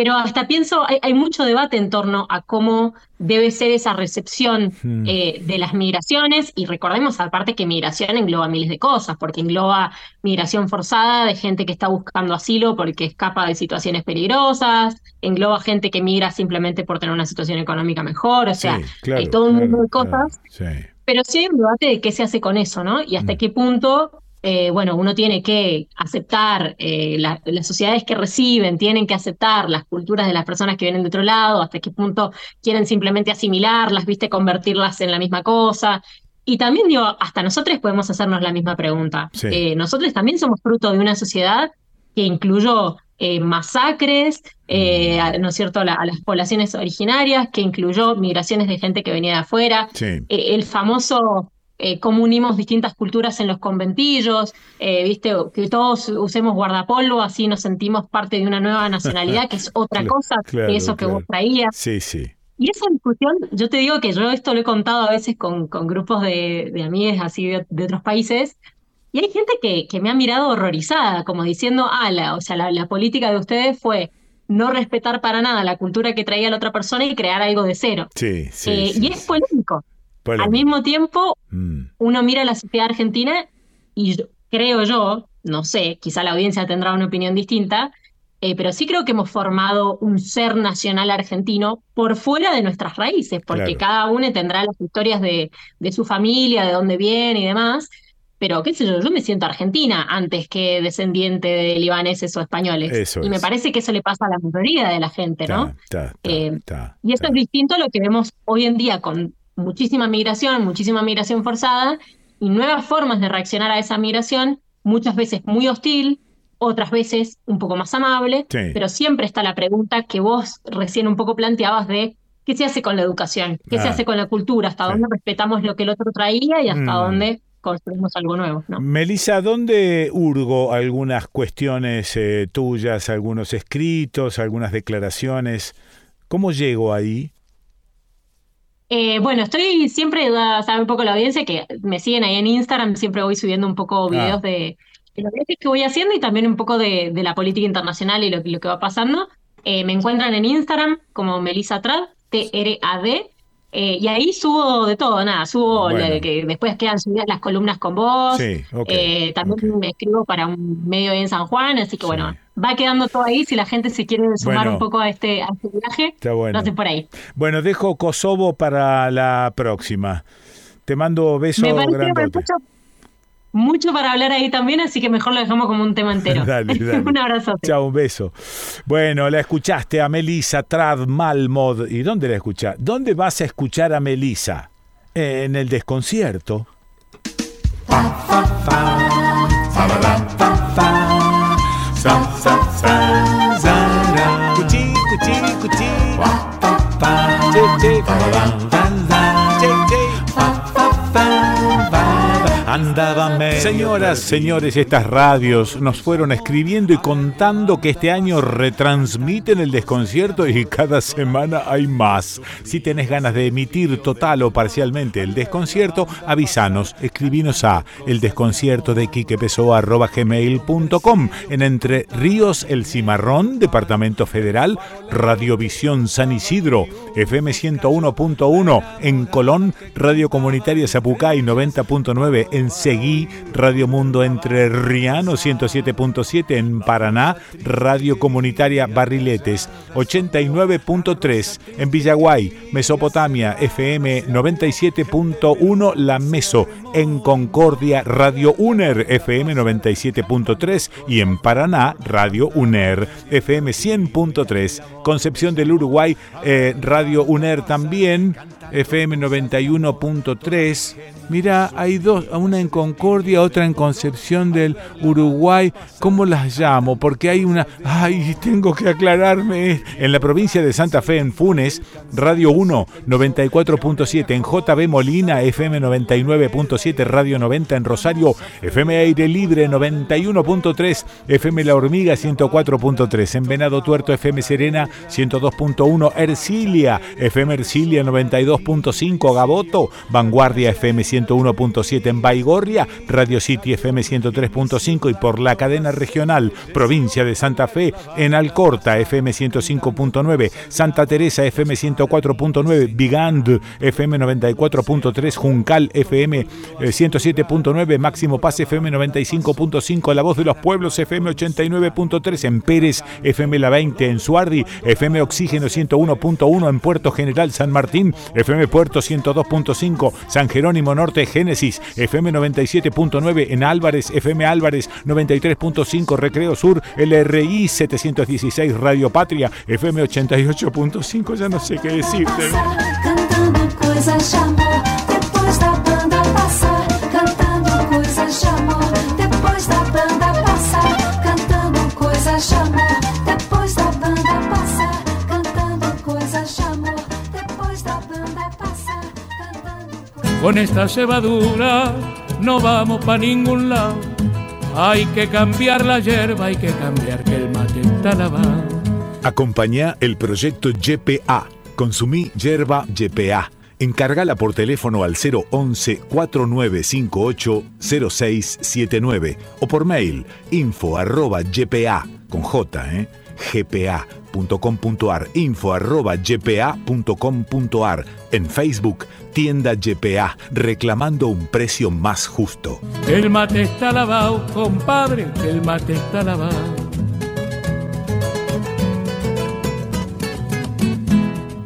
Pero hasta pienso, hay, mucho debate en torno a cómo debe ser esa recepción hmm. eh, de las migraciones y recordemos aparte que migración engloba miles de cosas, porque engloba migración forzada de gente que está buscando asilo porque escapa de situaciones peligrosas, engloba gente que migra simplemente por tener una situación económica mejor, o sea, hay todo un mundo de cosas. Pero sí hay un debate de qué se hace con eso, ¿no? Y hasta hmm. qué punto eh, bueno, uno tiene que aceptar eh, las sociedades que reciben, tienen que aceptar las culturas de las personas que vienen de otro lado, hasta qué punto quieren simplemente asimilarlas, viste, convertirlas en la misma cosa. Y también digo, hasta nosotros podemos hacernos la misma pregunta. Eh, nosotros también somos fruto de una sociedad que incluyó masacres, mm. ¿no es cierto?, a las poblaciones originarias, que incluyó migraciones de gente que venía de afuera. el famoso eh, cómo unimos distintas culturas en los conventillos, eh, viste, que todos usemos guardapolvo, así nos sentimos parte de una nueva nacionalidad, que es (laughs) otra cosa que eso que vos traías. Sí, sí. Y esa discusión, yo te digo que yo esto lo he contado a veces con, con grupos de, de amigas así de, otros países, y hay gente que, que, me ha mirado horrorizada, como diciendo, ah, la, o sea, la, política de ustedes fue no respetar para nada la cultura que traía la otra persona y crear algo de cero. Sí, sí, eh, y es polémico. Al mismo tiempo, mm. uno mira la sociedad argentina y creo yo, no sé, quizá la audiencia tendrá una opinión distinta, eh, pero sí creo que hemos formado un ser nacional argentino por fuera de nuestras raíces, porque cada uno tendrá las historias de, de, su familia, de dónde viene y demás. Pero qué sé yo, yo me siento argentina antes que descendiente de libaneses o españoles. y me parece que eso le pasa a la mayoría de la gente, ¿no? Eh, y eso es distinto a lo que vemos hoy en día con muchísima migración, muchísima migración forzada y nuevas formas de reaccionar a esa migración, muchas veces muy hostil, otras veces un poco más amable, pero siempre está la pregunta que vos recién un poco planteabas de qué se hace con la educación, qué se hace con la cultura, hasta dónde respetamos lo que el otro traía y hasta mm. dónde construimos algo nuevo. ¿no? Melissa, ¿dónde hurgo algunas cuestiones eh, tuyas, algunos escritos, algunas declaraciones? ¿Cómo llego ahí? Eh, bueno, estoy siempre, sabe un poco la audiencia que me siguen ahí en Instagram, siempre voy subiendo un poco ah. videos de, los viajes que voy haciendo y también un poco de, la política internacional y lo, lo que va pasando. Eh, me encuentran en Instagram como Melissa Trad, T-R-A-D, eh, y ahí subo de todo, nada, subo que después quedan subidas las columnas con vos. Eh, también me escribo para un medio en San Juan, así que bueno, va quedando todo ahí. Si la gente se quiere sumar un poco a este, a este viaje, no sé por ahí. Bueno, dejo Kosovo para la próxima. Te mando besos grandotes mucho para hablar ahí también, así que mejor lo dejamos como un tema entero. (laughs) (laughs) un abrazo. Chao, un beso. Bueno, la escuchaste a Melissa Trad Malmod. ¿Y dónde la escuchás? ¿Dónde vas a escuchar a Melissa? En el desconcierto. Señoras, señores, estas radios nos fueron escribiendo y contando que este año retransmiten el desconcierto y cada semana hay más. Si tenés ganas de emitir total o parcialmente el desconcierto, avisanos, escribinos a el desconcierto de gmail.com en Entre Ríos El Cimarrón, Departamento Federal, Radiovisión San Isidro, FM 101.1 en Colón, Radio Comunitaria Zapucay 90.9 en seguí Radio Mundo Entre Riano 107.7 en Paraná, Radio Comunitaria Barriletes 89.3 en Villaguay, Mesopotamia FM 97.1 La Meso en Concordia Radio UNER FM 97.3 y en Paraná Radio UNER FM 100.3 Concepción del Uruguay eh, Radio UNER también FM 91.3. Mira, hay dos, una en Concordia, otra en Concepción del Uruguay. ¿Cómo las llamo? Porque hay una... Ay, tengo que aclararme. En la provincia de Santa Fe, en Funes, Radio 1, 94.7. En JB Molina, FM 99.7. Radio 90 en Rosario, FM Aire Libre 91.3. FM La Hormiga 104.3. En Venado Tuerto, FM Serena 102.1. Ercilia, FM Ercilia 92. 2.5 Gaboto, Vanguardia FM 101.7 en Baigorria, Radio City FM 103.5 y por la cadena regional Provincia de Santa Fe en Alcorta FM 105.9, Santa Teresa FM 104.9, Bigand FM 94.3, Juncal FM 107.9, Máximo Paz FM 95.5, La Voz de los Pueblos FM 89.3 en Pérez FM La 20 en Suardi, FM Oxígeno 101.1 en Puerto General San Martín, FM Puerto 102.5, San Jerónimo Norte Génesis, FM 97.9 en Álvarez, FM Álvarez 93.5, Recreo Sur, LRI 716, Radio Patria, FM 88.5, ya no sé qué decirte. Con esta cebadura no vamos para ningún lado. Hay que cambiar la hierba, hay que cambiar que el mate está lavado. Acompañá el proyecto YPA. Consumí yerba YPA. Encárgala por teléfono al 011 4958 0679 o por mail info arroba ypa con J, ¿eh? gpa.com.ar, info arroba gpa.com.ar, en Facebook, tienda GPA, reclamando un precio más justo. El mate está lavado, compadre, el mate está lavado.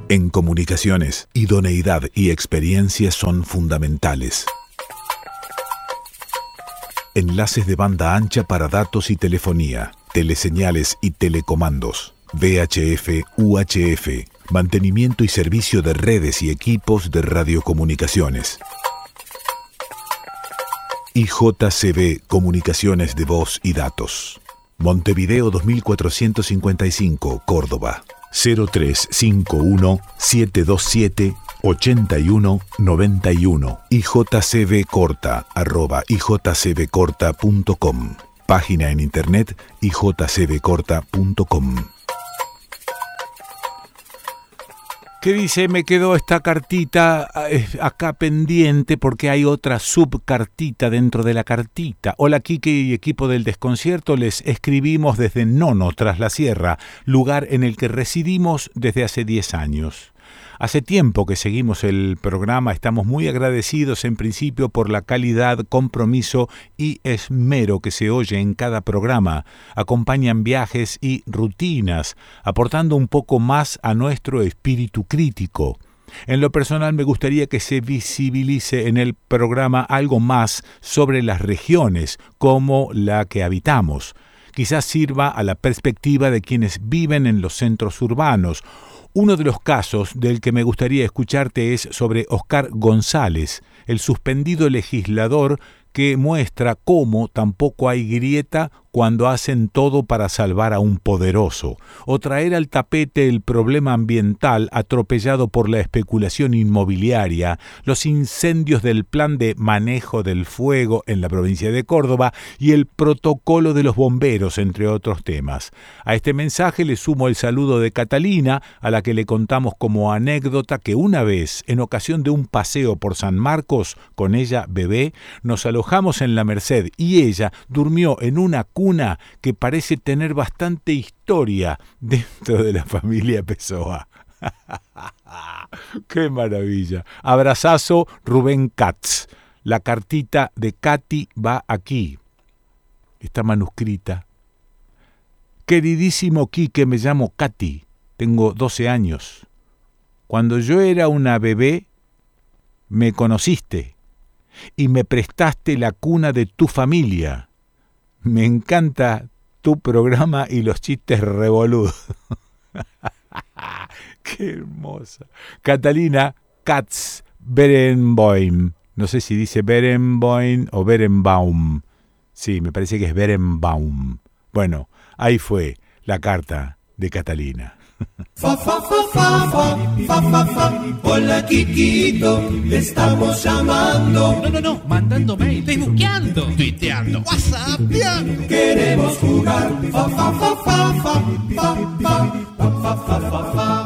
En comunicaciones, idoneidad y experiencia son fundamentales. Enlaces de banda ancha para datos y telefonía teleseñales y telecomandos, VHF, UHF, mantenimiento y servicio de redes y equipos de radiocomunicaciones. IJCB Comunicaciones de Voz y Datos. Montevideo 2455, Córdoba. 0351 727 8191 ijcbcorta arroba ijcbcorta.com Página en internet ijcbcorta.com. ¿Qué dice? Me quedó esta cartita eh, acá pendiente porque hay otra subcartita dentro de la cartita. Hola Kike y equipo del desconcierto, les escribimos desde Nono, tras la sierra, lugar en el que residimos desde hace 10 años. Hace tiempo que seguimos el programa, estamos muy agradecidos en principio por la calidad, compromiso y esmero que se oye en cada programa. Acompañan viajes y rutinas, aportando un poco más a nuestro espíritu crítico. En lo personal me gustaría que se visibilice en el programa algo más sobre las regiones como la que habitamos. Quizás sirva a la perspectiva de quienes viven en los centros urbanos uno de los casos del que me gustaría escucharte es sobre Oscar González, el suspendido legislador que muestra cómo tampoco hay grieta cuando hacen todo para salvar a un poderoso, o traer al tapete el problema ambiental atropellado por la especulación inmobiliaria, los incendios del plan de manejo del fuego en la provincia de Córdoba y el protocolo de los bomberos, entre otros temas. A este mensaje le sumo el saludo de Catalina, a la que le contamos como anécdota que una vez, en ocasión de un paseo por San Marcos, con ella bebé, nos alojamos en la Merced y ella durmió en una una que parece tener bastante historia (laughs) dentro de la familia Pessoa. (laughs) ¡Qué maravilla! Abrazazo Rubén Katz. La cartita de Katy va aquí. Está manuscrita. Queridísimo Quique, me llamo Katy. Tengo 12 años. Cuando yo era una bebé, me conociste y me prestaste la cuna de tu familia. Me encanta tu programa y los chistes revoludos. (laughs) Qué hermosa. Catalina Katz Berenboim. No sé si dice Berenboim o Berenbaum. Sí, me parece que es Berenbaum. Bueno, ahí fue la carta de Catalina. Fa, fa, fa, fa, fa, fa, fa, Hola, Kikito, te estamos llamando. No, no, no, mandando mail, facebookeando, tuiteando, whatsapp. Queremos jugar. Fa, fa, fa, fa, fa, fa, fa.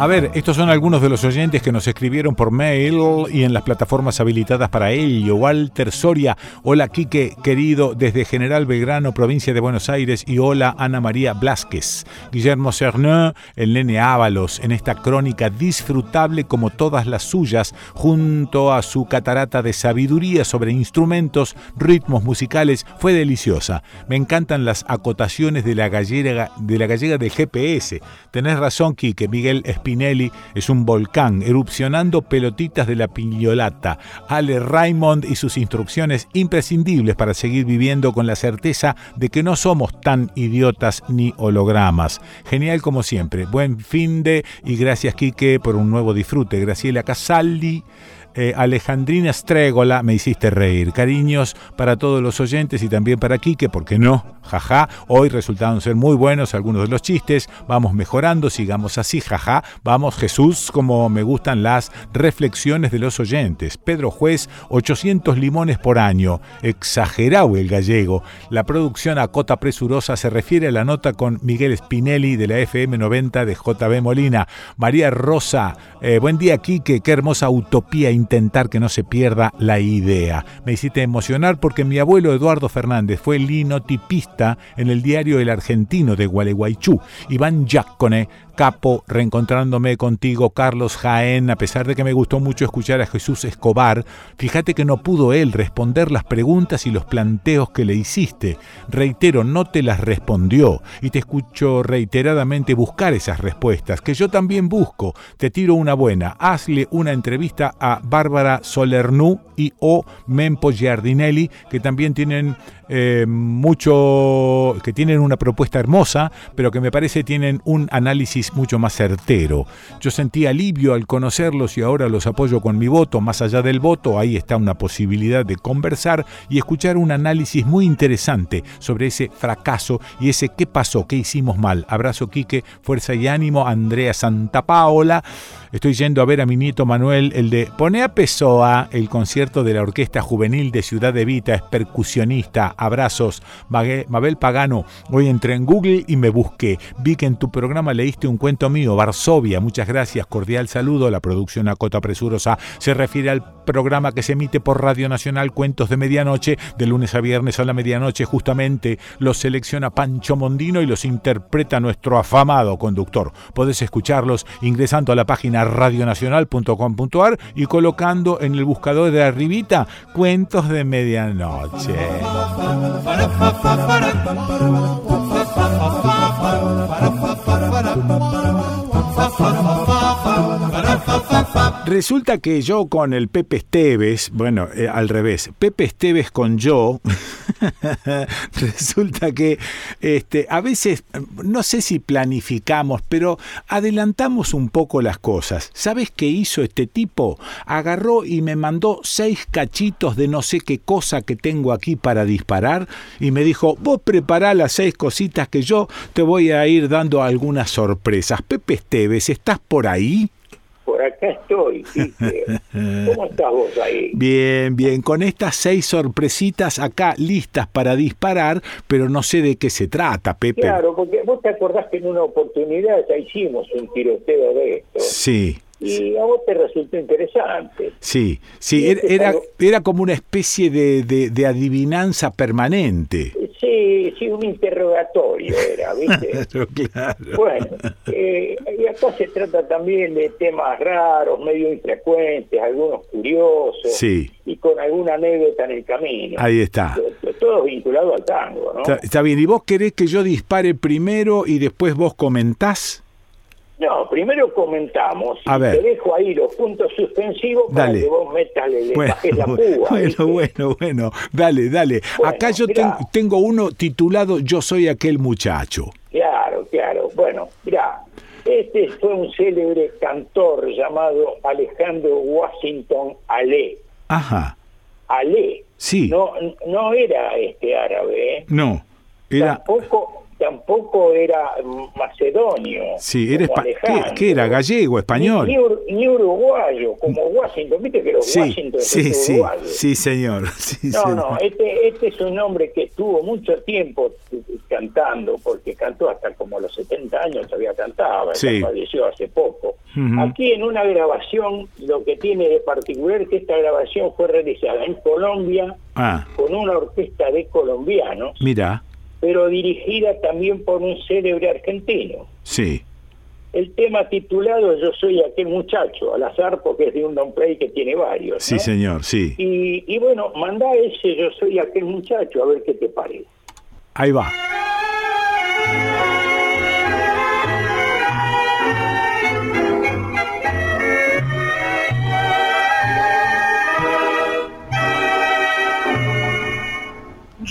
A ver, estos son algunos de los oyentes que nos escribieron por mail y en las plataformas habilitadas para ello. Walter Soria, hola Quique, querido, desde General Belgrano, provincia de Buenos Aires, y hola Ana María Blasquez. Guillermo Cernin, el nene En esta crónica disfrutable como todas las suyas, junto a su catarata de sabiduría sobre instrumentos, ritmos musicales, fue deliciosa. Me encantan las acotaciones de la gallega, de la gallega del GPS. Tenés razón, Quique, Miguel Spinelli es un volcán erupcionando pelotitas de la piñolata. Ale Raymond y sus instrucciones imprescindibles para seguir viviendo con la certeza de que no somos tan idiotas ni hologramas. Genial como siempre. Buen fin de y gracias Quique por un nuevo disfrute. Graciela Casaldi. Eh, Alejandrina Strégola, me hiciste reír. Cariños para todos los oyentes y también para Quique, porque no, jaja. Hoy resultaron ser muy buenos algunos de los chistes. Vamos mejorando, sigamos así, jaja. Vamos, Jesús, como me gustan las reflexiones de los oyentes. Pedro Juez, 800 limones por año. Exagerado el gallego. La producción a cota presurosa se refiere a la nota con Miguel Spinelli de la FM 90 de JB Molina. María Rosa, eh, buen día, Quique. Qué hermosa utopía intentar que no se pierda la idea. Me hiciste emocionar porque mi abuelo Eduardo Fernández fue linotipista en el diario El Argentino de Gualeguaychú. Iván Giacone capo, reencontrándome contigo, Carlos Jaén, a pesar de que me gustó mucho escuchar a Jesús Escobar, fíjate que no pudo él responder las preguntas y los planteos que le hiciste. Reitero, no te las respondió y te escucho reiteradamente buscar esas respuestas, que yo también busco. Te tiro una buena, hazle una entrevista a Bárbara Solernú y o Mempo Giardinelli, que también tienen eh, mucho, que tienen una propuesta hermosa, pero que me parece tienen un análisis mucho más certero. Yo sentí alivio al conocerlos y ahora los apoyo con mi voto. Más allá del voto, ahí está una posibilidad de conversar y escuchar un análisis muy interesante sobre ese fracaso y ese qué pasó, qué hicimos mal. Abrazo, Quique, fuerza y ánimo. Andrea Santapaola. Estoy yendo a ver a mi nieto Manuel, el de Pone a Pessoa, el concierto de la Orquesta Juvenil de Ciudad de Vita, es percusionista. Abrazos. Mabel Pagano, hoy entré en Google y me busqué. Vi que en tu programa leíste un cuento mío, Varsovia. Muchas gracias, cordial saludo. La producción Acota Presurosa se refiere al programa que se emite por Radio Nacional Cuentos de Medianoche, de lunes a viernes a la medianoche. Justamente los selecciona Pancho Mondino y los interpreta nuestro afamado conductor. Podés escucharlos ingresando a la página radionacional.com.ar y colocando en el buscador de arribita cuentos de medianoche. Resulta que yo con el Pepe Esteves, bueno, eh, al revés, Pepe Esteves con yo, (laughs) resulta que este, a veces, no sé si planificamos, pero adelantamos un poco las cosas. ¿Sabes qué hizo este tipo? Agarró y me mandó seis cachitos de no sé qué cosa que tengo aquí para disparar y me dijo, vos prepará las seis cositas que yo te voy a ir dando algunas sorpresas. Pepe Esteves, ¿estás por ahí? Por acá estoy. (laughs) ¿Cómo estás vos ahí? Bien, bien, con estas seis sorpresitas acá listas para disparar, pero no sé de qué se trata, Pepe. Claro, porque vos te acordás que en una oportunidad ya hicimos un tiroteo de esto. Sí. Y a vos te resultó interesante. Sí, sí, era, era, como una especie de, de, adivinanza permanente. Sí, sí, un interrogatorio era, ¿viste? (laughs) claro. Bueno, eh, y acá se trata también de temas raros, medio infrecuentes, algunos curiosos, sí. y con alguna anécdota en el camino. Ahí está. Todo, vinculado al tango, ¿no? está bien, ¿y vos querés que yo dispare primero y después vos comentás? No, primero comentamos. A ver. Te dejo ahí los puntos suspensivos para que vos metas, bueno, la púa. (laughs) Bueno, bueno, bueno, dale, dale. Acá yo tengo uno titulado Yo soy aquel muchacho. Claro, claro. Bueno, mira, este fue un célebre cantor llamado Alejandro Washington Ale. Ajá. Ale. Sí. No, no era este árabe. ¿eh? No. Era... Tampoco, tampoco era macedonio. Sí, era ¿qué, era? ¿Gallego, español? Ni, uruguayo, como Washington. Viste que los sí, Washington sí, sí, sí, señor. (laughs) no, no, este, este es un hombre que estuvo mucho tiempo cantando, porque cantó hasta como los 70 años había cantado, falleció hace poco. Aquí en una grabación, lo que tiene de particular es que esta grabación fue realizada en Colombia ah. con una orquesta de colombianos. Mira pero dirigida también por un célebre argentino. Sí. El tema titulado Yo soy aquel muchacho, al azar porque es de un don play que tiene varios. Sí, señor, sí. Y, y bueno, manda ese Yo soy aquel muchacho a ver qué te parece. Ahí va.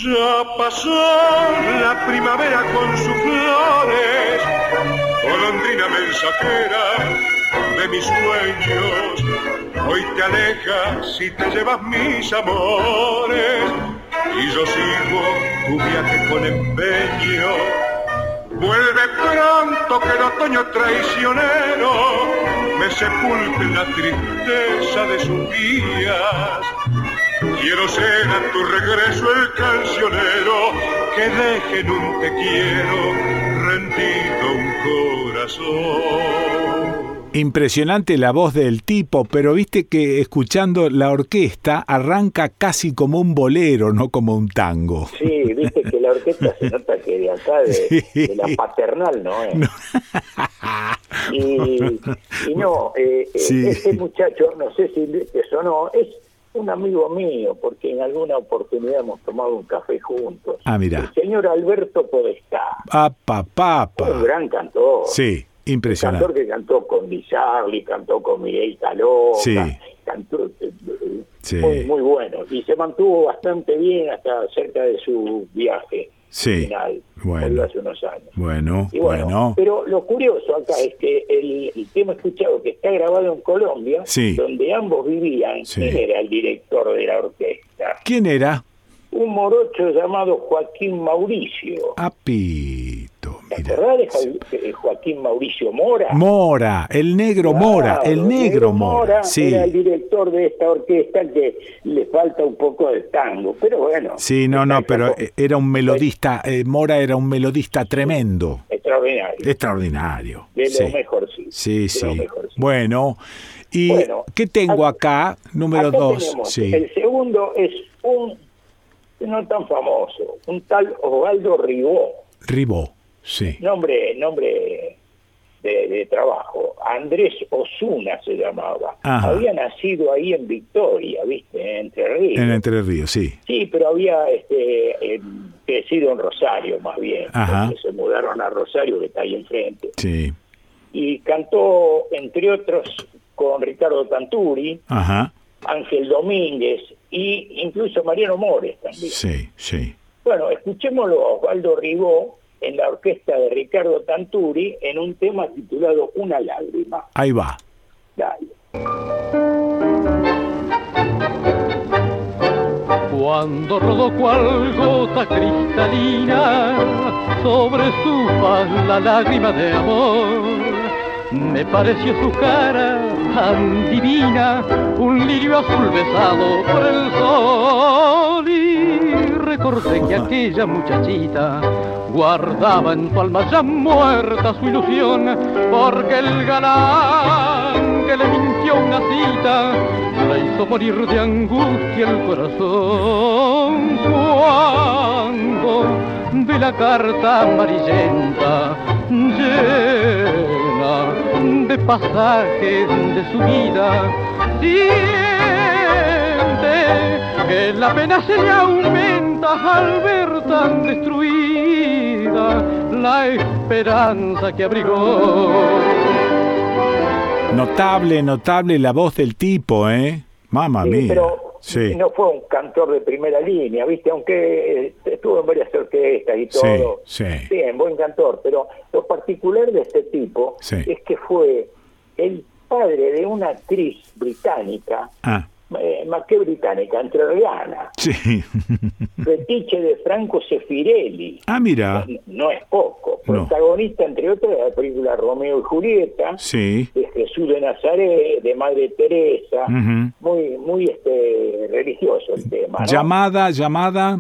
Ya pasó la primavera con sus flores, golondrina mensajera de mis sueños. Hoy te alejas y te llevas mis amores, y yo sigo tu viaje con empeño. Vuelve pronto que el otoño traicionero me sepulte la tristeza de sus días Quiero ser a tu regreso el cancionero que deje en un te quiero rendido un corazón. Impresionante la voz del tipo, pero viste que escuchando la orquesta arranca casi como un bolero, no como un tango. Sí, viste que la orquesta se nota que de acá, de, (laughs) la paternal, no es. Y, no, eh, este muchacho, no sé si eso no, es un amigo mío, porque en alguna oportunidad hemos tomado un café juntos. Ah, mira. El señor Alberto Podestá. Ah, papá. Un gran cantor. Sí, impresionante. Un cantor que cantó con Di cantó con Miguel Caló. Sí. Cantó, eh, eh, muy, muy bueno. Y se mantuvo bastante bien hasta cerca de su viaje sí. bueno, hace unos años. Bueno, bueno, Pero lo curioso acá es que el, tema escuchado que está grabado en Colombia, donde ambos vivían, ¿quién era el director de la orquesta? ¿Quién era? Un morocho llamado Joaquín Mauricio. Api. ¿Te de Joaquín Mauricio Mora? Mora, el negro Mora, el negro Mora. sí. Era el director de esta orquesta que le falta un poco de tango, pero bueno. Sí, no, no, pero era un melodista, eh, Mora era un melodista tremendo. Extraordinario. Extraordinario. De lo mejor, sí. Sí, sí. Bueno, ¿y qué tengo acá? Número dos. Sí. El segundo es un no tan famoso, un tal Osvaldo Ribó. Ribó. Sí. Nombre, nombre de, trabajo. Andrés Osuna se llamaba. Había nacido ahí en Victoria, ¿viste? En Entre Ríos. En Entre Ríos, sí. Sí, pero había este, crecido en Rosario, más bien. Se mudaron a Rosario, que está ahí enfrente. Sí. Y cantó, entre otros, con Ricardo Tanturi, Ajá. Ángel Domínguez y incluso Mariano Mores también. Sí, sí. Bueno, escuchémoslo a Osvaldo Ribó en la orquesta de Ricardo Tanturi en un tema titulado Una lágrima. Ahí va. Dale. Cuando rodó cual gota cristalina sobre su faz la lágrima de amor, me pareció su cara tan divina, un lirio azul besado por el sol y recordé que aquella muchachita guardaba en tu alma ya muerta su ilusión, porque el galán que le mintió una cita, la hizo morir de angustia el corazón. Cuando de la carta amarillenta de pasajes de su vida, siente que la pena se le aumenta al ver tan destruida la esperanza que abrigó. Notable, notable la voz del tipo, ¿eh? Mamma mía. Sí. no fue un cantor de primera línea, ¿viste? Aunque eh, estuvo en varias orquestas y todo. Sí, sí. Bien, buen cantor, pero lo particular de este tipo es que fue el padre de una actriz británica ah eh, más que británica, entrerriana. Sí. (laughs) Fetiche de Franco Sefirelli. Ah, mira. No, es poco. Protagonista, entre otros, de la película Romeo y Julieta. Sí. De Jesús de Nazaret, de Madre Teresa. Muy, muy este, religioso el tema. Llamada, llamada.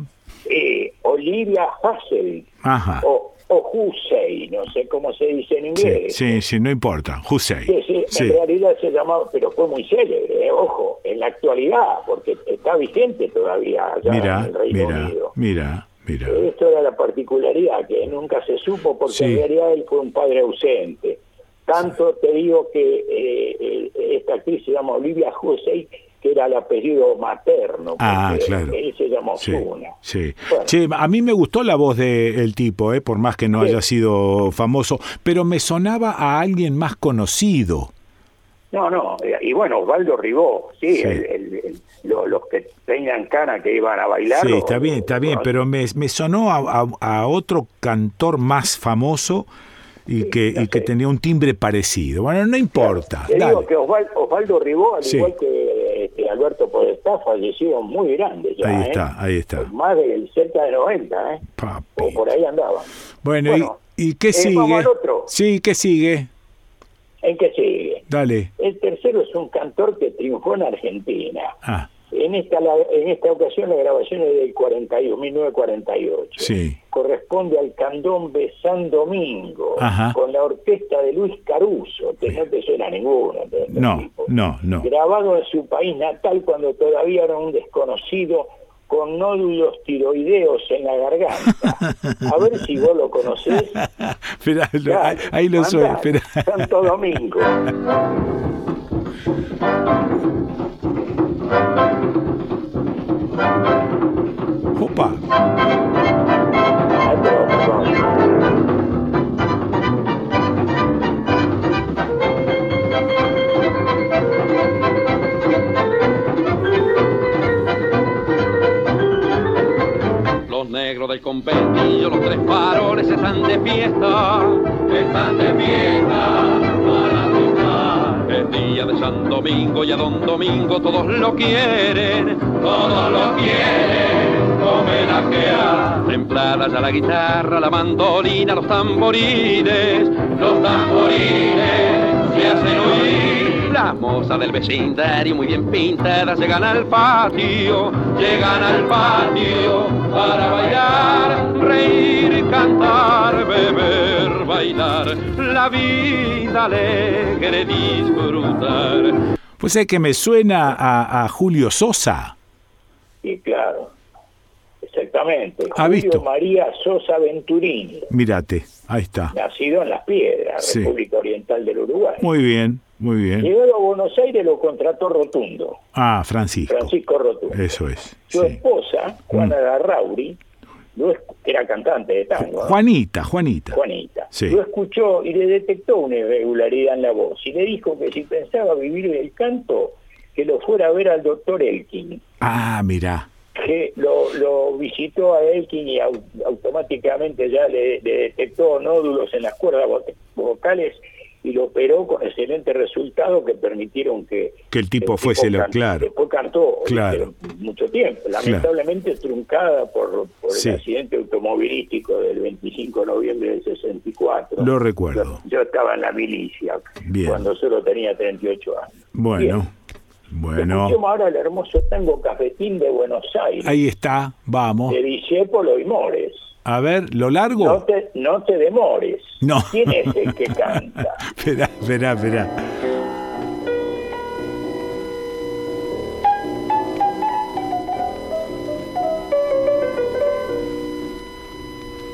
Eh, Olivia Hassel. Ajá o Hussein, no sé cómo se dice en inglés. Sí, sí, no importa, Hussein. Sí, en realidad se llamaba, pero fue muy célebre, eh, ojo, en la actualidad, porque está vigente todavía allá mira, en el Reino mira, Unido. Mira, mira. Esto era la particularidad, que nunca se supo, porque en realidad él fue un padre ausente. Tanto te digo que eh, esta actriz se llama Olivia Hussein, que era el apellido materno. Ah, claro. Él se llamó sí, Sí. a mí me gustó la voz del tipo, eh, por más que no haya sido famoso, pero me sonaba a alguien más conocido. No, no, y bueno, Osvaldo Ribó, sí, los que tenían cana que iban a bailar. Sí, está bien, está bien, pero me, me sonó a, otro cantor más famoso y, que, y que tenía un timbre parecido. Bueno, no importa. Te digo que Osvaldo, Ribó, al igual que este, Alberto Podestá, falleció muy grande ya. Ahí está, ¿eh? ahí está. Más de cerca de 90, ¿eh? O por ahí andaba. Bueno, ¿y, qué eh, sigue? otro. Sí, ¿qué sigue? ¿En qué sigue? Dale. El tercero es un cantor que triunfó en Argentina. Ah. En esta, en esta ocasión la grabación es del 41, 1948. Sí. Corresponde al candombe San Domingo, con la orquesta de Luis Caruso, que no te suena ninguno. No, no, no. Grabado en su país natal cuando todavía era un desconocido con nódulos tiroideos en la garganta. (laughs) A ver si vos lo conocés. Espera, ahí, lo soy. Santo Domingo. (laughs) negros del conventillo, los tres faroles están de fiesta, están de fiesta es día de San Domingo y a Don Domingo todos lo quieren, todos lo quieren homenajear. Templadas a la guitarra, la mandolina, los tamborines, los tamborines se hacen oír. Las mozas del vecindario muy bien pintadas llegan al patio, llegan al patio para bailar, reír, cantar, beber, bailar, la vida alegre disfrutar. Pues es que me suena a, Julio Sosa. Sí, claro. Exactamente. ¿Ha Julio visto? María Sosa Venturini. Mírate, ahí está. Nacido en Las Piedras, República Oriental del Uruguay. Muy bien, muy bien. Llegado a Buenos Aires lo contrató Rotundo. Ah, Francisco. Francisco Rotundo. Eso es. Su esposa, Juana mm. Larrauri, era cantante de tango. Juanita, Juanita. Juanita. Sí. Lo escuchó y le detectó una irregularidad en la voz y le dijo que si pensaba vivir del canto, que lo fuera a ver al doctor Elkin. Ah, mira. Que lo, lo visitó a Elkin y automáticamente ya le, le detectó nódulos en las cuerdas vocales y lo operó con excelente resultado que permitieron que, que el tipo fuese lo claro. Después cantó claro. mucho tiempo, lamentablemente truncada por, por el accidente automovilístico del 25 de noviembre del 64. Lo recuerdo. Yo, estaba en la milicia cuando solo tenía 38 años. Bueno. Bueno. Escuchemos ahora el hermoso tango Cafetín de Buenos Aires. Ahí está, vamos. De Discépolo y Mores. A ver, ¿lo largo? No te, no te demores. No. ¿Quién es el que (laughs) canta? Esperá, esperá, esperá.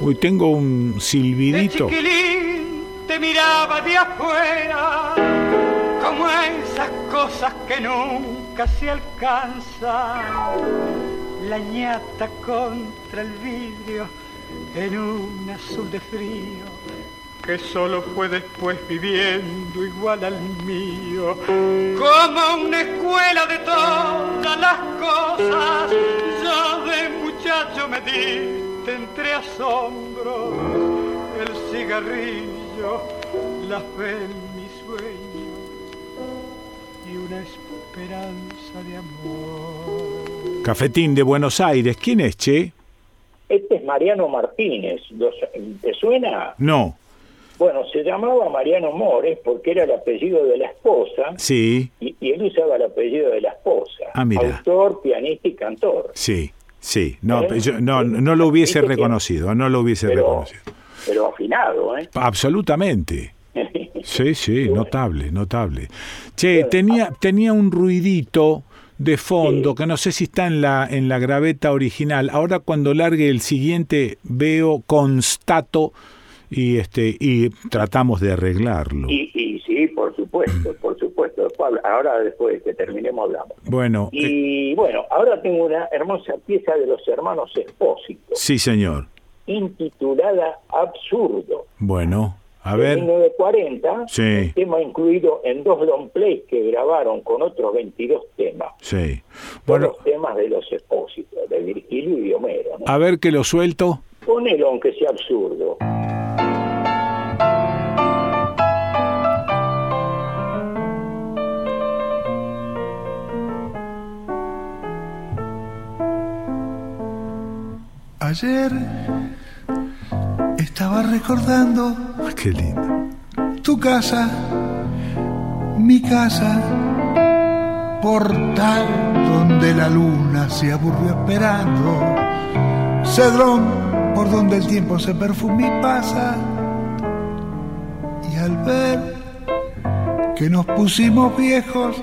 Uy, tengo un silbidito. Te miraba de afuera como esas cosas que nunca se alcanzan. La ñata contra el vidrio en un azul de frío que solo fue después viviendo igual al mío, como una escuela de todas las cosas, yo de muchacho me diste entre asombros el cigarrillo, la fe una esperanza de amor. Cafetín de Buenos Aires, ¿quién es, Che? Este es Mariano Martínez, ¿te suena? No. Bueno, se llamaba Mariano Mores porque era el apellido de la esposa. Sí. Y, él usaba el apellido de la esposa. Ah, mira. Autor, pianista y cantor. Sí, sí. No, ¿Eh? no, no lo hubiese reconocido, no lo hubiese reconocido. Pero afinado, ¿eh? Absolutamente. Sí, sí, notable, notable. Che, tenía, tenía un ruidito de fondo que no sé si está en la en la graveta original. Ahora cuando largue el siguiente veo constato y este y tratamos de arreglarlo. Y, sí, por supuesto, (clears throat) por supuesto. Ahora después que terminemos hablamos. Bueno. Y eh, bueno, ahora tengo una hermosa pieza de los hermanos Expósitos. Sí, señor. Intitulada Absurdo. Bueno. A ver. En 1940, sí. tema incluido en dos long plays que grabaron con otros 22 temas. Sí. Bueno. Los temas de los expósitos, de Virgilio y Homero. A ver que lo suelto. Ponelo aunque sea absurdo. Ayer estaba recordando. Qué lindo. Tu casa, mi casa, portal donde la luna se aburrió esperando. Cedrón por donde el tiempo se perfuma y pasa. Y al ver que nos pusimos viejos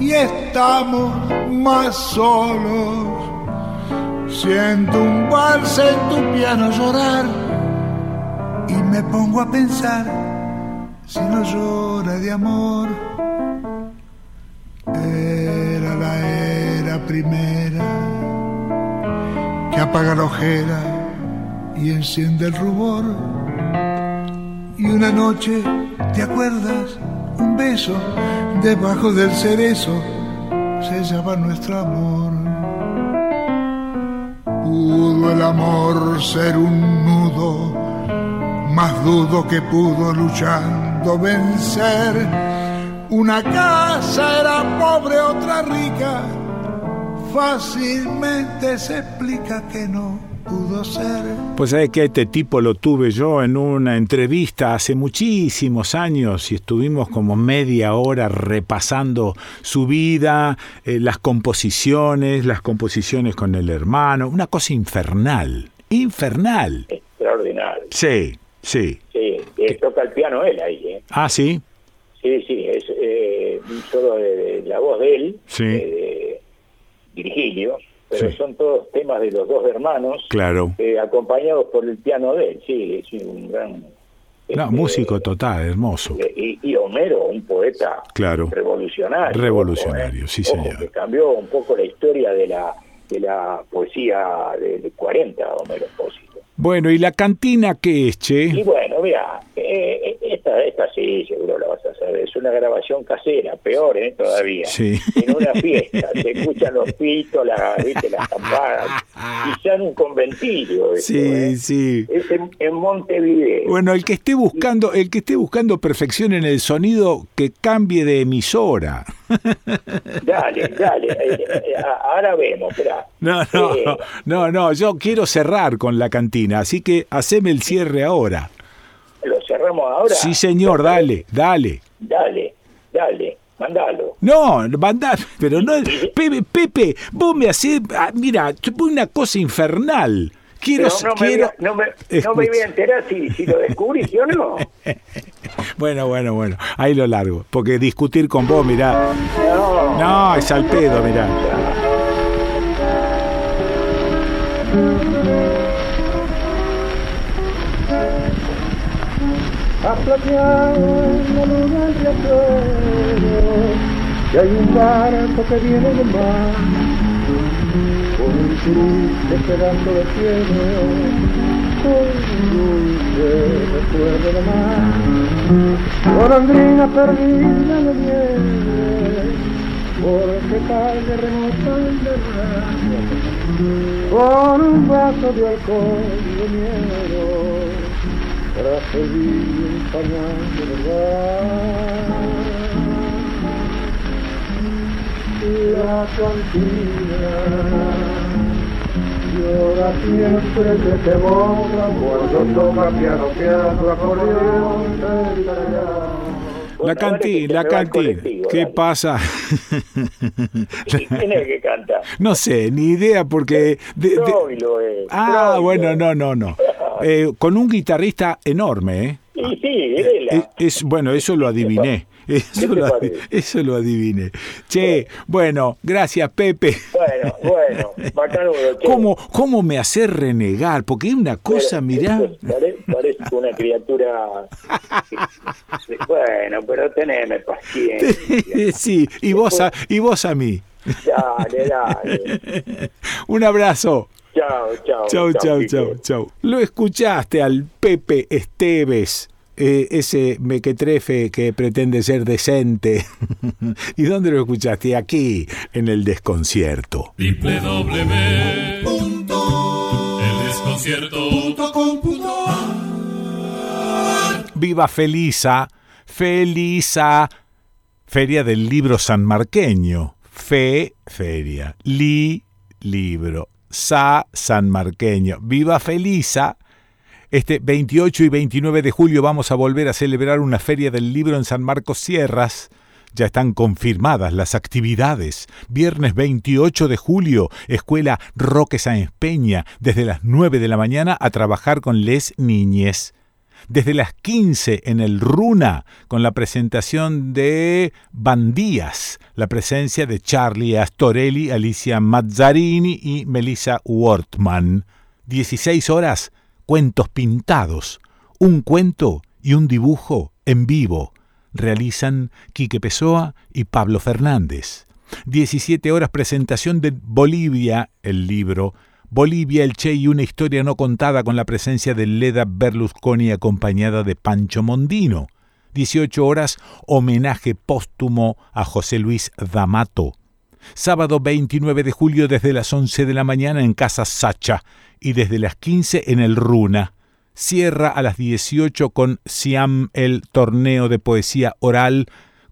y estamos más solos Siento un vals en tu piano llorar y me pongo a pensar si no llora de amor. Era la era primera que apaga la ojera y enciende el rubor. Y una noche, ¿te acuerdas? Un beso debajo del cerezo sellaba nuestro amor. Pudo el amor ser un nudo, más dudo que pudo luchando vencer. Una casa era pobre, otra rica, fácilmente se explica que no pudo ser. Pues es que este tipo lo tuve yo en una entrevista hace muchísimos años y estuvimos como media hora repasando su vida, eh, las composiciones, las composiciones con el hermano, una cosa infernal, infernal. Extraordinario. Sí, sí. Sí, toca el piano él ahí. ¿eh? Ah, sí. Sí, sí, es eh, solo de, la voz de él, sí. de Virgilio pero son todos temas de los dos hermanos, claro. Eh, acompañados por el piano de él, sí, es un gran... No, este, músico total, hermoso. Eh, y, Homero, un poeta claro. revolucionario. Revolucionario, sí, señor. Que cambió un poco la historia de la, de la poesía de 40, Homero Pósito. Bueno, ¿y la cantina qué es, Che? Y bueno, mira, eh, esta, esta sí, seguro la vas a saber. Es una grabación casera, peor, ¿eh? Todavía. Sí. En una fiesta. se escuchan los pitos, la, ¿viste? las campanas. (laughs) ya en un conventillo. sí, ¿eh? sí. Es en, Montevideo. Bueno, el que esté buscando, el que esté buscando perfección en el sonido, que cambie de emisora. Dale, dale. Eh, eh, ahora vemos, espera. No, no, no, no, yo quiero cerrar con la cantina, así que haceme el cierre ahora. ¿Lo cerramos ahora? Sí, señor, dale, dale. Dale, dale. Mandalo. No, mandá, pero no. Pepe, Pepe, vos me hacés. Ah, mira, una cosa infernal quiero, no, quiero... Me, no, me, no me voy a enterar si, si lo descubrís o no. (laughs) Bueno, bueno, bueno. Ahí lo largo. Porque discutir con vos, mirá. No, no es al pedo, mirá. A la luna del riachuelo, y hay un barco que viene del mar triste pedazo de cielo con dulce recuerdo de mar golondrina perdida de nieve porque cae remota con un vaso de alcohol de miedo para pedir un pañal de verdad. La cantina llora siempre que te borra cuando toca piano, piano, acordeón, la cantina, la cantina. ¿Qué pasa? (laughs) (laughs) ¿Quién es que canta? No sé, ni idea porque... Ah, bueno, no, no, no. (laughs) Eh, con un guitarrista enorme, ¿eh? Sí, sí, es, es, bueno, eso lo adiviné. Eso lo, eso lo adiviné. Che, bueno, gracias Pepe. Bueno, bueno, bacano. ¿Cómo, ¿Cómo me hace renegar? Porque hay una cosa, mirá. Parece, una criatura. bueno, pero teneme paciencia. (laughs) sí, y vos, a, y vos a mí. Dale, dale. (laughs) Un abrazo. Chao, chao. Chao, chao, chao, chao. Lo escuchaste al Pepe Esteves eh, ese mequetrefe que pretende ser decente. (laughs) ¿Y dónde lo escuchaste? Aquí, en el desconcierto. Viva Felisa, Felisa, Feria del Libro Sanmarqueño. Fe, feria. Li, libro. Sa, sanmarqueño. Viva Felisa, este 28 y 29 de julio vamos a volver a celebrar una feria del libro en San Marcos Sierras. Ya están confirmadas las actividades. Viernes 28 de julio, Escuela Roque Sáenz Peña, desde las 9 de la mañana a trabajar con les niñes. Desde las 15 en el Runa, con la presentación de Bandías, la presencia de Charlie Astorelli, Alicia Mazzarini y Melissa Wortman. 16 horas, cuentos pintados, un cuento y un dibujo en vivo. Realizan Quique Pessoa y Pablo Fernández. 17 horas presentación de Bolivia, el libro, Bolivia, el Che y una historia no contada con la presencia de Leda Berlusconi acompañada de Pancho Mondino. 18 horas homenaje póstumo a José Luis D'Amato. Sábado 29 de julio desde las 11 de la mañana en Casa Sacha y desde las 15 en el Runa. Cierra a las 18 con Siam el torneo de poesía oral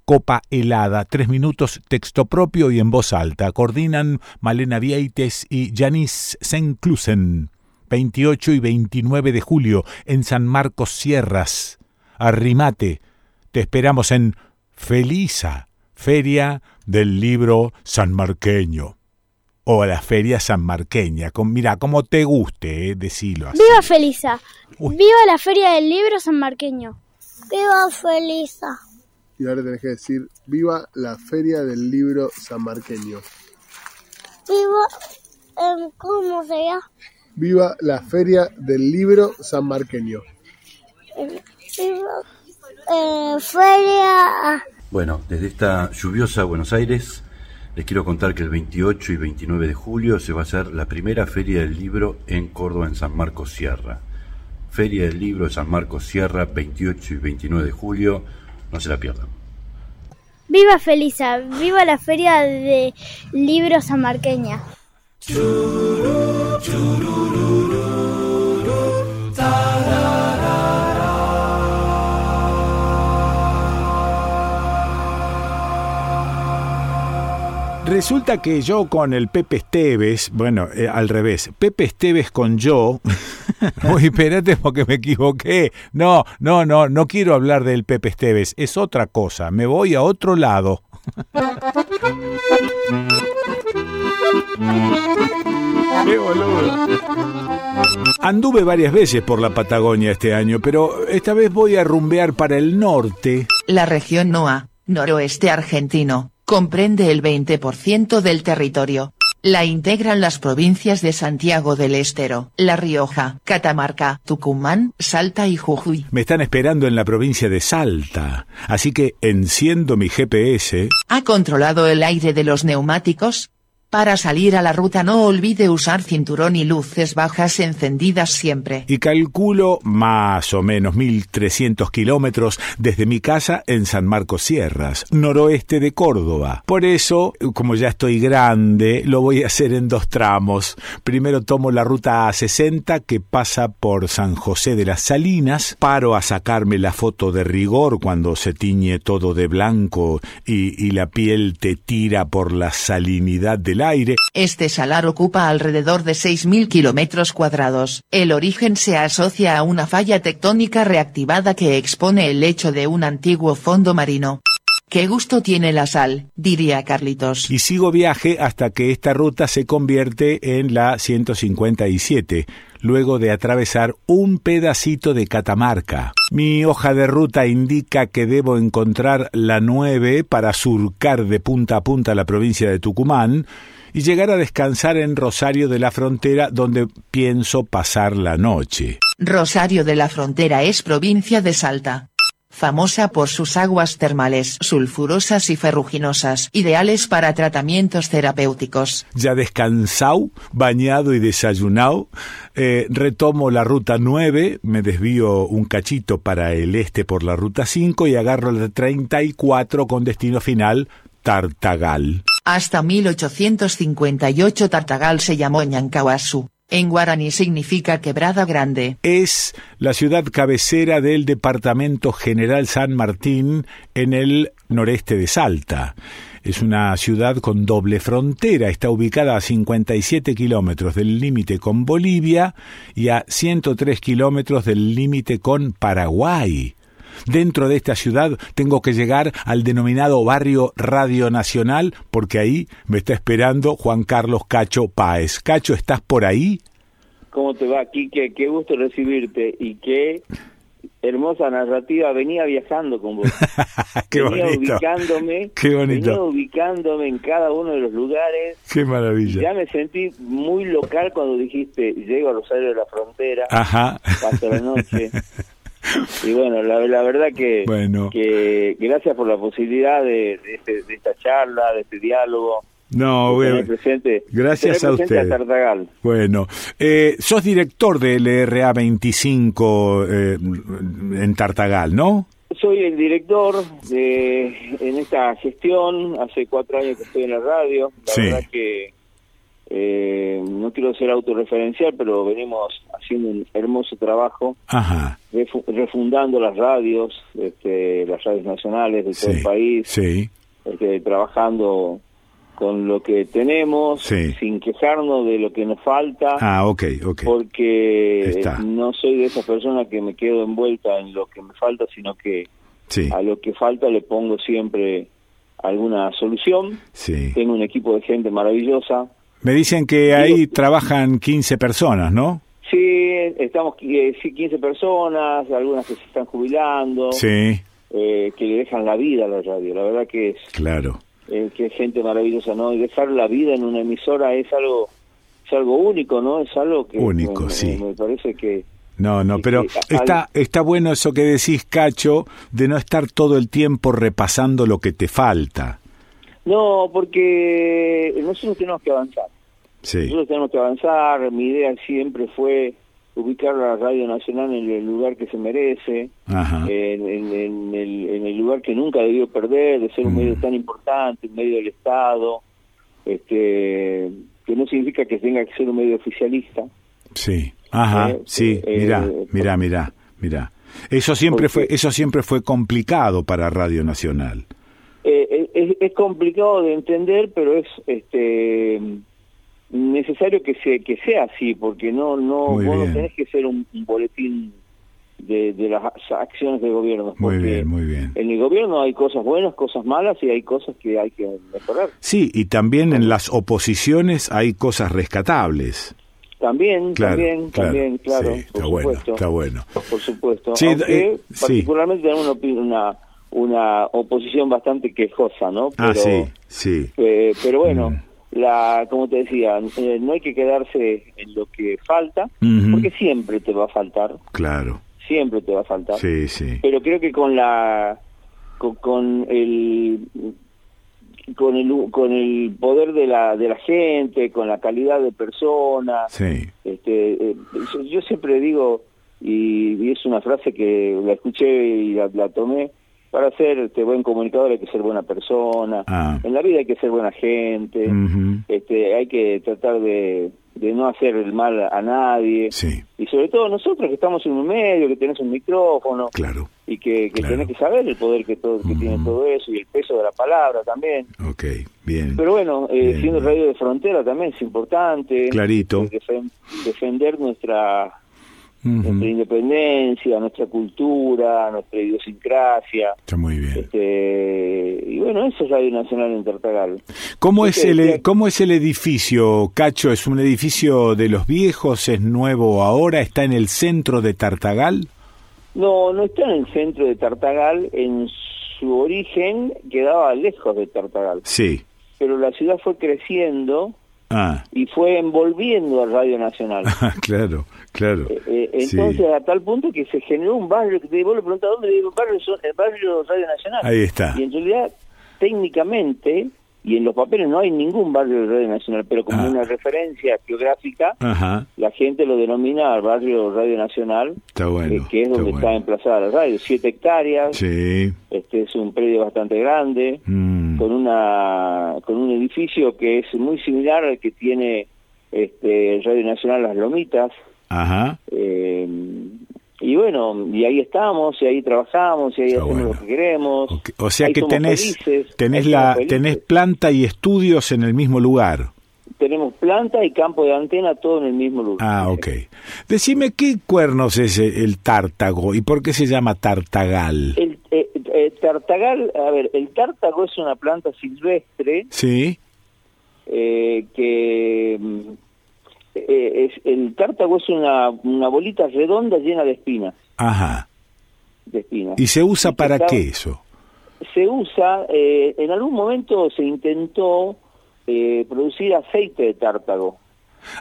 Copa Helada, tres minutos texto propio y en voz alta. Coordinan Malena Vieites y Janice Senclusen. 28 y 29 de julio en San Marcos Sierras. Arrimate. Te esperamos en Felisa, Feria del Libro Sanmarqueño o a la feria sanmarqueña. Con, mira, como te guste, eh, decilo así. ¡Viva Felisa! ¡Viva la feria del libro sanmarqueño! ¡Viva Felisa! Y ahora tenés que decir, ¡viva la feria del libro sanmarqueño! ¡Viva... Em, ¿Cómo se llama? ¡Viva la feria del libro sanmarqueño! ¡Viva... Eh, feria... Bueno, desde esta lluviosa Buenos Aires les quiero contar que el 28 y 29 de julio se va a hacer la primera Feria del Libro en Córdoba, en San Marcos Sierra. Feria del Libro de San Marcos Sierra, 28 y 29 de julio. No se la pierdan. ¡Viva Felisa! ¡Viva la Feria de Libro Sanmarqueña! Resulta que yo con el Pepe Esteves, bueno, eh, al revés, Pepe Esteves con yo, (laughs) uy, espérate porque me equivoqué, no, no, no, no quiero hablar del Pepe Esteves, es otra cosa, me voy a otro lado. (laughs) Qué boludo. Anduve varias veces por la Patagonia este año, pero esta vez voy a rumbear para el norte. La región NOA, noroeste argentino, comprende el 20% del territorio. La integran las provincias de Santiago del Estero, La Rioja, Catamarca, Tucumán, Salta y Jujuy. Me están esperando en la provincia de Salta, así que enciendo mi GPS. ¿Ha controlado el aire de los neumáticos? Para salir a la ruta no olvide usar cinturón y luces bajas encendidas siempre. Y calculo más o menos 1300 kilómetros desde mi casa en San Marcos Sierras, noroeste de Córdoba. Por eso, como ya estoy grande, lo voy a hacer en dos tramos. Primero tomo la ruta A60 que pasa por San José de las Salinas, paro a sacarme la foto de rigor cuando se tiñe todo de blanco y, y la piel te tira por la salinidad del Este salar ocupa alrededor de 6.000 kilómetros cuadrados. El origen se asocia a una falla tectónica reactivada que expone el lecho de un antiguo fondo marino. Qué gusto tiene la sal, diría Carlitos. Y sigo viaje hasta que esta ruta se convierte en la 157, luego de atravesar un pedacito de Catamarca. Mi hoja de ruta indica que debo encontrar la 9 para surcar de punta a punta la provincia de Tucumán y llegar a descansar en Rosario de la Frontera donde pienso pasar la noche. Rosario de la Frontera es provincia de Salta famosa por sus aguas termales sulfurosas y ferruginosas, ideales para tratamientos terapéuticos. Ya descansado, bañado y desayunado, eh, retomo la ruta 9, me desvío un cachito para el este por la ruta 5 y agarro la 34 con destino final Tartagal. Hasta 1858 Tartagal se llamó Ñancahuazú. En guaraní significa quebrada grande. Es la ciudad cabecera del departamento general San Martín en el noreste de Salta. Es una ciudad con doble frontera. Está ubicada a 57 kilómetros del límite con Bolivia y a 103 kilómetros del límite con Paraguay. Dentro de esta ciudad tengo que llegar al denominado barrio Radio Nacional porque ahí me está esperando Juan Carlos Cacho Páez. Cacho, ¿estás por ahí? ¿Cómo te va, Quique? Qué gusto recibirte y qué hermosa narrativa. Venía viajando con vos. (laughs) qué venía bonito. ubicándome. Qué bonito. Venía ubicándome en cada uno de los lugares. Qué maravilla. Ya me sentí muy local cuando dijiste, llego a Rosario de la Frontera. Ajá. Paso la noche. (laughs) (laughs) Y bueno, la, la verdad que, Bueno. que gracias por la posibilidad de, de, este- de esta charla, de este diálogo. No, bueno, presente, gracias a usted. Bueno, eh, sos director del LRA 25 eh, en Tartagal, ¿no? Soy el director de, en esta gestión, hace cuatro años que estoy en la radio, la Sí. verdad que eh, no quiero ser autorreferencial, pero venimos haciendo un hermoso trabajo, Ajá. refu- refundando las radios, este, las radios nacionales de todo el país, Sí. este, trabajando con lo que tenemos, Sí. sin quejarnos de lo que nos falta, Ah, ok, ok. porque Está. no soy de esas personas que me quedo envuelta en lo que me falta, sino que a lo que falta le pongo siempre alguna solución. Tengo un equipo de gente maravillosa. Me dicen que ahí trabajan 15 personas, ¿no? Sí, estamos eh, sí, 15 personas, algunas que se están jubilando, Sí, eh, que le dejan la vida a la radio. La verdad que es claro. eh, que es gente maravillosa, ¿no? Y dejar la vida en una emisora es algo es algo único, ¿no? Es algo que Único, me, sí. me parece que No, no, pero está, está bueno eso que decís, Cacho, de no estar todo el tiempo repasando lo que te falta. No, porque nosotros tenemos que avanzar. Sí, Nosotros tenemos que avanzar. Mi idea siempre fue ubicar a la Radio Nacional en el lugar que se merece, en, en- en el, en el lugar que nunca debió perder, de ser un medio tan importante, un medio del Estado, este, que no significa que tenga que ser un medio oficialista. sí. Ajá, Eh, sí, eh, mirá, eh, mirá, mirá, mirá. Eso siempre fue, eso siempre fue complicado para Radio Nacional. Es, es complicado de entender, pero es este necesario que se que sea así, porque no no Muy vos no tenés que ser un, un boletín de, de las acciones de gobierno. Muy bien, muy bien. En el gobierno hay cosas buenas, cosas malas y hay cosas que hay que mejorar. Sí, y también en las oposiciones hay cosas rescatables. También, Claro, también, claro, también, claro, sí, por está bueno, está bueno. Por supuesto. Sí, Aunque eh, sí. particularmente tenemos una, opi- una una oposición bastante quejosa, ¿no? Ah, Pero- sí, sí. Eh, pero bueno, la, como te decía, eh, no hay que quedarse en lo que falta, porque siempre te va a faltar. Claro. Siempre te va a faltar. Sí, sí. Pero creo que con la, con, el con el con el poder de la de la gente con la calidad de persona sí. este eh, yo, siempre digo y, es una frase que la escuché y la tomé para ser este buen comunicador hay que ser buena persona, ah. en la vida hay que ser buena gente, este, hay que tratar de, no hacer el mal a nadie, y sobre todo nosotros que estamos en un medio, que tenés un micrófono, claro. y que, que tenés que saber el poder que, todo, que tiene todo eso y el peso de la palabra también. Ok, bien. Pero bueno, eh, siendo radio de frontera también es importante. Clarito. defender nuestra nuestra independencia, nuestra cultura, nuestra idiosincrasia. Está muy bien. Este, y bueno, eso es Radio Nacional en Tartagal. ¿Cómo es, el, e, ¿Cómo es el edificio, Cacho? ¿Es un edificio de los viejos? ¿Es nuevo ahora? ¿Está en el centro de Tartagal? No, no está en el centro de Tartagal. En su origen quedaba lejos de Tartagal. Sí. Pero la ciudad fue creciendo Ah. y fue envolviendo al Radio Nacional. (laughs) Ah, claro, claro. Eh, eh, entonces, a tal punto que se generó un barrio, que vos le preguntás dónde, el barrio, el barrio Radio Nacional. Ahí está. Y en realidad, técnicamente, y en los papeles no hay ningún barrio de Radio Nacional, pero como Ah. una referencia geográfica, Ajá. la gente lo denomina barrio Radio Nacional, Está bueno. eh, que es donde está está emplazada la radio, siete hectáreas, Sí. este es un predio bastante grande, Mm. con una con un edificio que es muy similar al que tiene este Radio Nacional Las Lomitas, Ajá. eh, y bueno, y ahí estamos, y ahí trabajamos, y ahí hacemos lo que queremos. O sea Ahí que tenés, felices, tenés, la, tenés planta y estudios en el mismo lugar. Tenemos planta y campo de antena todo en el mismo lugar. Ah, ok. Decime, ¿qué cuernos es el tártago y por qué se llama tartagal? El eh, eh, tartagal, a ver, el tártago es una planta silvestre Sí. eh, que mm, eh, es, el tártago es una, una bolita redonda llena de espinas, Ajá. de espinas. ¿Y se usa para está- qué eso? Se usa, eh, en algún momento se intentó eh, producir aceite de tártago.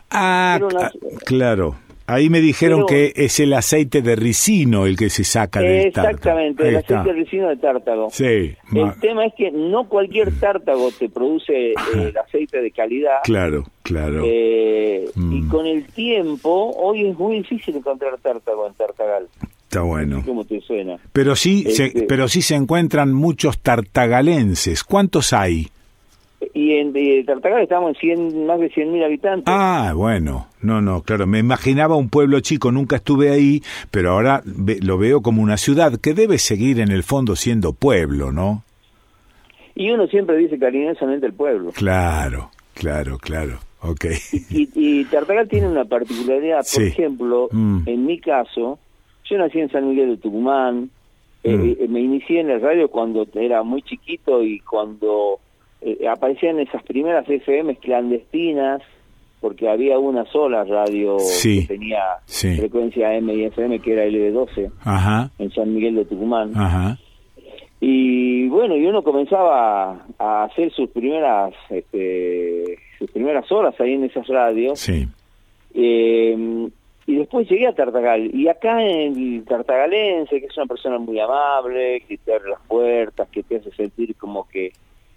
Ah, una- ah, claro. Ahí me dijeron Pero- que es el aceite de ricino el que se saca del tártago. Exactamente, el aceite ricino de tártago. Sí, ma- El tema es que no cualquier tártago te produce eh, el aceite de calidad. claro, claro. Eh, Mm. Y con el tiempo, hoy es muy difícil encontrar tártago en Tartagal. Está bueno. ¿Cómo te suena? Pero sí, se, Este- pero sí se encuentran muchos tartagalenses. ¿Cuántos hay? Y en de Tartagal estamos en 100, más de 100.000 habitantes. Ah, bueno, no, no, claro, me imaginaba un pueblo chico, nunca estuve ahí, pero ahora lo veo como una ciudad que debe seguir en el fondo siendo pueblo, ¿no? Y uno siempre dice cariñosamente el pueblo. Claro, claro, claro, ok. Y, y Tartagal tiene una particularidad, por Sí. ejemplo, Mm. en mi caso, yo nací en San Miguel de Tucumán, eh, Mm. eh, me inicié en la radio cuando era muy chiquito y cuando eh, aparecían esas primeras FM clandestinas, porque había una sola radio Sí. que tenía Sí. frecuencia M y FM, que era LB12, Ajá, en San Miguel de Tucumán. ajá, Y bueno, y uno comenzaba a hacer sus primeras este, sus primeras horas ahí en esas radios. sí, Eh, y después llegué a Tartagal. Y acá en el tartagalense, que es una persona muy amable, que te abre las puertas, que te hace sentir como que,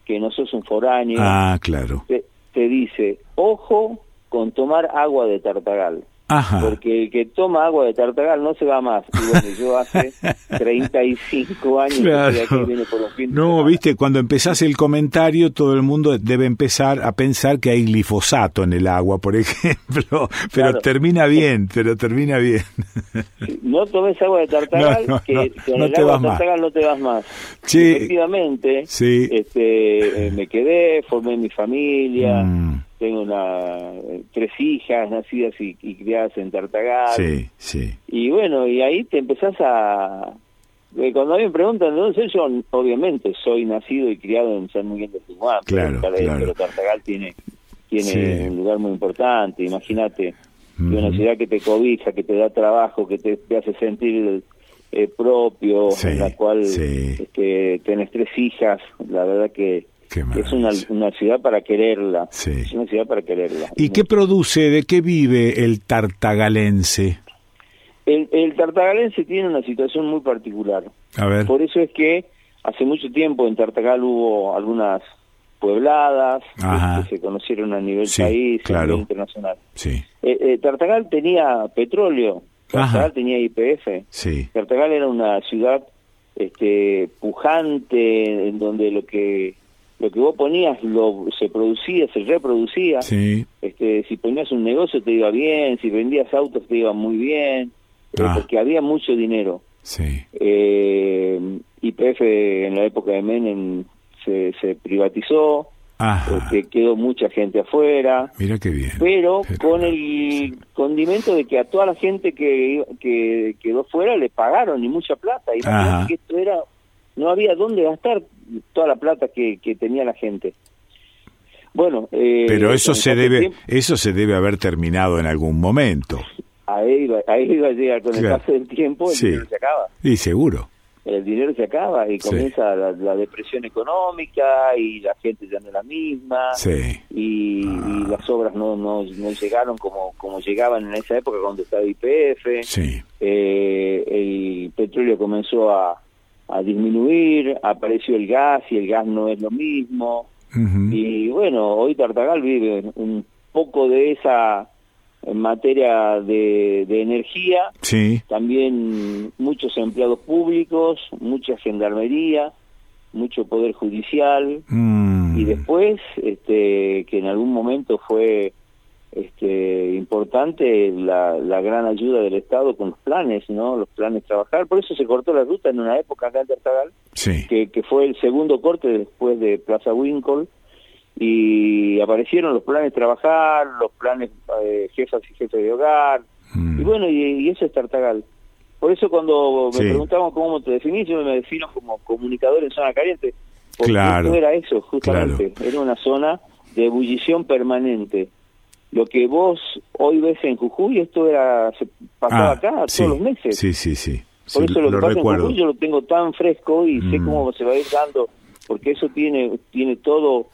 que no sos un foráneo, ah, claro, te, te dice, ojo con tomar agua de Tartagal. Ajá, Porque el que toma agua de Tartagal no se va más. Y bueno, yo hace (laughs) 35 años que estoy aquí, Claro. vine por los fines. No, viste, cuando empezás el comentario, todo el mundo debe empezar a pensar que hay glifosato en el agua, por (laughs) ejemplo, pero Claro. termina bien, pero termina bien. No tomes agua de Tartagal, No, no, que no, con el agua de más. Tartagal no te vas más. Sí. Efectivamente, Sí. este, eh, me quedé, formé mi familia, Mm, tengo una, eh, tres hijas nacidas y, y criadas en Tartagal. sí, sí, Y bueno, y ahí te empezás a... eh, Cuando a mí me preguntan dónde soy, yo obviamente soy nacido y criado en San Miguel de Tucumán, Claro, pero, claro. pero Tartagal tiene, tiene Sí. un lugar muy importante, imagínate, una ciudad que te cobija, que te da trabajo, que te, te hace sentir eh, propio, Sí, en la cual sí. este, tenés tres hijas, la verdad que es una, una, ciudad para quererla. Es una ciudad para quererla. ¿Y qué produce, de qué vive el tartagalense? El, el tartagalense tiene una situación muy particular. A ver. Por eso es que hace mucho tiempo en Tartagal hubo algunas puebladas que se conocieron a nivel país, a nivel internacional. Sí. Eh, eh, Tartagal tenía petróleo, Tartagal tenía IPF. Sí. Tartagal era una ciudad este pujante en donde lo que lo que vos ponías lo se producía, se reproducía. Sí. Este, si ponías un negocio te iba bien, si vendías autos te iba muy bien, eh, ah. porque había mucho dinero. Sí. Eh, YPF en la época de Menem se, se privatizó, este, quedó mucha gente afuera. Mira qué bien. Pero, con el condimento de que a toda la gente que, que quedó fuera le pagaron y mucha plata. Y que esto era, no había dónde gastar toda la plata que, que tenía la gente. Bueno, eh, pero eso se debe, eso se debe haber terminado en algún momento. Ahí iba, ahí iba a llegar con el paso del tiempo, el dinero se acaba. Y seguro el dinero se acaba y comienza la, depresión económica y la gente ya no es la misma y, ah. las obras no, no, no, llegaron como, como llegaban en esa época cuando estaba IPF eh, el petróleo comenzó a, a disminuir apareció el gas y el gas no es lo mismo y bueno hoy Tartagal vive un poco de esa materia de, energía, sí. también muchos empleados públicos, mucha gendarmería, mucho poder judicial mm. y después este que en algún momento fue este importante la, la gran ayuda del Estado con los planes, ¿no? Los planes trabajar, por eso se cortó la ruta en una época acá en Tartagal, que, que fue el segundo corte después de Plaza Winkle y aparecieron los planes trabajar, los planes eh, jefas y jefes de hogar, mm. y bueno, y, eso es Tartagal. Por eso cuando me preguntaban cómo te definís, yo me defino como comunicador en zona caliente, porque claro, era eso, justamente, era una zona de ebullición permanente. Lo que vos hoy ves en Jujuy, esto era se pasaba ah, acá todos los meses. Sí, sí, sí. Por eso lo, que pasa en Jujuy yo lo tengo tan fresco y sé mm. cómo se va a ir dando, porque eso tiene tiene todo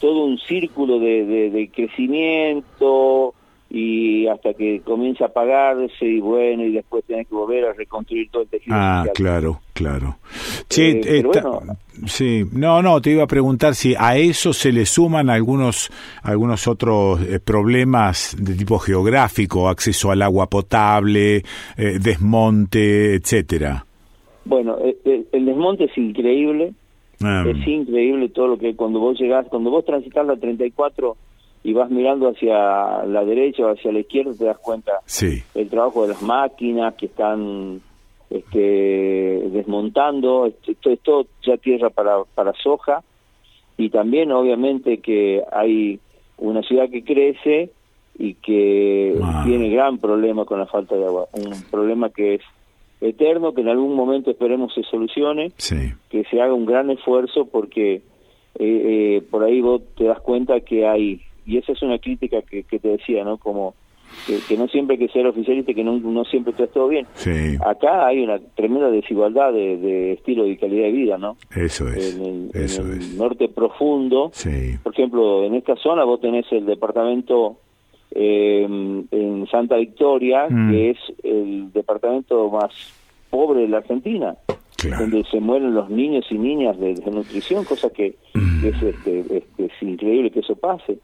todo un círculo de, de, crecimiento y hasta que comienza a pagarse y bueno, y después tenés que volver a reconstruir todo el tejido. Ah, claro, claro. Sí, eh, sí, no, no, te iba a preguntar si a eso se le suman algunos, algunos otros eh, problemas de tipo geográfico, acceso al agua potable, eh, desmonte, etcétera. Bueno, el desmonte es increíble, Ah. Es increíble todo lo que cuando vos llegás, cuando vos transitas la 34 y vas mirando hacia la derecha o hacia la izquierda te das cuenta sí. el trabajo de las máquinas que están este, desmontando, esto es todo ya tierra para, para soja y también obviamente que hay una ciudad que crece y que ah. tiene gran problema con la falta de agua, un problema que es eterno que en algún momento esperemos se solucione, que se haga un gran esfuerzo porque eh, eh, por ahí vos te das cuenta que hay, y esa es una crítica que, te decía, ¿no? Como que, no siempre hay que ser oficialista, que no, no siempre está todo bien. Acá hay una tremenda desigualdad de, estilo y calidad de vida, ¿no? Eso es. En el, norte profundo, por ejemplo, en esta zona vos tenés el departamento eh, en Santa Victoria, mm. que es el departamento más pobre de la Argentina, donde se mueren los niños y niñas de desnutrición, cosa que, mm. es, este, es increíble que eso pase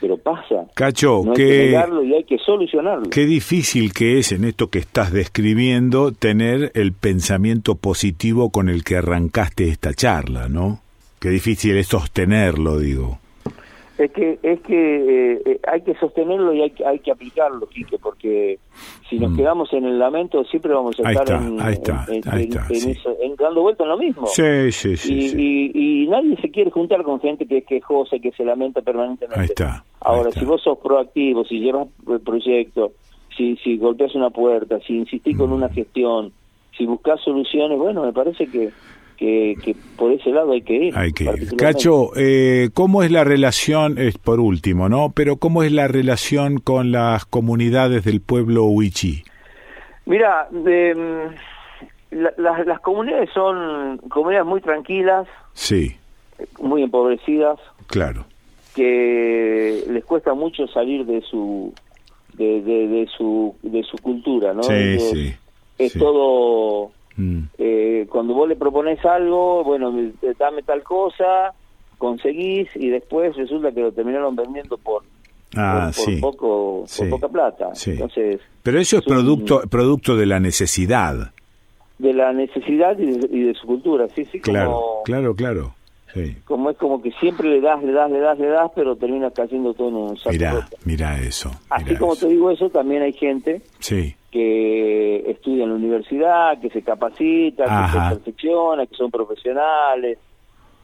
pero pasa. Cacho, no hay que, negarlo y hay que solucionarlo. Qué difícil que es en esto que estás describiendo tener el pensamiento positivo con el que arrancaste esta charla, ¿no? Qué difícil es sostenerlo, digo. Es que es que eh, hay que sostenerlo y hay que, hay que aplicarlo, Quique, porque si nos mm. quedamos en el lamento siempre vamos a estar en, dando vuelta en lo mismo. Sí, sí, sí, y, Y, nadie se quiere juntar con gente que es quejosa, que se lamenta permanentemente. Ahí está. Ahora, si vos sos proactivo, si llevas el proyecto, si, si golpeas una puerta, si insistís con mm. una gestión, si buscas soluciones, bueno, me parece que que, por ese lado hay que ir. Hay que ir. Cacho, eh, ¿cómo es la relación, es por último, ¿no? Pero ¿cómo es la relación con las comunidades del pueblo Huichi? Mira, de, las comunidades son comunidades muy tranquilas. Sí. muy empobrecidas. Claro. Que les cuesta mucho salir de su de, de, su de su cultura, ¿no? Sí, sí. Es todo mm. eh, cuando vos le propones algo, bueno, dame tal cosa, conseguís y después resulta que lo terminaron vendiendo por Ah, por, poco, poca plata. Entonces, Pero eso es, producto, producto de la necesidad. De la necesidad y de, su cultura, sí, sí. Claro, claro, claro. Como es como que siempre le das, le das, le das, le das, pero terminas cayendo todo en un saco. Mira, mira eso. Así como te digo eso, también hay gente sí. Que estudia en la universidad, que se capacita, que se perfecciona, que son profesionales,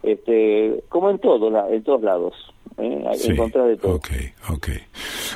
este, como en todo, en todos lados. ¿eh? de todo. Ok, ok.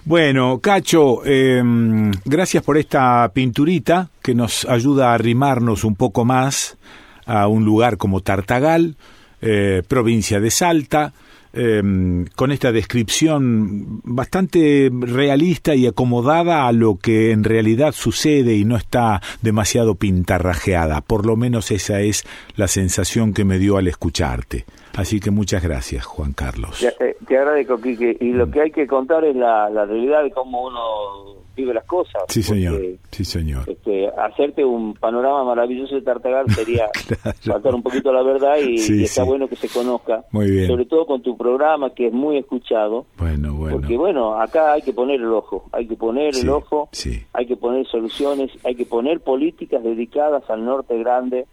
Bueno, Cacho, em, gracias por esta pinturita que nos ayuda a arrimarnos un poco más a un lugar como Tartagal, eh, provincia de Salta. Em, con esta descripción bastante realista y acomodada a lo que en realidad sucede y no está demasiado pintarrajeada. Por lo menos esa es la sensación que me dio al escucharte. Así que muchas gracias, Juan Carlos. Te, te agradezco, Quique. Y lo que hay que contar es la, la realidad de cómo uno vive las cosas. Sí, señor. Sí, señor. Este, hacerte un panorama maravilloso de Tartagal sería (laughs) faltar un poquito la verdad y, está bueno que se conozca. Muy bien. Sobre todo con tu programa que es muy escuchado. Bueno, bueno. Porque bueno, acá hay que poner el ojo, hay que poner el ojo, sí. hay que poner soluciones, hay que poner políticas dedicadas al norte grande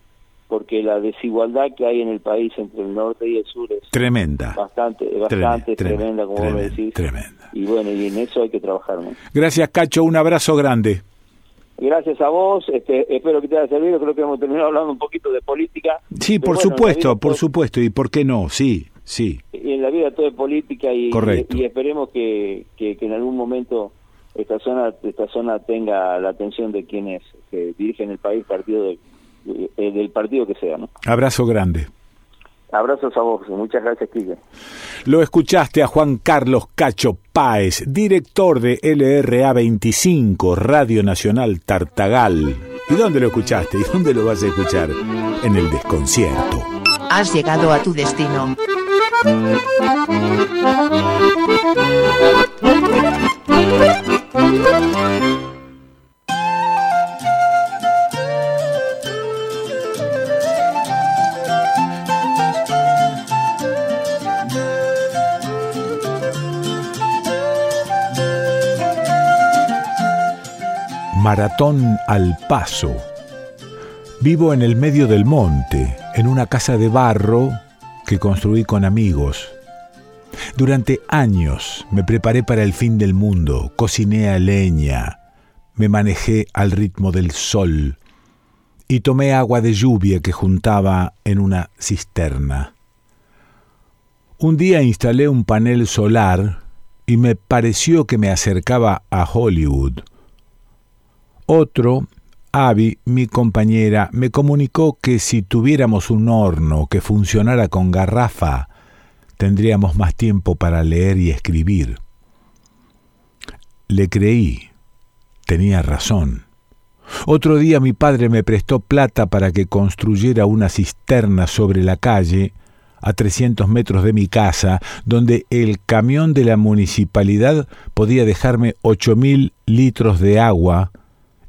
porque la desigualdad que hay en el país entre el norte y el sur es tremenda. Bastante, bastante tremenda, como vos decís. Tremenda. Y bueno, y en eso hay que trabajar. ¿no? Gracias, Cacho. Un abrazo grande. Gracias a vos, este, espero que te haya servido, creo que hemos terminado hablando un poquito de política. Sí, por supuesto, por supuesto, y por qué no, sí, sí. Y en la vida todo es política y, y, esperemos que, que, en algún momento esta zona esta zona tenga la atención de quienes que dirigen el país, partido de, eh, del partido que sea. ¿no? Abrazo grande. Abrazos a vos, muchas gracias, Kike. Lo escuchaste a Juan Carlos Cacho Páez, director de LRA 25, Radio Nacional Tartagal. ¿Y dónde lo escuchaste? ¿Y dónde lo vas a escuchar? En el desconcierto. Has llegado a tu destino. Maratón al Paso. Vivo en el medio del monte, en una casa de barro que construí con amigos. Durante años me preparé para el fin del mundo, cociné a leña, me manejé al ritmo del sol y tomé agua de lluvia que juntaba en una cisterna. Un día instalé un panel solar y me pareció que me acercaba a Hollywood otro, Abby, mi compañera, me comunicó que si tuviéramos un horno que funcionara con garrafa, tendríamos más tiempo para leer y escribir. Le creí. Tenía razón. Otro día mi padre me prestó plata para que construyera una cisterna sobre la calle, a 300 metros de mi casa, donde el camión de la municipalidad podía dejarme ocho mil litros de agua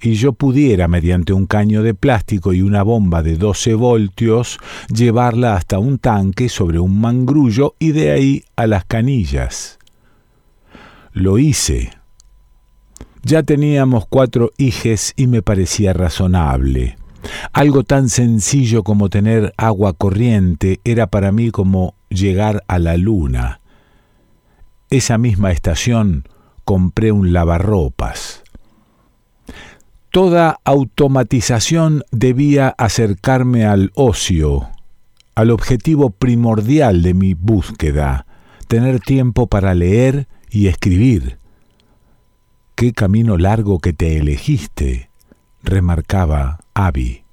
y yo pudiera, mediante un caño de plástico y una bomba de 12 voltios, llevarla hasta un tanque sobre un mangrullo y de ahí a las canillas. Lo hice. Ya teníamos cuatro hijes y me parecía razonable. Algo tan sencillo como tener agua corriente era para mí como llegar a la luna. Esa misma estación compré un lavarropas. Toda automatización debía acercarme al ocio, al objetivo primordial de mi búsqueda, tener tiempo para leer y escribir. Qué camino largo que te elegiste, remarcaba Abby.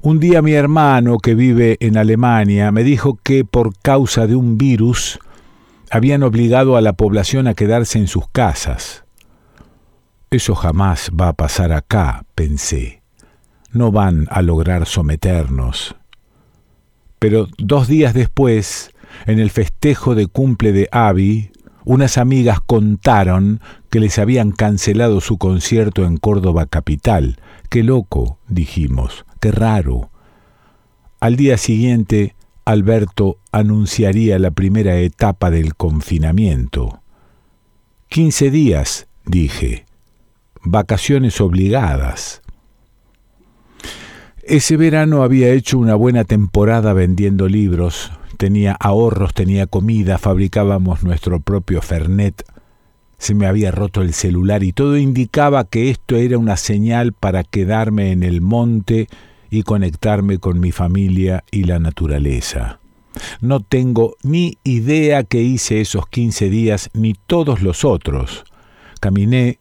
Un día mi hermano, que vive en Alemania, me dijo que por causa de un virus habían obligado a la población a quedarse en sus casas. Eso jamás va a pasar acá, pensé. No van a lograr someternos. Pero dos días después, en el festejo de cumple de Abby, unas amigas contaron que les habían cancelado su concierto en Córdoba capital. Qué loco, dijimos, qué raro. Al día siguiente, Alberto anunciaría la primera etapa del confinamiento. Quince días, dije. Vacaciones obligadas. Ese verano había hecho una buena temporada vendiendo libros, tenía ahorros, tenía comida, fabricábamos nuestro propio Fernet. Se me había roto el celular y todo indicaba que esto era una señal para quedarme en el monte y conectarme con mi familia y la naturaleza. No tengo ni idea qué hice esos quince días ni todos los otros. Caminé,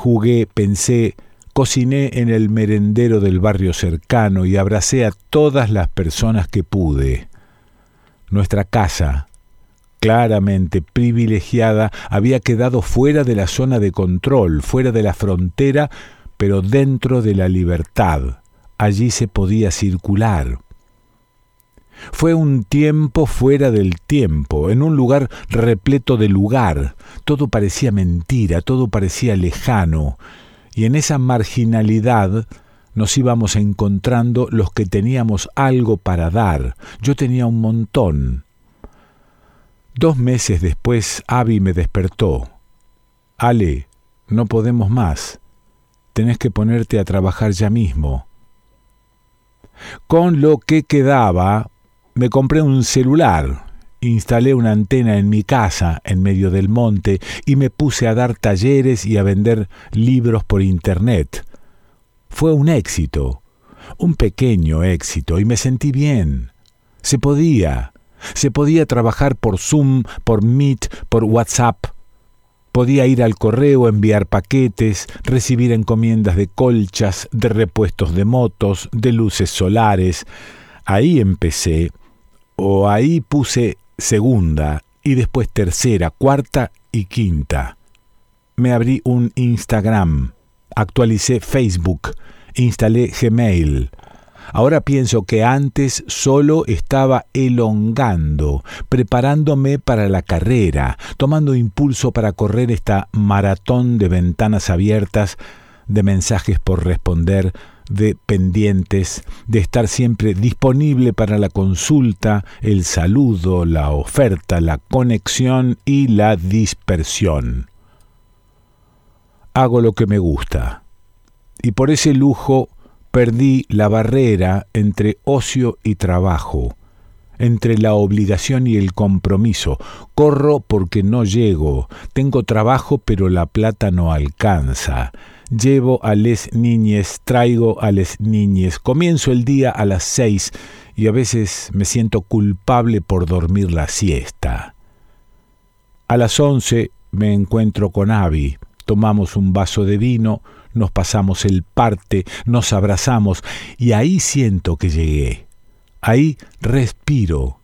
jugué, pensé, cociné en el merendero del barrio cercano y abracé a todas las personas que pude. Nuestra casa, claramente privilegiada, había quedado fuera de la zona de control, fuera de la frontera, pero dentro de la libertad. Allí se podía circular. Fue un tiempo fuera del tiempo, en un lugar repleto de lugar. Todo parecía mentira, todo parecía lejano, y en esa marginalidad nos íbamos encontrando los que teníamos algo para dar. Yo tenía un montón. Dos meses después, Abby me despertó. Ale, no podemos más. Tenés que ponerte a trabajar ya mismo. Con lo que quedaba, me compré un celular, instalé una antena en mi casa en medio del monte y me puse a dar talleres y a vender libros por internet. Fue un éxito, un pequeño éxito, y me sentí bien. Se podía, se podía trabajar por Zoom, por Meet, por WhatsApp. Podía ir al correo, enviar paquetes, recibir encomiendas de colchas, de repuestos de motos, de luces solares. Ahí empecé o ahí puse segunda y después tercera, cuarta y quinta. Me abrí un Instagram, actualicé Facebook, instalé Gmail. Ahora pienso que antes solo estaba elongando, preparándome para la carrera, tomando impulso para correr esta maratón de ventanas abiertas, de mensajes por responder, de pendientes, de estar siempre disponible para la consulta, el saludo, la oferta, la conexión y la dispersión. Hago lo que me gusta, y por ese lujo perdí la barrera entre ocio y trabajo, entre la obligación y el compromiso. Corro porque no llego, tengo trabajo pero la plata no alcanza llevo a les niñes, traigo a les niñes, comienzo el día a las seis y a veces me siento culpable por dormir la siesta. A las once me encuentro con Abby, tomamos un vaso de vino, nos pasamos el parte, nos abrazamos y ahí siento que llegué. Ahí respiro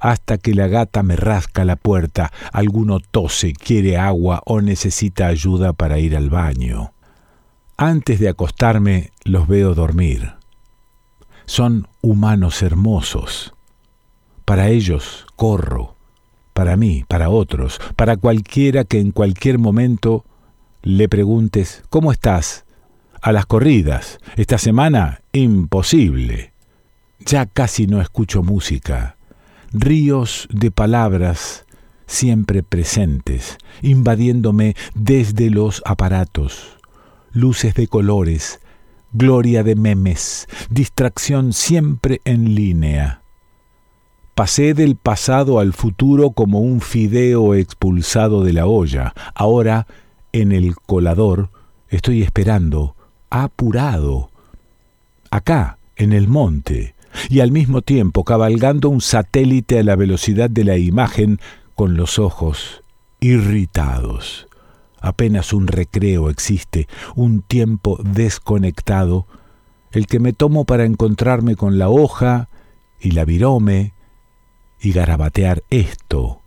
hasta que la gata me rasca la puerta, alguno tose, quiere agua o necesita ayuda para ir al baño. Antes de acostarme los veo dormir. Son humanos hermosos. Para ellos corro, para mí, para otros, para cualquiera que en cualquier momento le preguntes, ¿cómo estás? A las corridas. Esta semana, imposible. Ya casi no escucho música. Ríos de palabras siempre presentes, invadiéndome desde los aparatos luces de colores, gloria de memes, distracción siempre en línea. Pasé del pasado al futuro como un fideo expulsado de la olla. Ahora, en el colador, estoy esperando, apurado, acá, en el monte, y al mismo tiempo cabalgando un satélite a la velocidad de la imagen con los ojos irritados. Apenas un recreo existe, un tiempo desconectado, el que me tomo para encontrarme con la hoja y la virome y garabatear esto.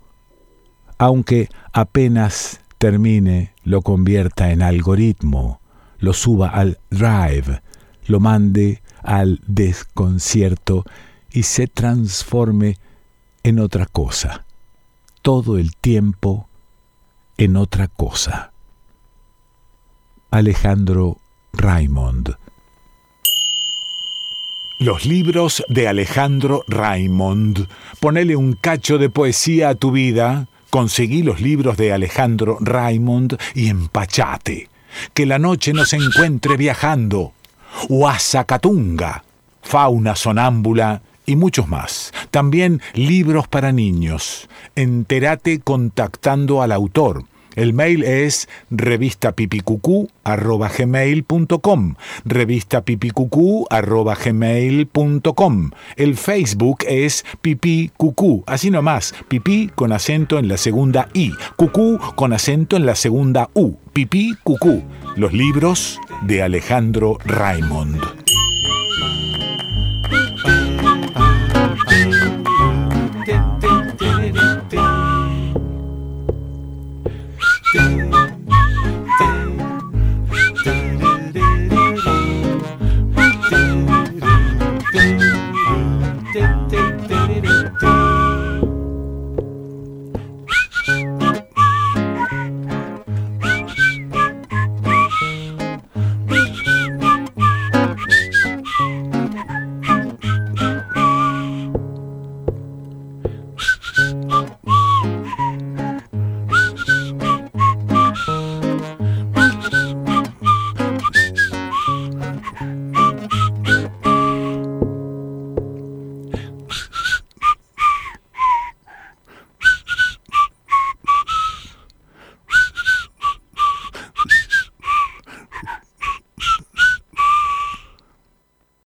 Aunque apenas termine, lo convierta en algoritmo, lo suba al drive, lo mande al desconcierto y se transforme en otra cosa. Todo el tiempo en otra cosa. Alejandro Raymond los libros de Alejandro Raymond. Ponele un cacho de poesía a tu vida. Conseguí los libros de Alejandro Raymond y empachate. Que la noche nos encuentre viajando. Huasacatunga, fauna sonámbula y muchos más. También libros para niños. Entérate contactando al autor el mail es revistapipicucú.gmail.com revistapipicucú.gmail.com El Facebook es pipí cucú, así nomás, pipí con acento en la segunda I, cucú con acento en la segunda U, pipí cucú. Los libros de Alejandro Raymond.